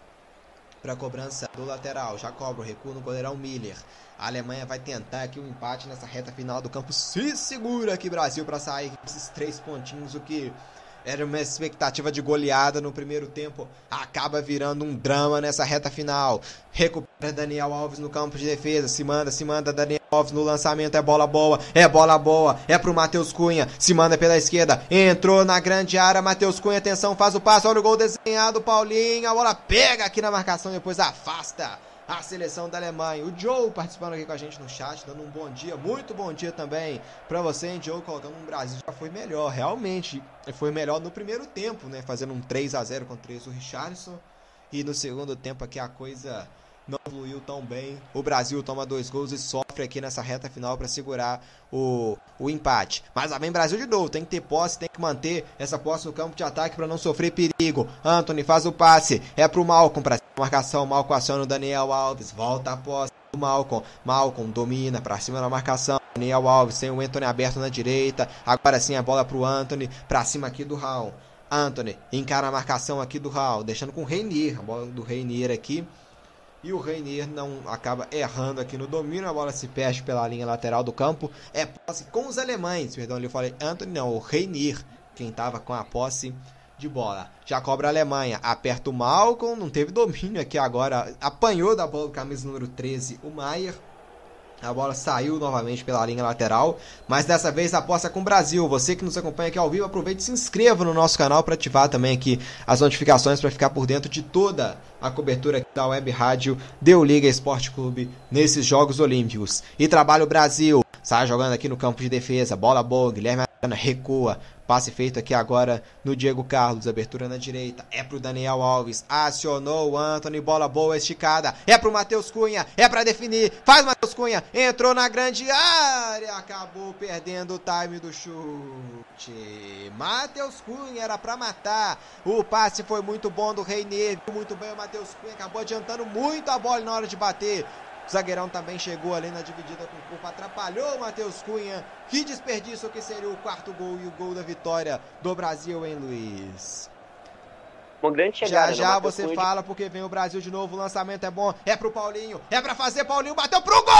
para cobrança do lateral. Já cobra o recuo no goleirão Miller. A Alemanha vai tentar aqui um empate nessa reta final do campo. Se segura aqui, Brasil, para sair esses três pontinhos. O que era uma expectativa de goleada no primeiro tempo. Acaba virando um drama nessa reta final. Recupera Daniel Alves no campo de defesa. Se manda, se manda Daniel Alves no lançamento. É bola boa, é bola boa. É pro Matheus Cunha. Se manda pela esquerda. Entrou na grande área. Matheus Cunha, atenção, faz o passo. Olha o gol desenhado. Paulinho. A bola pega aqui na marcação. Depois afasta a seleção da Alemanha. O Joe participando aqui com a gente no chat, dando um bom dia, muito bom dia também para você, hein, Joe, colocando um Brasil já foi melhor, realmente foi melhor no primeiro tempo, né, fazendo um 3 a 0 contra o Richardson, e no segundo tempo aqui a coisa não fluiu tão bem. O Brasil toma dois gols e sofre aqui nessa reta final para segurar o, o empate. Mas lá vem Brasil de novo, tem que ter posse, tem que manter essa posse no campo de ataque para não sofrer perigo. Anthony faz o passe, é pro Malcom para marcação, Malcom aciona o Daniel Alves, volta a posse do Malcom. Malcom domina para cima da marcação. Daniel Alves tem o Anthony aberto na direita. Agora sim a bola pro Anthony para cima aqui do Raul. Anthony encara a marcação aqui do Raul, deixando com o Reinier, a bola do Reinier aqui E o Reinier não acaba errando aqui no domínio, a bola se perde pela linha lateral do campo. É posse com os alemães, perdão, eu falei Anthony, não, o Reinier, quem estava com a posse de bola. Já cobra a Alemanha, aperta o Malcolm, não teve domínio aqui agora, apanhou da bola do camisa número 13, o Maier. A bola saiu novamente pela linha lateral, mas dessa vez a aposta é com o Brasil. Você que nos acompanha aqui ao vivo, aproveite e se inscreva no nosso canal para ativar também aqui as notificações para ficar por dentro de toda a cobertura da Web Rádio Deu Liga Esporte Clube nesses Jogos Olímpicos. E trabalha o Brasil, sai jogando aqui no campo de defesa, bola boa, Guilherme Arana recua, Passe feito aqui agora no Diego Carlos. Abertura na direita. É pro Daniel Alves. Acionou o Anthony. Bola boa esticada. É pro Matheus Cunha. É para definir. Faz Matheus Cunha. Entrou na grande área. Acabou perdendo o time do chute. Matheus Cunha era para matar. O passe foi muito bom do Reiner. Muito bem o Matheus Cunha. Acabou adiantando muito a bola na hora de bater. O zagueirão também chegou ali na dividida com o corpo, atrapalhou o Matheus Cunha. Que desperdício que seria o quarto gol e o gol da vitória do Brasil, hein, Luiz? Uma grande chegada. Já já você Cunha fala porque vem o Brasil de novo, o lançamento é bom, é pro Paulinho, é para fazer, Paulinho bateu pro gol!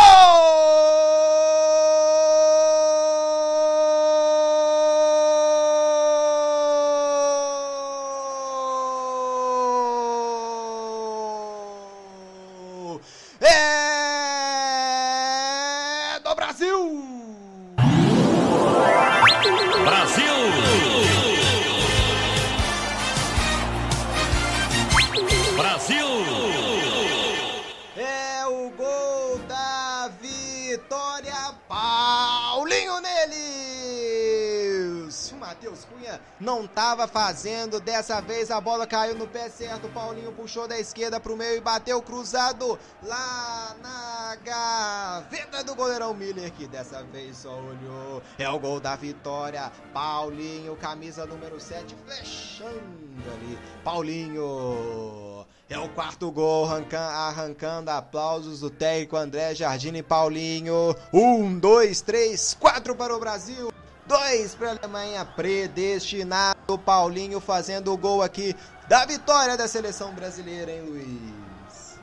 Não estava fazendo. Dessa vez a bola caiu no pé certo. Paulinho puxou da esquerda para o meio e bateu cruzado lá na gaveta do goleirão Miller, que dessa vez só olhou. É o gol da vitória. Paulinho, camisa número 7, fechando ali. Paulinho. É o quarto gol, arrancando aplausos do técnico André Jardine Paulinho. Um, dois, três, quatro para o Brasil. 2 para a Alemanha, predestinado. Paulinho fazendo o gol aqui da vitória da seleção brasileira, hein, Luiz?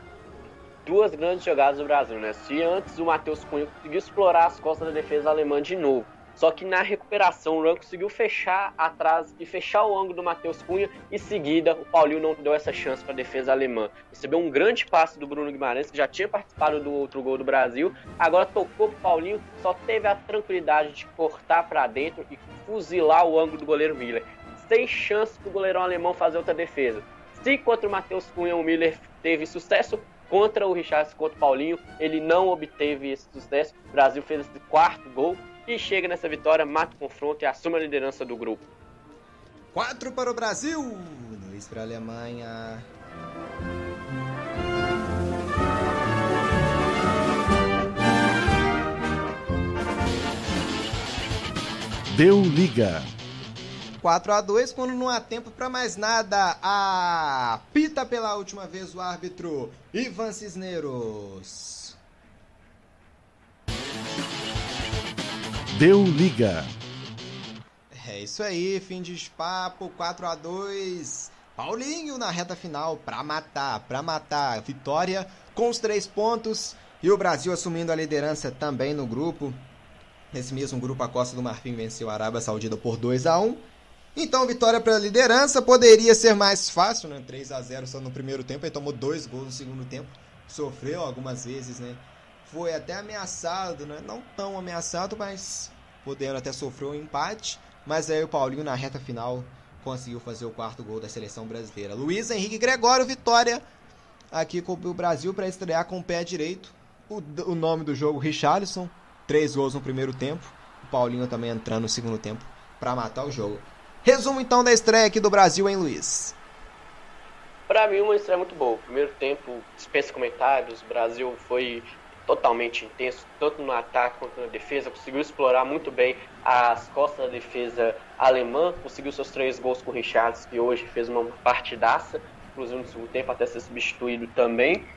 Duas grandes jogadas do Brasil, né? Se antes o Matheus Cunha conseguiu explorar as costas da defesa alemã de novo só que na recuperação o Run conseguiu fechar atrás e fechar o ângulo do Matheus Cunha. Em seguida, o Paulinho não deu essa chance para a defesa alemã. Recebeu um grande passe do Bruno Guimarães, que já tinha participado do outro gol do Brasil. Agora tocou pro Paulinho, só teve a tranquilidade de cortar para dentro e fuzilar o ângulo do goleiro Miller. Sem chance para o goleirão alemão fazer outra defesa. Se contra o Matheus Cunha o Miller teve sucesso, contra o Richardson, contra o Paulinho, ele não obteve esse sucesso. O Brasil fez esse quarto gol e chega nessa vitória, mata o confronto e assume a liderança do grupo. 4 para o Brasil, Luiz para a Alemanha. Deu liga. 4 a 2 quando não há tempo para mais nada. Apita pela última vez o árbitro Ivan Cisneros. Deu liga. É isso aí, fim de papo, 4 a 2 Paulinho na reta final para matar, para matar. Vitória com os três pontos e o Brasil assumindo a liderança também no grupo. Nesse mesmo grupo, a Costa do Marfim venceu a Arábia Saudita por 2 a 1 Então, vitória para a liderança poderia ser mais fácil, né? 3 a 0 só no primeiro tempo, aí tomou dois gols no segundo tempo. Sofreu algumas vezes, né? Foi até ameaçado, né? Não tão ameaçado, mas podendo até sofrer um empate. Mas aí o Paulinho na reta final conseguiu fazer o quarto gol da seleção brasileira. Luiz Henrique Gregório, vitória aqui com o Brasil para estrear com o pé direito. O, o nome do jogo, Richarlison. Três gols no primeiro tempo. O Paulinho também entrando no segundo tempo para matar o jogo. Resumo então da estreia aqui do Brasil, hein, Luiz? Para mim, uma estreia muito boa. Primeiro tempo, dispensa comentários. O Brasil foi totalmente intenso, tanto no ataque quanto na defesa, conseguiu explorar muito bem as costas da defesa alemã, conseguiu seus três gols com o Richards, que hoje fez uma partidaça, inclusive no segundo tempo até ser substituído também.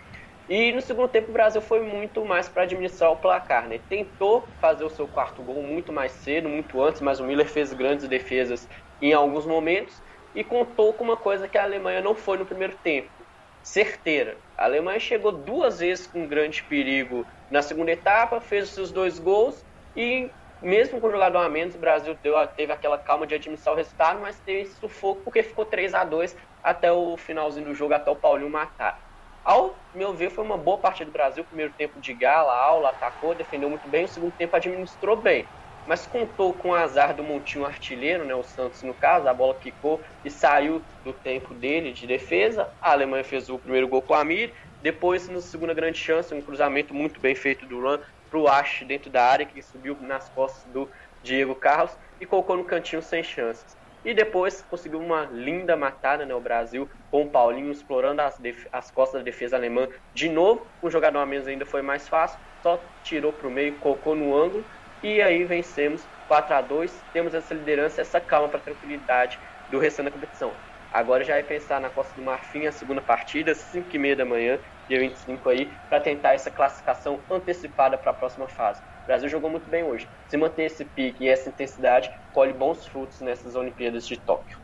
E no segundo tempo o Brasil foi muito mais para administrar o placar, né? Tentou fazer o seu quarto gol muito mais cedo, muito antes, mas o Miller fez grandes defesas em alguns momentos e contou com uma coisa que a Alemanha não foi no primeiro tempo, certeira. A Alemanha chegou duas vezes com grande perigo na segunda etapa, fez os seus dois gols e mesmo com o jogador a menos, o Brasil deu, teve aquela calma de administrar o resultado, mas teve sufoco porque ficou 3 a 2 até o finalzinho do jogo, até o Paulinho matar. Ao meu ver, foi uma boa partida do Brasil. Primeiro tempo de gala, aula, atacou, defendeu muito bem. O segundo tempo administrou bem. Mas contou com o azar do Montinho artilheiro, né, o Santos no caso. A bola quicou e saiu do tempo dele de defesa. A Alemanha fez o primeiro gol com o Amir. Depois, na segunda grande chance, um cruzamento muito bem feito do Luan para o Ash dentro da área, que subiu nas costas do Diego Carlos e colocou no cantinho sem chances. E depois conseguiu uma linda matada, né, o Brasil, com o Paulinho explorando as, as costas da defesa alemã de novo. O jogador a menos ainda foi mais fácil, só tirou para o meio, colocou no ângulo e aí vencemos 4 a 2 Temos essa liderança, essa calma para tranquilidade do restante da competição. Agora já é pensar na Costa do Marfim, a segunda partida, 5 e meia da manhã, dia 25 aí, para tentar essa classificação antecipada para a próxima fase. O Brasil jogou muito bem hoje. Se manter esse pique e essa intensidade, colhe bons frutos nessas Olimpíadas de Tóquio.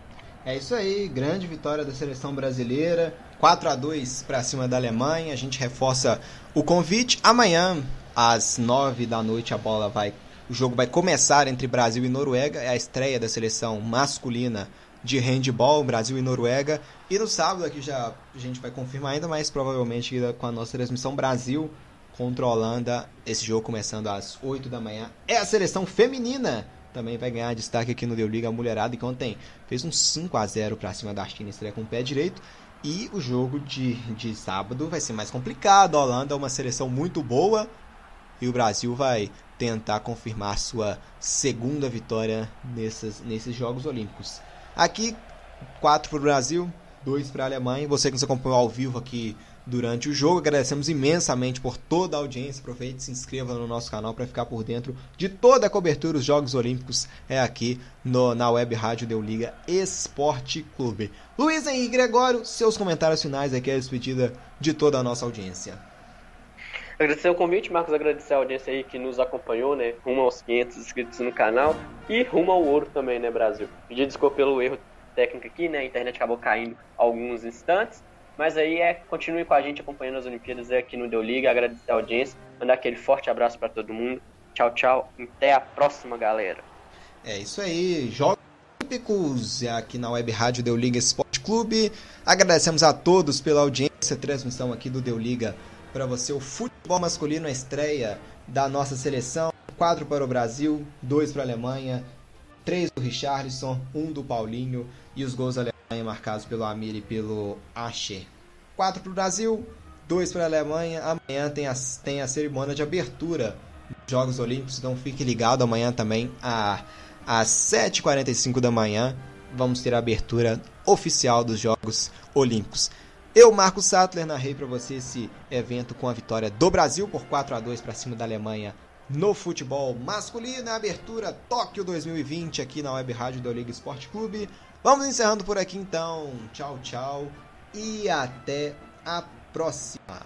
É isso aí, grande vitória da seleção brasileira, 4 a 2 para cima da Alemanha. A gente reforça o convite. Amanhã, às 9 da noite, a bola vai o jogo vai começar entre Brasil e Noruega, é a estreia da seleção masculina de handball, Brasil e Noruega. E no sábado aqui já a gente vai confirmar ainda, mas provavelmente com a nossa transmissão Brasil contra a Holanda, esse jogo começando às 8 da manhã. É a seleção feminina também vai ganhar destaque aqui no Deu Liga mulherada que ontem fez um 5 a 0 para cima da China, estreia com o pé direito. E o jogo de, de sábado vai ser mais complicado. A Holanda é uma seleção muito boa e o Brasil vai tentar confirmar sua segunda vitória nesses, Jogos Olímpicos. Aqui, 4 para o Brasil, 2 para a Alemanha. Você que nos acompanhou ao vivo aqui durante o jogo, agradecemos imensamente por toda a audiência. Aproveite e se inscreva no nosso canal para ficar por dentro de toda a cobertura dos Jogos Olímpicos. É aqui no, na web rádio Deu Liga Esporte Clube. Luiz Henrique Gregório, seus comentários finais aqui a despedida de toda a nossa audiência. Agradecer o convite, Marcos, agradecer a audiência aí que nos acompanhou, né? Rumo aos 500 inscritos no canal e rumo ao ouro também, né, Brasil? Pedir desculpa pelo erro técnico aqui, né? A internet acabou caindo alguns instantes. Mas aí é, continue com a gente acompanhando as Olimpíadas aqui no Deu Liga, agradecer a audiência, mandar aquele forte abraço para todo mundo. Tchau, tchau. Até a próxima, galera. É isso aí. Jogos Olímpicos aqui na Web Rádio Deu Liga Esporte Clube. Agradecemos a todos pela audiência, transmissão aqui do Deu Liga para você o futebol masculino, a estreia da nossa seleção. Quatro para o Brasil, dois para a Alemanha, três do Richarlison, um do Paulinho e os gols da Alemanha marcados pelo Amir e pelo Asher. Quatro para o Brasil, dois para a Alemanha. Amanhã tem a, tem a cerimônia de abertura dos Jogos Olímpicos, então fique ligado amanhã também a, às 7h45 da manhã. Vamos ter a abertura oficial dos Jogos Olímpicos. Eu, Marco Sattler, narrei para você esse evento com a vitória do Brasil por 4 a 2 para cima da Alemanha no futebol masculino. É a abertura Tóquio 2020 aqui na Web Rádio da Liga Esporte Clube. Vamos encerrando por aqui então. Tchau, tchau e até a próxima.